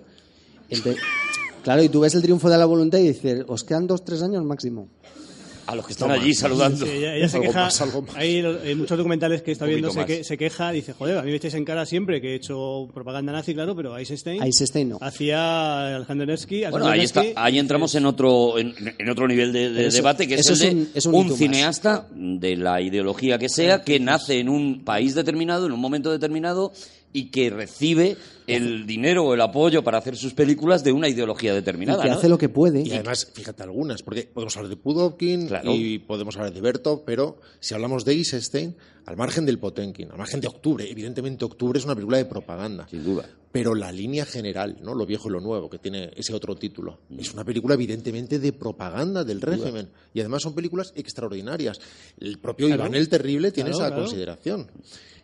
Claro, y tú ves el triunfo de la voluntad y dices, os quedan dos, tres años máximo.
A los que están allí saludando.
Sí, ella, ella se
Algo
queja,
más, algo más.
hay, hay muchos documentales que está viendo, se, que- se queja, dice, joder, a mí me echáis en cara siempre que he hecho propaganda nazi, claro, pero Eisenstein,
Eisenstein no.
hacía Alejandro Nevsky,
Bueno, ahí, está, ahí entramos en otro, en, en otro nivel de, de
Pero eso-
debate, que es el de
es un- es un
un,
hito más.
cineasta de la ideología que sea, que nace en un país determinado, en un momento determinado, y que recibe el dinero o el apoyo para hacer sus películas de una ideología
Y
determinada.
que
¿no?
hace lo que puede.
Y además, fíjate algunas, porque podemos hablar de Pudovkin
Claro.
y podemos hablar de Bertov, pero si hablamos de Eisenstein, al margen del Potenkin, al margen de Octubre, evidentemente Octubre es una película de propaganda.
Sin duda.
Pero la línea general, ¿no? Lo viejo y lo nuevo, que tiene ese otro título, es una película evidentemente de propaganda del régimen. Y además son películas extraordinarias. El propio
Claro.
Iván el Terrible tiene
Claro,
esa
claro.
consideración.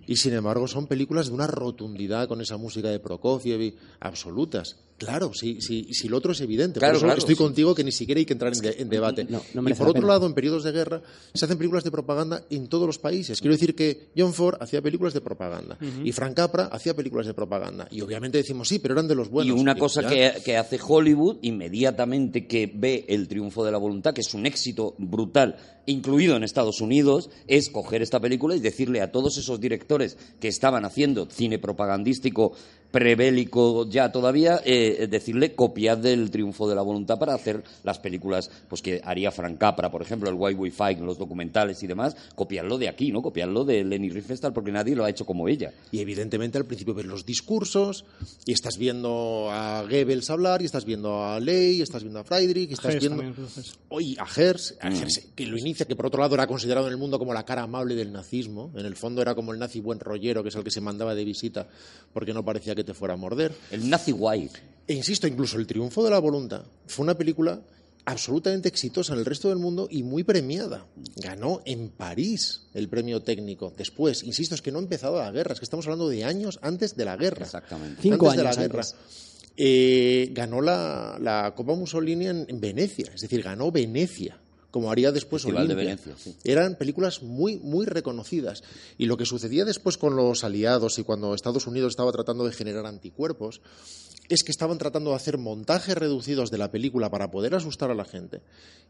Y sin embargo son películas de una rotundidad con esa música de Prokofiev absolutas. Claro, si, si, si lo otro es evidente.
Claro,
Por eso
claro,
estoy
sí.
contigo que ni siquiera hay que entrar en, de- en debate.
No, no
y por otro
pena.
lado, en periodos de guerra se hacen películas de propaganda en todos los países. Quiero decir que John Ford hacía películas de propaganda y Frank Capra hacía películas de propaganda. Y obviamente decimos sí, pero eran de los buenos.
y una
Y
cosa que, que hace Hollywood inmediatamente que ve el triunfo de la voluntad, que es un éxito brutal, incluido en Estados Unidos, es coger esta película y decirle a todos esos directores que estaban haciendo cine propagandístico prebélico ya todavía, eh, decirle copiad del triunfo de la voluntad para hacer las películas pues que haría Frank Capra, por ejemplo, el Why We Fight, los documentales y demás, copiarlo de aquí, ¿no? Copiarlo de Leni Riefenstahl porque nadie lo ha hecho como ella.
Y evidentemente al principio ves los discursos y estás viendo a Goebbels hablar y estás viendo a Ley, y estás viendo a Friedrich y estás
Hess
viendo hoy a Herz, a
Mm.
Herz, que lo inicia, que por otro lado era considerado en el mundo como la cara amable del nazismo. En el fondo era como el nazi buen rollero, que es el que se mandaba de visita porque no parecía que te fuera a morder.
El Nazi White.
E insisto, incluso El triunfo de la voluntad fue una película absolutamente exitosa en el resto del mundo y muy premiada. Ganó en París el premio técnico. Después, insisto, es que no ha empezado la guerra, es que estamos hablando de años antes de la guerra.
Exactamente.
Cinco
antes de la
años
guerra.
antes.
Eh, ganó la, la Copa Mussolini en, en Venecia, es decir, ganó Venecia, como haría después
Festival de
Olimpia.
Venecia, sí.
Eran películas muy, muy reconocidas. Y lo que sucedía después con los aliados y cuando Estados Unidos estaba tratando de generar anticuerpos, es que estaban tratando de hacer montajes reducidos de la película para poder asustar a la gente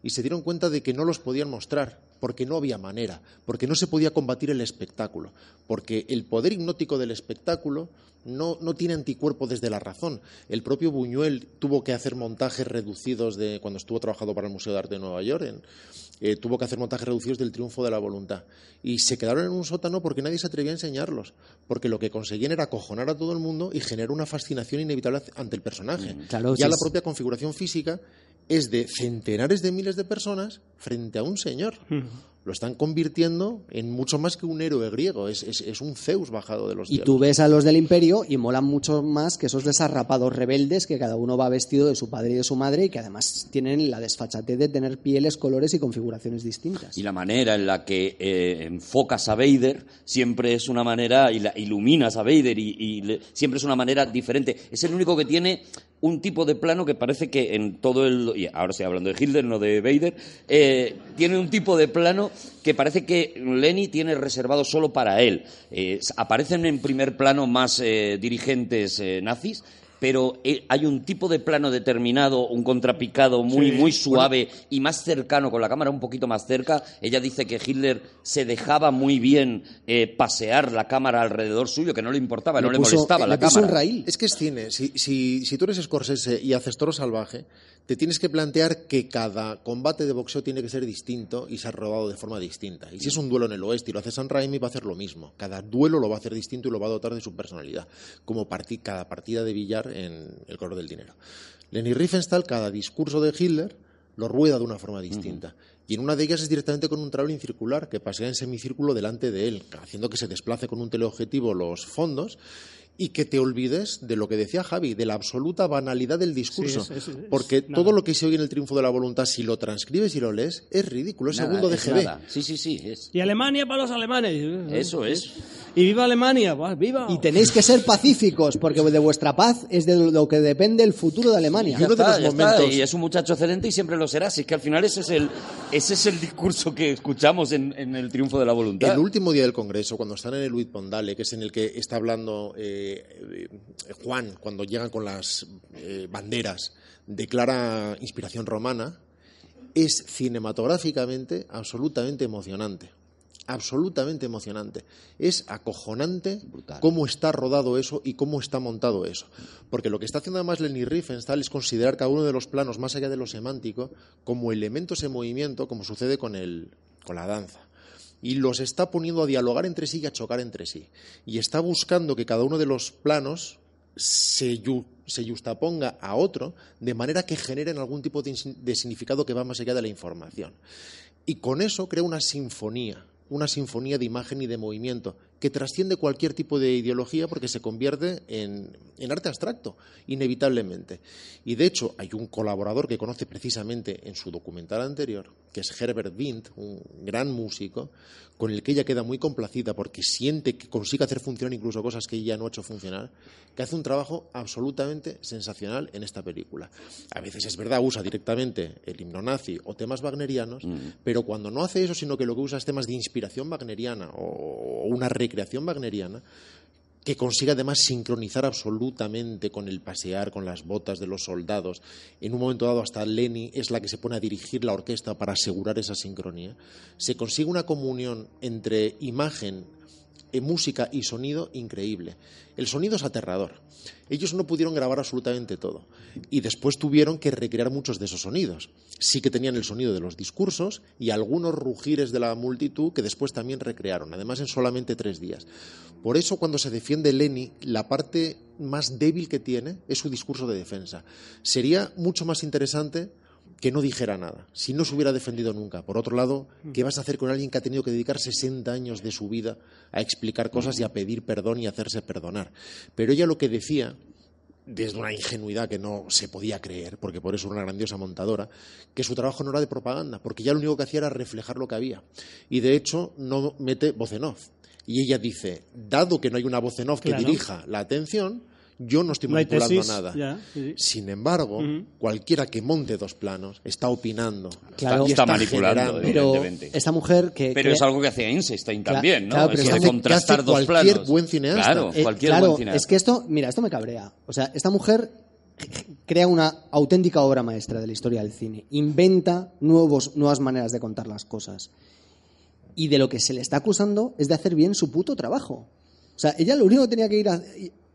y se dieron cuenta de que no los podían mostrar porque no había manera, porque no se podía combatir el espectáculo, porque el poder hipnótico del espectáculo no, no tiene anticuerpo desde la razón. El propio Buñuel tuvo que hacer montajes reducidos de cuando estuvo trabajando para el Museo de Arte de Nueva York, en- eh, tuvo que hacer montajes reducidos del triunfo de la voluntad. Y se quedaron en un sótano porque nadie se atrevía a enseñarlos, porque lo que conseguían era acojonar a todo el mundo y generar una fascinación inevitable ante el personaje.
Mm, claro,
ya
sí
la propia configuración física es de centenares de miles de personas frente a un señor. Lo están convirtiendo en mucho más que un héroe griego, es, es- es un Zeus bajado de los
Y
cielos.
tú ves a los del imperio y molan mucho más que esos desarrapados rebeldes que cada uno va vestido de su padre y de su madre y que además tienen la desfachatez de tener pieles, colores y configuraciones distintas.
Y la manera en la que eh, enfocas a Vader siempre es una manera, y la iluminas a Vader y, y le- siempre es una manera diferente. Es el único que tiene un tipo de plano que parece que en todo el... Y ahora estoy hablando de Hitler, no de Vader. eh, tiene un tipo de plano que parece que Lenny tiene reservado solo para él. Eh, aparecen en primer plano más eh, dirigentes nazis, pero eh, hay un tipo de plano determinado, un contrapicado muy, muy suave y más cercano, con la cámara un poquito más cerca. Ella dice que Hitler se dejaba muy bien eh, pasear la cámara alrededor suyo, que no le importaba, no le molestaba la
le puso un
cámara.
raíl.
Es que es cine. Si, si, si tú eres Scorsese y haces toro salvaje, te tienes que plantear que cada combate de boxeo tiene que ser distinto y ser rodado de forma distinta. Y si es un duelo en el oeste y lo hace San Raimi, va a hacer lo mismo. Cada duelo lo va a hacer distinto y lo va a dotar de su personalidad, como cada partida de billar en El color del dinero. Leni Riefenstahl, cada discurso de Hitler lo rueda de una forma distinta. Y en una de ellas es directamente con un traveling circular que pasea en semicírculo delante de él, haciendo que se desplace con un teleobjetivo los fondos y que te olvides de lo que decía Javi, de la absoluta banalidad del discurso.
Sí, es- es- es
porque todo lo que se oye en el triunfo de la voluntad, si lo transcribes y lo lees, es ridículo, es
Nada,
segundo de GB.
Sí, sí, sí. es-
Y Alemania para los alemanes.
Eso es.
Y viva Alemania, va, viva.
Y tenéis que ser pacíficos, porque de vuestra paz es de lo que depende el futuro de Alemania.
Ya
uno de los momentos-
Y es un muchacho excelente y siempre lo será. Si es que al final ese es el, ese es el discurso que escuchamos en, en el triunfo de la voluntad.
El último día del Congreso, cuando están en el Luis Pondale, que es en el que está hablando eh, eh, Juan, cuando llegan con las eh, banderas, declara inspiración romana, es cinematográficamente absolutamente emocionante. Absolutamente emocionante. Es acojonante cómo está rodado eso y cómo está montado eso. Porque lo que está haciendo además Lenny Riefenstahl es considerar cada uno de los planos, más allá de lo semántico, como elementos en movimiento, como sucede con, el, con la danza y los está poniendo a dialogar entre sí y a chocar entre sí. Y está buscando que cada uno de los planos se, yu- se yustaponga a otro de manera que generen algún tipo de, de significado que va más allá de la información. Y con eso crea una sinfonía, una sinfonía de imagen y de movimiento que trasciende cualquier tipo de ideología porque se convierte en, en arte abstracto, inevitablemente. Y de hecho hay un colaborador que conoce precisamente en su documental anterior, que es Herbert Wind, un gran músico, con el que ella queda muy complacida porque siente que consigue hacer funcionar incluso cosas que ella no ha hecho funcionar, que hace un trabajo absolutamente sensacional en esta película. A veces es verdad, usa directamente el himno nazi o temas wagnerianos, pero cuando no hace eso, sino que lo que usa es temas de inspiración wagneriana o una recreación wagneriana, que consigue además sincronizar absolutamente con el pasear, con las botas de los soldados. En un momento dado hasta Lenny es la que se pone a dirigir la orquesta para asegurar esa sincronía. Se consigue una comunión entre imagen, música y sonido increíble. El sonido es aterrador. Ellos no pudieron grabar absolutamente todo y después tuvieron que recrear muchos de esos sonidos. Sí que tenían el sonido de los discursos y algunos rugires de la multitud que después también recrearon, además en solamente tres días. Por eso cuando se defiende Lenny, la parte más débil que tiene es su discurso de defensa. Sería mucho más interesante que no dijera nada, si no se hubiera defendido nunca. Por otro lado, ¿qué vas a hacer con alguien que ha tenido que dedicar 60 años de su vida a explicar cosas y a pedir perdón y a hacerse perdonar? Pero ella lo que decía, desde una ingenuidad que no se podía creer, porque por eso era una grandiosa montadora, que su trabajo no era de propaganda, porque ya lo único que hacía era reflejar lo que había. Y de hecho no mete voz en off. Y ella dice, dado que no hay una voz en off que
Claro.
dirija la atención, yo no estoy
No
manipulando
tesis,
nada.
ya, sí, sí.
Sin embargo, cualquiera que monte dos planos está opinando.
Claro.
y
Está manipulando,
generando.
Pero
evidentemente.
esta mujer que...
Pero es algo que hace Einstein
Claro,
también, ¿no?
claro, pero
Eso
que
de
hace-
contrastar
que hace
dos
cualquier
planos.
buen cineasta.
Claro,
Eh,
cualquier
claro,
buen cineasta.
es que esto, mira, esto me cabrea. O sea, esta mujer crea una auténtica obra maestra de la historia del cine. Inventa nuevos, nuevas maneras de contar las cosas. Y de lo que se le está acusando es de hacer bien su puto trabajo. O sea, ella lo único que tenía que ir a-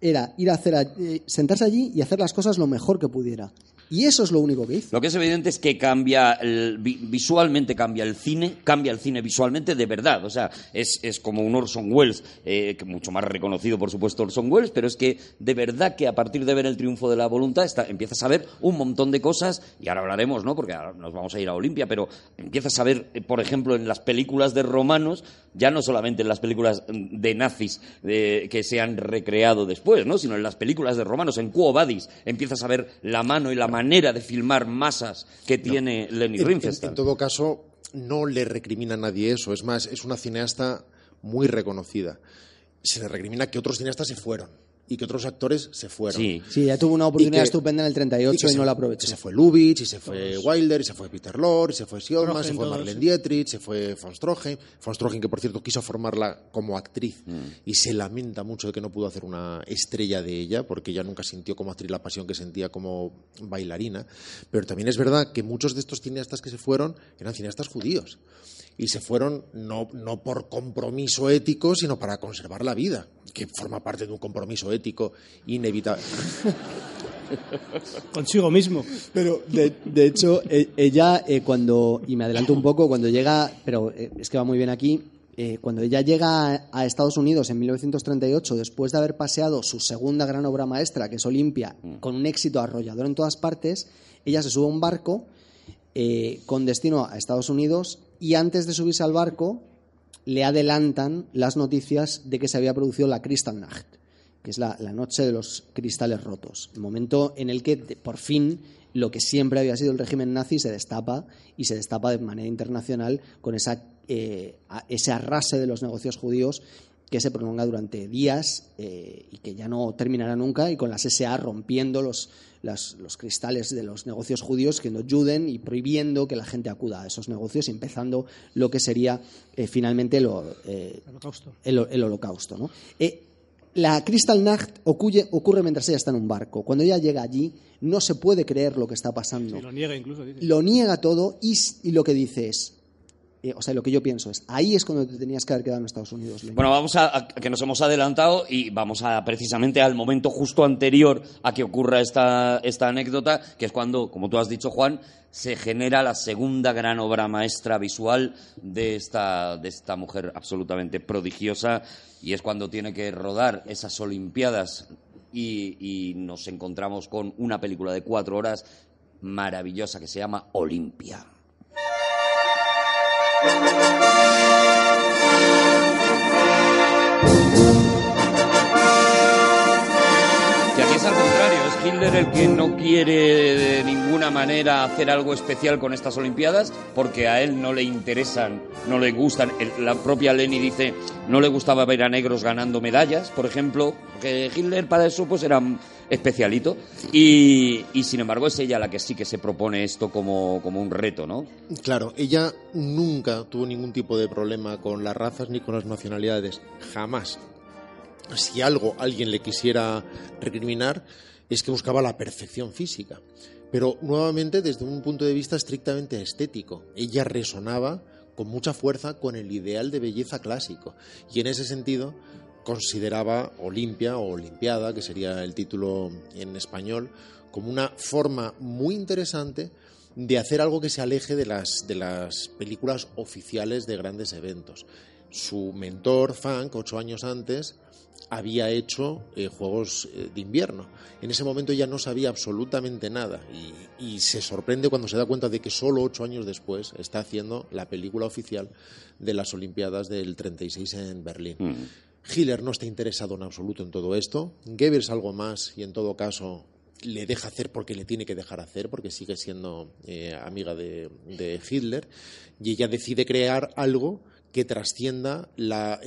era ir a hacer eh, sentarse allí y hacer las cosas lo mejor que pudiera. Y eso es lo único que hizo.
Lo que es evidente es que cambia, el- vi- visualmente cambia el cine, cambia el cine visualmente de verdad. O sea, es, es como un Orson Welles, eh, mucho más reconocido, por supuesto, Orson Welles, pero es que de verdad que a partir de ver el triunfo de la voluntad está- empiezas a ver un montón de cosas, y ahora hablaremos, ¿no? Porque ahora nos vamos a ir a Olimpia, pero empiezas a ver, eh, por ejemplo, en las películas de romanos, ya no solamente en las películas de nazis eh, que se han recreado después, ¿no? Sino en las películas de romanos, en Quo Vadis, empiezas a ver la mano y la manera de filmar masas que tiene Lenny
En- en,
Riefenstahl.
en todo caso, no le recrimina a nadie eso. Es más, es una cineasta muy reconocida. Se le recrimina que otros cineastas se fueron y que otros actores se fueron.
Sí.
Sí, ya tuvo una oportunidad
Y que-
estupenda en el 38 y,
se-
no la aprovechó.
Se fue Lubitsch, y se fue Wilder, y se fue Peter Lorre, y se fue Siodma, se fue
todos,
Marlene
sí.
Dietrich, se fue von Stroheim. Von Stroheim, que por cierto quiso formarla como actriz
Mm.
y se lamenta mucho de que no pudo hacer una estrella de ella, porque ella nunca sintió como actriz la pasión que sentía como bailarina. Pero también es verdad que muchos de estos cineastas que se fueron eran cineastas judíos. Y se fueron no, no por compromiso ético, sino para conservar la vida, que forma parte de un compromiso ético inevitable. [laughs]
Consigo mismo.
Pero, de, de hecho, e- ella eh, cuando, y me adelanto un poco, cuando llega, pero eh, es que va muy bien aquí, eh, cuando ella llega a, a Estados Unidos en 1938, después de haber paseado su segunda gran obra maestra, que es Olimpia, con un éxito arrollador en todas partes, ella se sube a un barco eh, con destino a Estados Unidos y antes de subirse al barco le adelantan las noticias de que se había producido la Kristallnacht, que es la, noche de los cristales rotos, el momento en el que por fin lo que siempre había sido el régimen nazi se destapa y se destapa de manera internacional con esa, eh, ese arrase de los negocios judíos que se prolonga durante días eh, y que ya no terminará nunca y con las SA rompiendo los, las- los cristales de los negocios judíos que no ayuden y prohibiendo que la gente acuda a esos negocios y empezando lo que sería eh, finalmente lo, eh,
Holocausto.
el, el holocausto. ¿no? Eh, la Kristallnacht ocurre, ocurre mientras ella está en un barco. Cuando ella llega allí, no se puede creer lo que está pasando.
Sí, lo niega incluso. Dice.
Lo niega todo y, y lo que dice es, eh, o sea, lo que yo pienso es, ahí es cuando te tenías que haber quedado en Estados Unidos.
Bueno, vamos a, que nos hemos adelantado y vamos a precisamente al momento justo anterior a que ocurra esta, esta anécdota, que es cuando, como tú has dicho, Juan, se genera la segunda gran obra maestra visual de esta, de esta mujer absolutamente prodigiosa y es cuando tiene que rodar esas Olimpiadas y nos encontramos con una película de cuatro horas maravillosa que se llama Olimpia. Que aquí es al contrario, es Hitler el que no quiere de ninguna manera hacer algo especial con estas Olimpiadas porque a él no le interesan, no le gustan. La propia Leni dice, no le gustaba ver a negros ganando medallas, por ejemplo, porque Hitler para eso pues era especialito. Y, y, sin embargo es ella la que sí que se propone esto como, como un reto, ¿no?
Claro, ella nunca tuvo ningún tipo de problema con las razas ni con las nacionalidades, jamás. Si algo alguien le quisiera recriminar es que buscaba la perfección física, pero nuevamente desde un punto de vista estrictamente estético. Ella resonaba con mucha fuerza con el ideal de belleza clásico y en ese sentido consideraba Olimpia o Olimpiada, que sería el título en español, como una forma muy interesante de hacer algo que se aleje de las, de las películas oficiales de grandes eventos. Su mentor, Funk, ocho años antes, había hecho eh, Juegos eh, de Invierno. En ese momento ya no sabía absolutamente nada y, se sorprende cuando se da cuenta de que solo ocho años después está haciendo la película oficial de las Olimpiadas del 36 en Berlín. Hitler no está interesado en absoluto en todo esto. Goebbels algo más y en todo caso le deja hacer porque le tiene que dejar hacer, porque sigue siendo eh, amiga de, Hitler, y ella decide crear algo que trascienda la,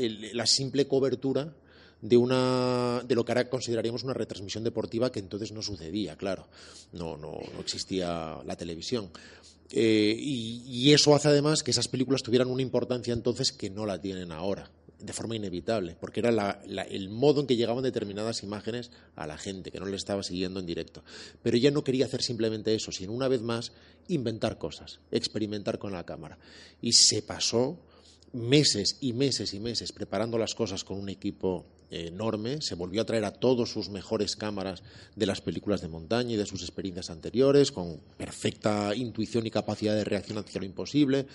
simple cobertura de una de lo que ahora consideraríamos una retransmisión deportiva que entonces no sucedía, claro, no, no, no existía la televisión. Eh, y eso hace además que esas películas tuvieran una importancia entonces que no la tienen ahora, de forma inevitable, porque era la- el modo en que llegaban determinadas imágenes a la gente, que no le estaba siguiendo en directo. Pero ella no quería hacer simplemente eso, sino una vez más inventar cosas, experimentar con la cámara. Y se pasó meses y meses y meses preparando las cosas con un equipo enorme, se volvió a traer a todos sus mejores cámaras de las películas de montaña y de sus experiencias anteriores, con perfecta intuición y capacidad de reacción hacia lo imposible.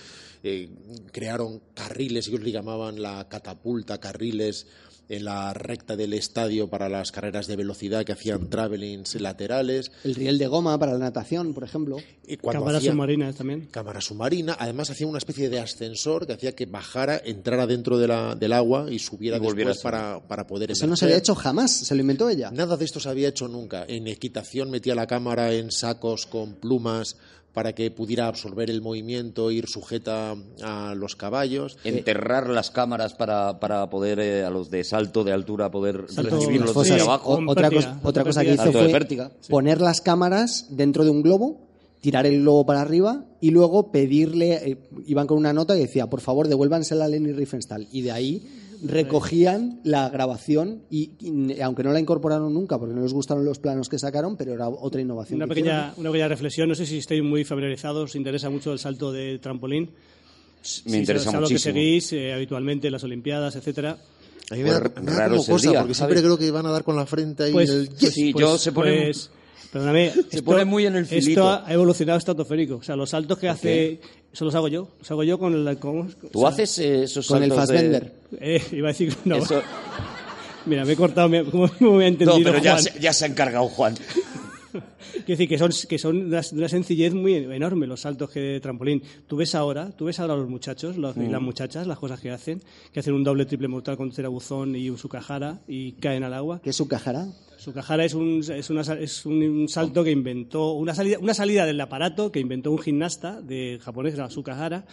Eh, crearon carriles, ellos le llamaban la catapulta, carriles en la recta del estadio para las carreras de velocidad que hacían travelings laterales.
El riel de goma para la natación, por ejemplo.
Y
Cámaras
hacía-
submarinas también.
cámara submarina. Además, hacía una especie de ascensor que hacía que bajara, entrara dentro de la- del agua y subiera
Y volviera
después para, para poder
Eso no se había hecho jamás, se lo inventó ella.
Nada de esto se había hecho nunca. En equitación metía la cámara en sacos con plumas para que pudiera absorber el movimiento, ir sujeta a los caballos.
Enterrar las cámaras para, para poder, eh, a los de salto de altura, poder
Salto-
recibirlos desde
es-
abajo.
otra, cosa, otra cosa que hizo
de
fue
pértiga.
poner las cámaras dentro de un globo, tirar el globo para arriba y luego pedirle, eh, iban con una nota que decía, por favor, devuélvansela a Leni Riefenstahl. Y de ahí recogían la grabación y, y aunque no la incorporaron nunca porque no les gustaron los planos que sacaron, pero era otra innovación.
Una
hicieron.
pequeña, una pequeña reflexión, no sé si estáis muy familiarizados, os interesa mucho el salto de trampolín.
Me
Si
interesa
es algo que seguís eh, habitualmente en las Olimpiadas, etcétera.
A mí me da,
Pues
me da
raro
como
es el
cosa,
día,
porque siempre creo que van a dar con la frente ahí.
Pues,
el-
pues-
Sí,
pues-
yo se pone-
pues, perdóname,
Se pone muy en el filito.
Esto ha evolucionado estratosférico. O sea, los saltos que hace, eso los hago yo. Los hago yo con el. Con,
¿Tú
o sea,
haces eh, esos
Con el
de-
Fassbender.
Eh, iba a decir [laughs] no.
Eso-
Mira, me he cortado, me, ¿cómo me voy a
No,
entendido,
pero ya
Juan?
se, ya se ha encargado Juan. [laughs]
Quiero decir que son, que son de una, sencillez muy enorme los saltos que de trampolín. Tú ves ahora, tú ves ahora a los muchachos, los-
Mm.
las muchachas, las cosas que hacen, que hacen un doble triple mortal con tirabuzón y un sukahara y caen al agua.
¿Qué es su cajara?
Sukahara es un, es una, es un, salto que inventó, una salida, una salida del aparato que inventó un gimnasta de japonés, era Sukahara,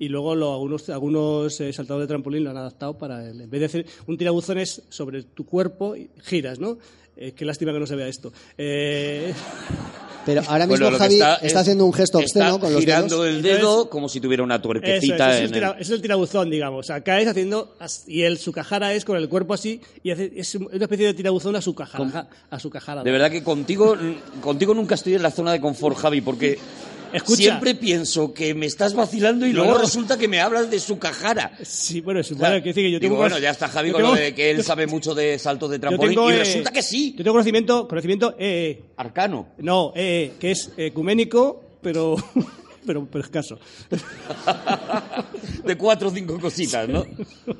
y luego lo- algunos, algunos eh, saltadores de trampolín lo han adaptado para, el- en vez de hacer un tirabuzón es sobre tu cuerpo, y giras, ¿no? Eh, qué lástima que no se vea esto. Eh, [laughs]
Pero ahora mismo
Bueno,
Javi está,
es-
haciendo un gesto
está
obsceno con los
girando
dedos.
el dedo
Entonces-
como si tuviera una
eso,
tuerquecita
es, es,
en
el tira-
el...
es el tirabuzón, digamos. O sea, caes haciendo. as- Y el Sukahara es con el cuerpo así, y hace, es una especie de tirabuzón a Sukahara. A Sukahara.
De verdad que contigo, contigo nunca estoy en la zona de confort, Javi, porque
Escucha.
siempre pienso que me estás vacilando y luego
no.
resulta que me hablas de su cajara.
Sí, bueno, es
O sea,
bueno, quiero decir que yo
digo,
tengo.
bueno, ya está Javi con
tengo-
lo de que él sabe mucho de saltos de trampolín
tengo,
y
eh,
resulta que sí,
Yo tengo conocimiento, conocimiento eh, eh,
arcano.
no, eh, eh, que es ecuménico, pero, [laughs] pero, pero escaso. [laughs]
de cuatro o cinco cositas, ¿no?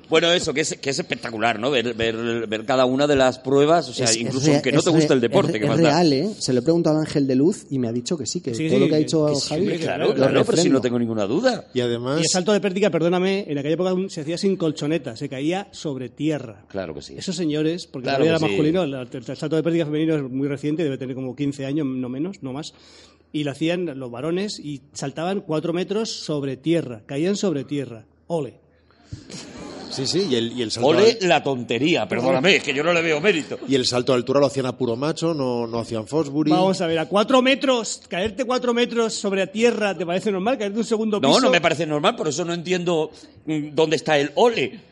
Bueno, eso, que es, que es espectacular, ¿no? Ver, ver, ver cada una de las pruebas, o sea,
Es- es
incluso
rea-
aunque no
es
te guste el deporte,
es,
que
es
más da.
real, ¿eh? Se lo he preguntado al Ángel de Luz y me ha dicho que sí, que
Sí,
todo
sí,
lo que ha dicho
que sí,
Javi.
hombre,
Claro,
lo
claro, pero si no tengo ninguna duda.
Y además,
Y el salto de pértiga, perdóname, en aquella época se hacía sin colchoneta, se caía sobre tierra.
Claro que sí.
Esos señores, porque
Claro
todavía era
sí.
masculino, el, el salto de pérdida femenino es muy reciente, debe tener como 15 años, no menos, no más. Y lo hacían los varones y saltaban 4 metros sobre tierra, caían sobre tierra. Ole.
sí, sí, y el, y el salto
Ole
al-
la tontería, perdóname, es que yo no le veo mérito.
y el salto de altura lo hacían a puro macho, no, no hacían Fosbury.
Vamos a ver, a 4 metros, caerte 4 metros sobre tierra, ¿te parece normal? Caerte un segundo piso.
No, no me parece normal, por eso no entiendo mm, dónde está el ole.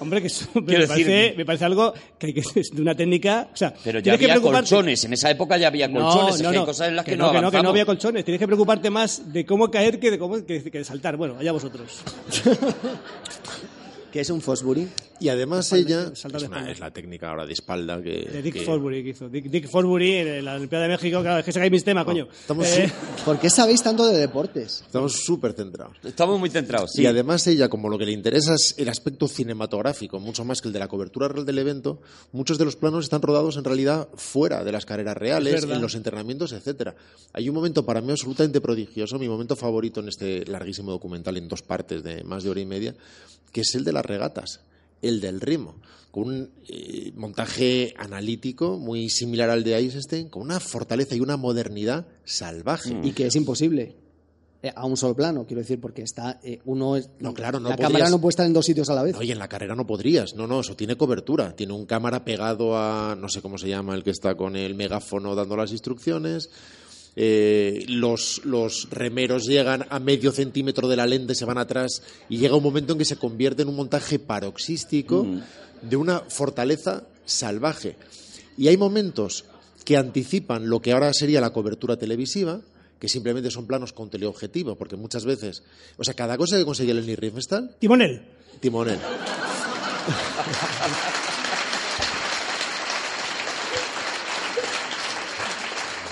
Hombre, que eso [laughs] me,
Quiero
parece,
decir-
me parece algo que hay que es de una técnica. O sea,
Pero ya
tienes que
había
preocuparte-
colchones, en esa época ya había colchones, es que hay cosas en las que, no,
que no, que no había colchones. Tienes que preocuparte más de cómo caer que de cómo que, que de saltar. Bueno, allá vosotros. [laughs]
Que es un Fosbury.
Y además ella,
salta
es, una- la técnica ahora de espalda que...
De Dick
que-
Forsbury que hizo. Dick, Dick Forsbury en la Olimpiada de México. Claro, es que sacáis mis temas, coño.
estamos
Eh, [laughs]
¿Por qué sabéis tanto de deportes?
Estamos súper centrados.
Estamos muy centrados, sí.
Y además ella, como lo que le interesa es el aspecto cinematográfico, mucho más que el de la cobertura real del evento, muchos de los planos están rodados en realidad fuera de las carreras
Es
reales, en los entrenamientos, etcétera. Hay un momento para mí absolutamente prodigioso, mi momento favorito en este larguísimo documental en dos partes de más de hora y media, que es el de las regatas, el del ritmo, con un eh, montaje analítico muy similar al de Eisenstein, con una fortaleza y una modernidad salvaje.
Y que es imposible. eh, a un solo plano, quiero decir, porque está eh, uno es,
No, claro, no
la cámara no puede estar en dos sitios a la vez.
No, y en la carrera no podrías. No, no, eso tiene cobertura. Tiene un cámara pegado a, no sé cómo se llama, el que está con el megáfono dando las instrucciones. Eh, los, los remeros llegan a medio centímetro de la lente, se van atrás y llega un momento en que se convierte en un montaje paroxístico de una fortaleza salvaje. Y hay momentos que anticipan lo que ahora sería la cobertura televisiva, que simplemente son planos con teleobjetivo, porque muchas veces, o sea, cada cosa que conseguía Lenny Riefenstahl
Timonel.
Timonel. [laughs]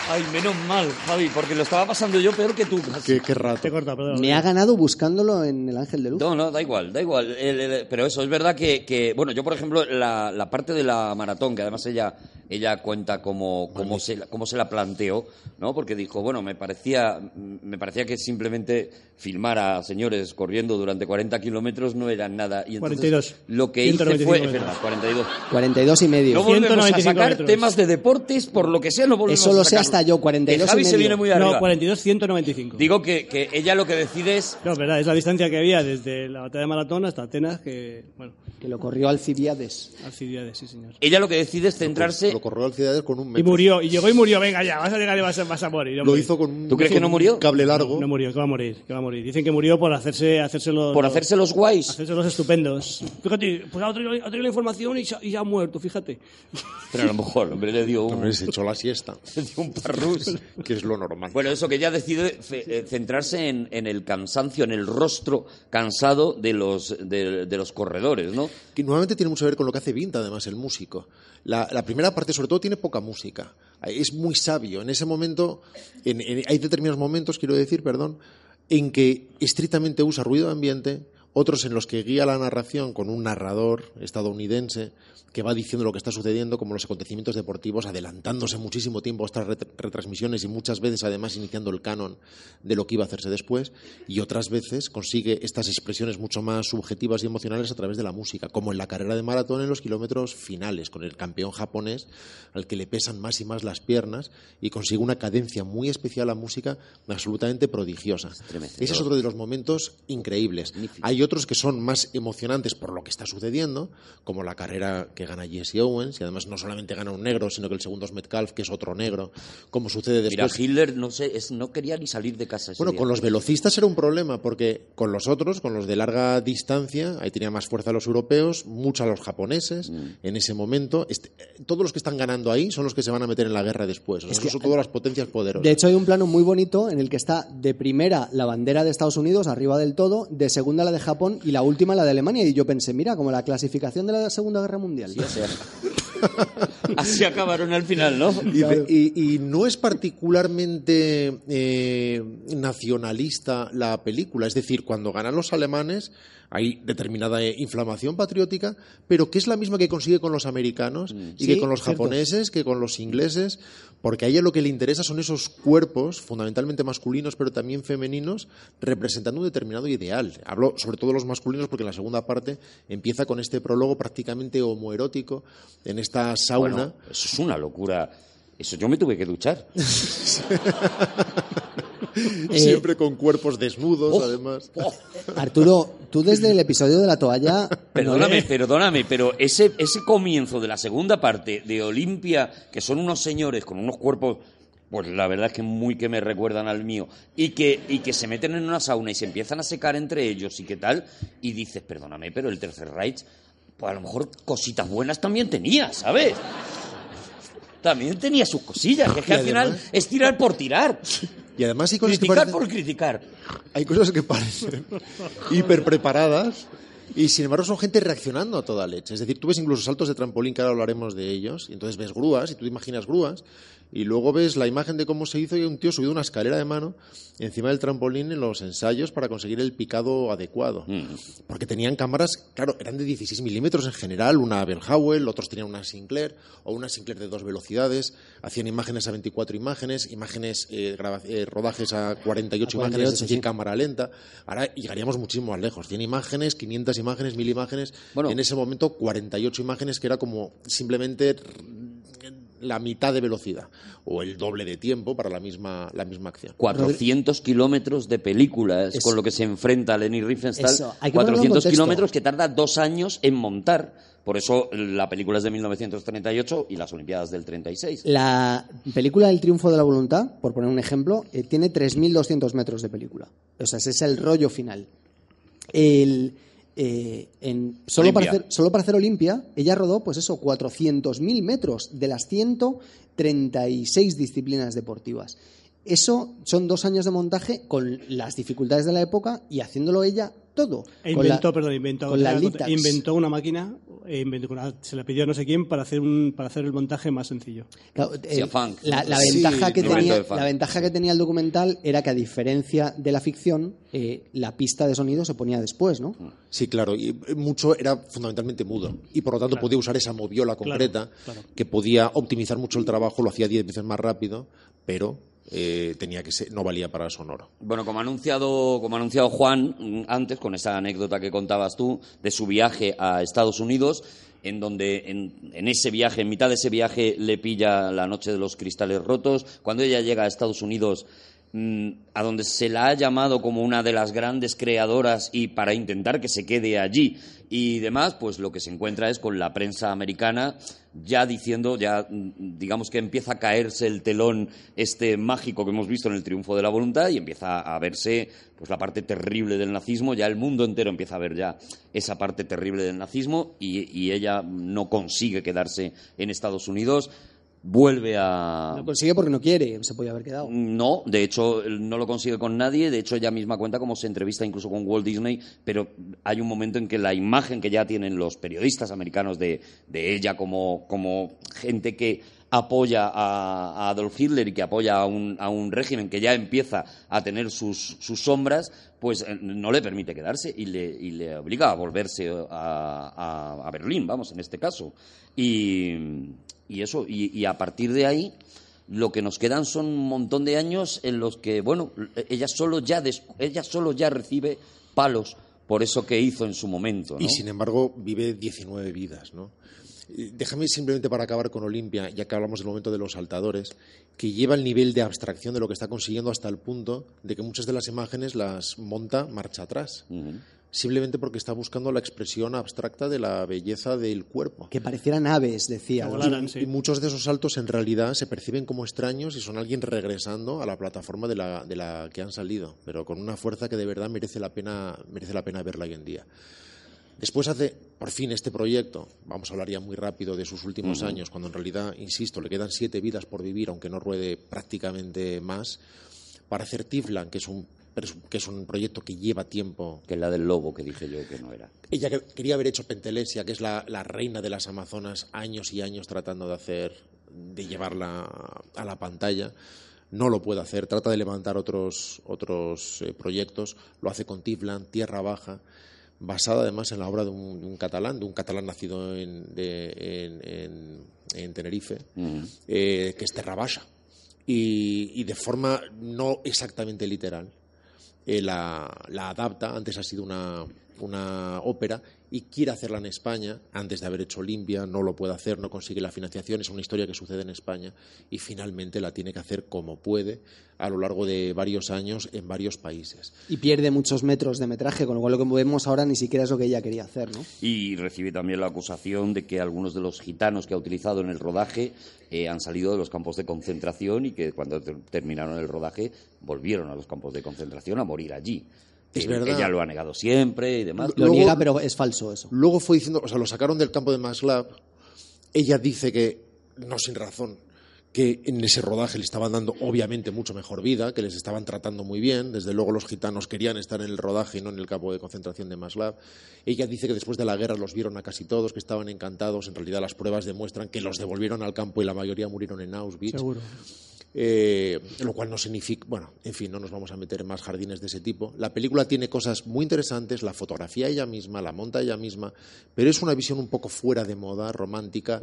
Ay, menos mal, Javi, porque lo estaba pasando yo peor que tú. casi.
Qué, qué rato.
Te he cortado, perdón.
Me ha ganado buscándolo en El Ángel de Luz.
No, no, da igual, da igual. El- el- pero eso, es verdad que, que, bueno, yo por ejemplo, la, la parte de la maratón, que además ella, ella cuenta cómo, cómo, se, la- cómo se la planteó, ¿no? Porque dijo, bueno, me parecía, me parecía que simplemente filmar a señores corriendo durante 40 kilómetros no era nada. Y entonces
42.
Lo que hice
195
fue, es verdad, 42.
42 y medio.
No volvemos a
195
sacar
metros.
temas de deportes, por lo que sea, no volvemos
Eso
a
lo sé
sacarlo.
hasta yo, 42
Que Javi
y
se
medio.
viene muy arriba.
No, 42, 195.
Digo que, que ella lo que decide es
No, es verdad, es la distancia que había desde la batalla de Maratón hasta Atenas, que, bueno,
Que lo corrió Alcibiades.
Alcibiades, sí, señor.
ella lo que decide es centrarse
Lo corrió al Ciudades con un
Y
metro.
murió, y llegó y murió, venga ya, vas a llegar y vas a, vas a morir.
Lo hizo con un,
¿Tú crees que no murió?
cable largo.
No murió, que va a morir, que va a morir. Dicen que murió por hacerse, hacerse los...
por hacerse los guays.
hacerse los estupendos. Fíjate, pues ha traído, ha traído la información y ya, y ya ha muerto, fíjate.
Pero a lo mejor, hombre, le dio un,
Hombre, se echó la siesta, [laughs]
le dio un parrús. [laughs]
que es lo normal.
Bueno, eso que ella decide eh, centrarse en, en el cansancio, en el rostro cansado de los, de, de los corredores, ¿no?
que nuevamente tiene mucho que ver con lo que hace Vinta, además, el músico. La, la primera parte, sobre todo, tiene poca música. Es muy sabio. En ese momento, en- en- hay determinados momentos, quiero decir, perdón, en que estrictamente usa ruido de ambiente, otros en los que guía la narración con un narrador estadounidense que va diciendo lo que está sucediendo, como los acontecimientos deportivos, adelantándose muchísimo tiempo a estas ret- retransmisiones y muchas veces además iniciando el canon de lo que iba a hacerse después, y otras veces consigue estas expresiones mucho más subjetivas y emocionales a través de la música, como en la carrera de maratón en los kilómetros finales, con el campeón japonés al que le pesan más y más las piernas y consigue una cadencia muy especial a música absolutamente prodigiosa.
Estremecedor.
Ese es otro de los momentos increíbles. Hay otros que son más emocionantes por lo que está sucediendo, como la carrera que gana Jesse Owens, y además no solamente gana un negro, sino que el segundo es Metcalf, que es otro negro, como sucede
Mira,
después.
Hitler no sé, es- no quería ni salir de casa ese
Bueno,
día.
con los velocistas era un problema, porque con los otros, con los de larga distancia, ahí tenía más fuerza los europeos, mucho a los japoneses
Mm.
en ese momento. Este- todos los que están ganando ahí son los que se van a meter en la guerra después. O sea,
Es que-
son todas las potencias poderosas.
De hecho, hay un plano muy bonito en el que está de primera la bandera de Estados Unidos, arriba del todo, de segunda la de Japón y la última la de Alemania. Y yo pensé, mira, como la clasificación de la Segunda Guerra Mundial.
Sí, o sea, Así acabaron al final, ¿no?
Y, y- y no es particularmente eh, nacionalista la película, es decir, cuando ganan los alemanes hay determinada eh, inflamación patriótica, pero que es la misma que consigue con los americanos y
Sí,
que con los japoneses, que con los ingleses, porque a ella lo que le interesa son esos cuerpos, fundamentalmente masculinos, pero también femeninos, representando un determinado ideal. Hablo sobre todo de los masculinos porque en la segunda parte empieza con este prólogo prácticamente homoerótico en esta sauna.
Bueno, eso es una locura. Eso yo me tuve que duchar. [laughs]
Siempre con cuerpos desnudos,
Oh,
además.
oh.
Arturo, tú desde el episodio de la toalla. [laughs]
Perdóname,
no
perdóname, pero ese, ese comienzo de la segunda parte de Olimpia, que son unos señores con unos cuerpos, pues la verdad es que muy que me recuerdan al mío, y que, y que se meten en una sauna y se empiezan a secar entre ellos y qué tal, y dices, perdóname, pero el Tercer Reich, pues a lo mejor cositas buenas también tenía, ¿sabes? También tenía sus cosillas, que es que al final es tirar por tirar,
Y además hay cosas que
criticar
parecen,
por criticar.
hay cosas que parecen hiper preparadas y sin embargo son gente reaccionando a toda leche. Es decir, tú ves incluso saltos de trampolín, que ahora hablaremos de ellos, y entonces ves grúas, y tú te imaginas grúas, y luego ves la imagen de cómo se hizo y un tío subido una escalera de mano encima del trampolín en los ensayos para conseguir el picado adecuado. Porque tenían cámaras, claro, eran de 16 milímetros en general, una Bellhowell, otros tenían una Sinclair, o una Sinclair de dos velocidades, hacían imágenes a 24 imágenes, imágenes, eh, eh, rodajes a 48,
A 48,
imágenes, es decir,
sí.
cámara lenta. Ahora llegaríamos muchísimo más lejos. 100 imágenes, 500 imágenes, 1000 imágenes.
Bueno.
en ese momento 48 imágenes que era como simplemente la mitad de velocidad o el doble de tiempo para la misma, la misma acción.
400 kilómetros de película es con lo que se enfrenta Lenny Riefenstahl.
Eso, hay que ponerlo en
400
contexto.
kilómetros que tarda dos años en montar. Por eso la película es de 1938 y las Olimpiadas del 36.
La película El triunfo de la voluntad, por poner un ejemplo, eh, tiene 3.200 metros de película. O sea, ese es el rollo final. El, eh, en- solo, para hacer, solo para hacer Olimpia, ella rodó, pues eso, 400.000 metros de las 136 disciplinas deportivas. Eso son dos años de montaje con las dificultades de la época y haciéndolo ella todo.
E
la-
inventó, perdón, inventó,
con la
inventó una máquina, e inventó una- se la pidió a no sé quién para hacer, un, para hacer el montaje más sencillo.
Claro, eh, la, la
Sí,
ventaja que tenía, la ventaja que tenía el documental era que a diferencia de la ficción, eh, la pista de sonido se ponía después, ¿no?
Sí, claro, y mucho era fundamentalmente mudo y por lo tanto podía usar esa moviola concreta
claro.
que podía optimizar mucho el trabajo, lo hacía diez veces más rápido, pero eh, tenía que ser, no valía para el sonoro.
Bueno, como ha anunciado, como ha anunciado Juan mm, antes, con esa anécdota que contabas tú, de su viaje a Estados Unidos, en donde en, en ese viaje, en mitad de ese viaje, le pilla la noche de los cristales rotos. Cuando ella llega a Estados Unidos, mm, a donde se la ha llamado como una de las grandes creadoras y para intentar que se quede allí y demás, pues lo que se encuentra es con la prensa americana ya diciendo, ya mm, digamos que empieza a caerse el telón este mágico que hemos visto en el triunfo de la voluntad y empieza a verse pues la parte terrible del nazismo, ya el mundo entero empieza a ver ya esa parte terrible del nazismo y, y ella no consigue quedarse en Estados Unidos, vuelve a,
Lo consigue porque no quiere, se podía haber quedado.
no, de hecho no lo consigue con nadie, de hecho ella misma cuenta cómo se entrevista incluso con Walt Disney, pero hay un momento en que la imagen que ya tienen los periodistas americanos de, de ella como, como gente que apoya a, a Adolf Hitler y que apoya a un, a un régimen que ya empieza a tener sus, sus sombras, pues eh, no le permite quedarse y le, y le obliga a volverse a, a- Berlín, vamos, en este caso. Y, y eso, y, a partir de ahí lo que nos quedan son un montón de años en los que, bueno, ella solo ya, ella solo ya recibe palos por eso que hizo en su momento.
Y sin embargo vive 19 vidas, ¿no? Déjame simplemente para acabar con Olimpia, ya que hablamos del momento de los saltadores, que lleva el nivel de abstracción de lo que está consiguiendo hasta el punto de que muchas de las imágenes las monta marcha atrás, simplemente porque está buscando la expresión abstracta de la belleza del cuerpo.
Que parecieran aves, decía.
Y muchos de esos saltos en realidad se perciben como extraños y son alguien regresando a la plataforma de la, de la que han salido, pero con una fuerza que de verdad merece la pena, merece la pena verla hoy en día. Después hace, por fin, este proyecto, vamos a hablar ya muy rápido de sus últimos años, cuando en realidad, insisto, le quedan siete vidas por vivir, aunque no ruede prácticamente más, para hacer Tiflan, que es un, que es un proyecto que lleva tiempo.
Que es la del lobo que dije yo que no era.
ella que- quería haber hecho Pentelesia, que es la, la reina de las Amazonas, años y años tratando de hacer, de llevarla a la pantalla. No lo puede hacer, trata de levantar otros, otros eh, proyectos, lo hace con Tiflan, Tierra Baja, basada además en la obra de un, de un catalán, de un catalán nacido en, de- en- en- en Tenerife, eh, que es Terra Baja. Y, y de forma no exactamente literal, eh, la, la adapta, antes ha sido una, una ópera, y quiere hacerla en España, antes de haber hecho Olimpia, no lo puede hacer, no consigue la financiación, es una historia que sucede en España, y finalmente la tiene que hacer como puede a lo largo de varios años en varios países.
Y pierde muchos metros de metraje, con lo cual lo que vemos ahora ni siquiera es lo que ella quería hacer, ¿no?
Y recibe también la acusación de que algunos de los gitanos que ha utilizado en el rodaje eh, han salido de los campos de concentración y que cuando ter- terminaron el rodaje volvieron a los campos de concentración a morir allí.
Es verdad.
Ella lo ha negado siempre y demás.
Lo
Luego-
niega, pero es falso eso.
Luego fue diciendo, o sea, lo sacaron del campo de Maslab. Ella dice que, no sin razón, que en ese rodaje le estaban dando obviamente mucho mejor vida, que les estaban tratando muy bien. Desde luego los gitanos querían estar en el rodaje y no en el campo de concentración de Maslab. Ella dice que después de la guerra los vieron a casi todos, que estaban encantados. En realidad las pruebas demuestran que los devolvieron al campo y la mayoría murieron en Auschwitz.
Seguro.
Eh, lo cual no significa, bueno, en fin, no nos vamos a meter en más jardines de ese tipo. La película tiene cosas muy interesantes, la fotografía ella misma, la monta ella misma, pero es una visión un poco fuera de moda, romántica.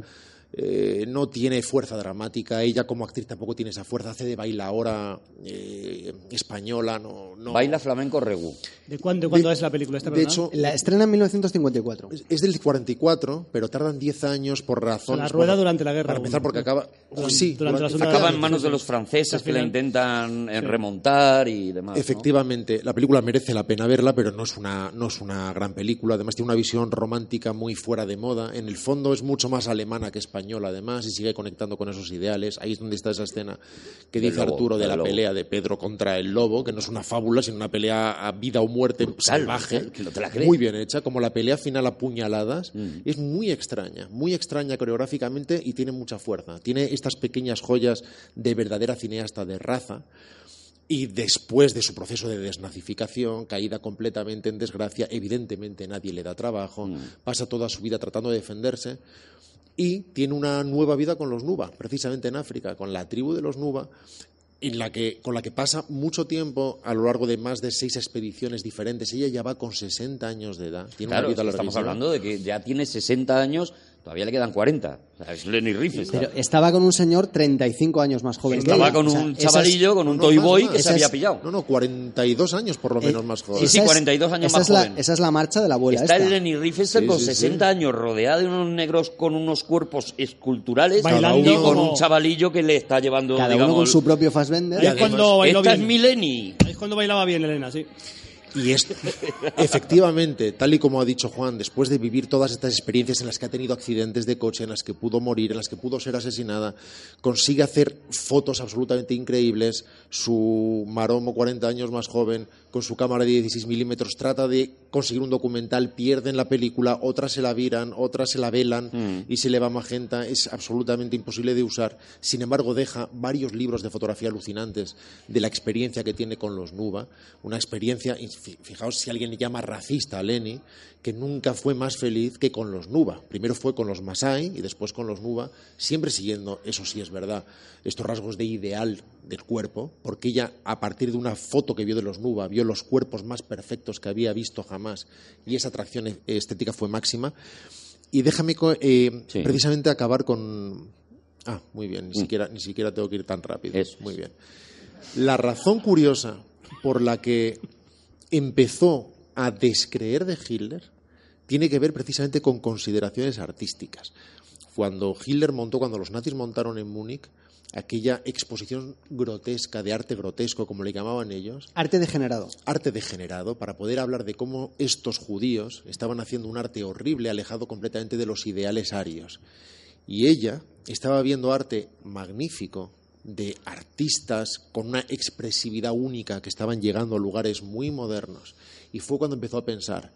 Eh, no tiene fuerza dramática, ella como actriz tampoco tiene esa fuerza, hace de bailaora eh, española, no, no-
Baila flamenco regu.
¿De cuándo, de cuándo
De-
es la película esta,
de
perdona?
hecho,
La estrena en 1954.
es, es del 44, pero tardan 10 años por razones.
la rueda durante la guerra
Para empezar, porque acaba.
Durante-
sí,
durante la Segunda
Acaba en manos de los franceses que la intentan eh, remontar y demás. ¿no?
Efectivamente, la película merece la pena verla, pero no es, una, no es una gran película. Además, tiene una visión romántica muy fuera de moda. En el fondo es mucho más alemana que española. Español además y sigue conectando con esos ideales. Ahí es donde está esa escena que dice
lobo,
Arturo de la
lobo.
pelea de Pedro contra el lobo, que no es una fábula, sino una pelea a vida o muerte salvaje,
que no te la
muy bien hecha, como la pelea final a puñaladas.
Mm.
Es muy extraña, muy extraña coreográficamente y tiene mucha fuerza. Tiene estas pequeñas joyas de verdadera cineasta de raza. Y después de su proceso de desnazificación, caída completamente en desgracia, evidentemente nadie le da trabajo,
Mm.
pasa toda su vida tratando de defenderse y tiene una nueva vida con los Nuba, precisamente en África, con la tribu de los Nuba, en la que, con la que pasa mucho tiempo a lo largo de más de seis expediciones diferentes. Ella ya va con 60 años de edad. Tiene
Claro,
una
es
vida
que estamos hablando de que ya tiene 60 años, todavía le quedan 40. O sea, es Lenny Riefenstahl.
Pero estaba con un señor 35 años más joven. que
Estaba
ella.
con
O sea,
un
esa es-
chavalillo, con un
No,
toy boy
más.
que se había
es-
pillado.
No, no, 42 años por lo
Eh,
menos más joven.
Sí, sí,
esa es-
42 años
esa
más
es la-
joven.
esa es la marcha de la abuela.
Está
esta.
el Lenny Riefenstahl
Sí,
con
sí, sí.
60 años, rodeado de unos negros con unos cuerpos esculturales
Bailando
y con un chavalillo que le está llevando,
Cada
digamos,
uno con su propio Fassbender.
Ahí es cuando bailó
esta es
bien.
mi Lenny.
Ahí es cuando bailaba bien Elena, sí.
Y es, efectivamente, tal y como ha dicho Juan, después de vivir todas estas experiencias en las que ha tenido accidentes de coche, en las que pudo morir, en las que pudo ser asesinada, consigue hacer fotos absolutamente increíbles. Su maromo, 40 años más joven, con su cámara de 16 milímetros, trata de conseguir un documental, pierden la película, otras se la viran, otras se la velan y se le va magenta. Es absolutamente imposible de usar. Sin embargo, deja varios libros de fotografía alucinantes de la experiencia que tiene con los Nuba. Una experiencia, fijaos si alguien le llama racista a Lenny, que nunca fue más feliz que con los Nuba. Primero fue con los Masai y después con los Nuba, siempre siguiendo, eso sí es verdad, estos rasgos de ideal del cuerpo, porque ella, a partir de una foto que vio de los Nuba, vio los cuerpos más perfectos que había visto jamás y esa atracción estética fue máxima. Y déjame eh,
Sí.
precisamente acabar con... Ah, muy bien, ni, siquiera, ni siquiera tengo que ir tan rápido.
Eso.
Muy bien. La razón curiosa por la que empezó a descreer de Hitler tiene que ver precisamente con consideraciones artísticas. Cuando Hitler montó, cuando los nazis montaron en Múnich, aquella exposición grotesca, de arte grotesco, como le llamaban ellos,
Arte degenerado.
arte degenerado, para poder hablar de cómo estos judíos estaban haciendo un arte horrible, alejado completamente de los ideales arios. Y ella estaba viendo arte magnífico de artistas con una expresividad única que estaban llegando a lugares muy modernos. Y fue cuando empezó a pensar,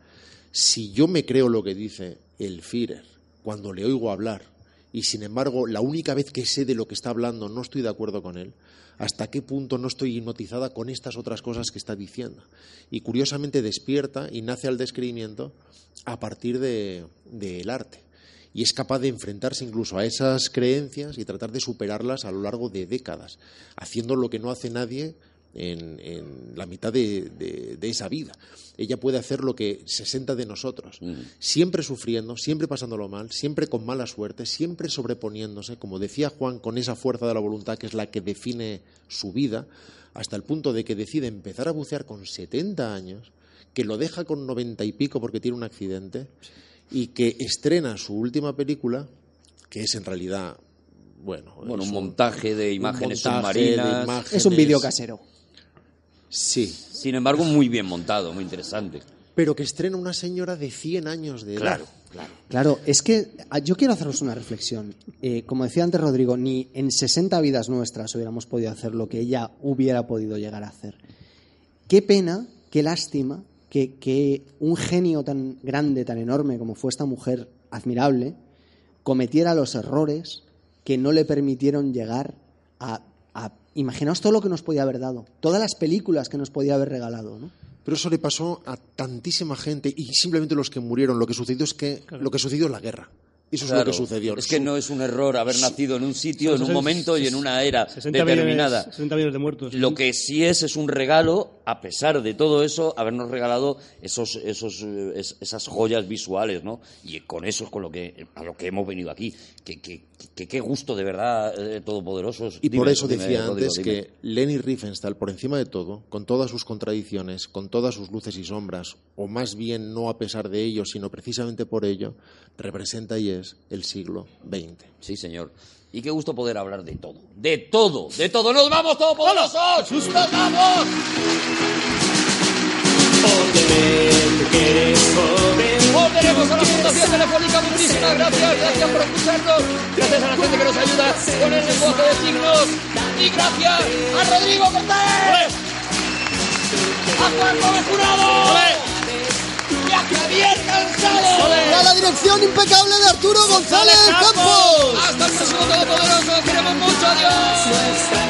si yo me creo lo que dice el Führer cuando le oigo hablar y sin embargo la única vez que sé de lo que está hablando no estoy de acuerdo con él, hasta qué punto no estoy hipnotizada con estas otras cosas que está diciendo. Y curiosamente despierta y nace al descreimiento a partir del de, del arte. Y es capaz de enfrentarse incluso a esas creencias y tratar de superarlas a lo largo de décadas, haciendo lo que no hace nadie en, en la mitad de, de, de, esa vida. Ella puede hacer lo que 60 de nosotros,
Mm.
siempre sufriendo, siempre pasándolo mal, siempre con mala suerte, siempre sobreponiéndose, como decía Juan, con esa fuerza de la voluntad que es la que define su vida, hasta el punto de que decide empezar a bucear con 70 años, que lo deja con 90 y pico porque tiene un accidente, y que estrena su última película, que es en realidad bueno,
Bueno,
es
un montaje de imágenes
montaje de
submarinas.
imágenes.
Es un vídeo casero.
Sí,
Sin embargo, muy bien montado, muy interesante.
pero que estrena una señora de 100 años de edad.
Claro, claro.
Claro, es que ah, yo quiero haceros una reflexión. Eh, como decía antes Rodrigo, ni en 60 vidas nuestras hubiéramos podido hacer lo que ella hubiera podido llegar a hacer. Qué pena, qué lástima que, que un genio tan grande, tan enorme como fue esta mujer admirable, cometiera los errores que no le permitieron llegar a, a... Imaginaos todo lo que nos podía haber dado, todas las películas que nos podía haber regalado, ¿no?
Pero eso le pasó a tantísima gente y simplemente los que murieron. Lo que sucedió es que lo que sucedió es la guerra. Eso es lo que sucedió.
Es que no es un error haber nacido en un sitio, en un momento y en una era
60
determinada.
Millones, 60 millones de muertos.
Lo que sí es es un regalo, a pesar de todo eso, habernos regalado esos, esos, eh, es- esas joyas visuales, ¿no? Y con eso es con lo que a lo que hemos venido aquí. Que que- que- qué gusto de verdad eh, todopoderosos.
Y
Dime,
por eso
dime,
decía antes que Leni Riefenstahl, por encima de todo, con todas sus contradicciones, con todas sus luces y sombras, o más bien no a pesar de ello, sino precisamente por ello, representa y es el siglo XX.
Sí, señor. Y qué gusto poder hablar de todo. De todo, de todo. ¡Nos vamos todopoderosos! ¡Nos vamos! Volveremos a la Fundación telefónica, muchísimas gracias, gracias por escucharnos, gracias a la gente que nos ayuda con el lenguaje de signos y gracias a Rodrigo Cortés, a Juan Gómez Jurado a Javier González.
A la dirección impecable de Arturo González Campos.
Hasta el próximo Todopoderoso. Queremos mucho. Adiós.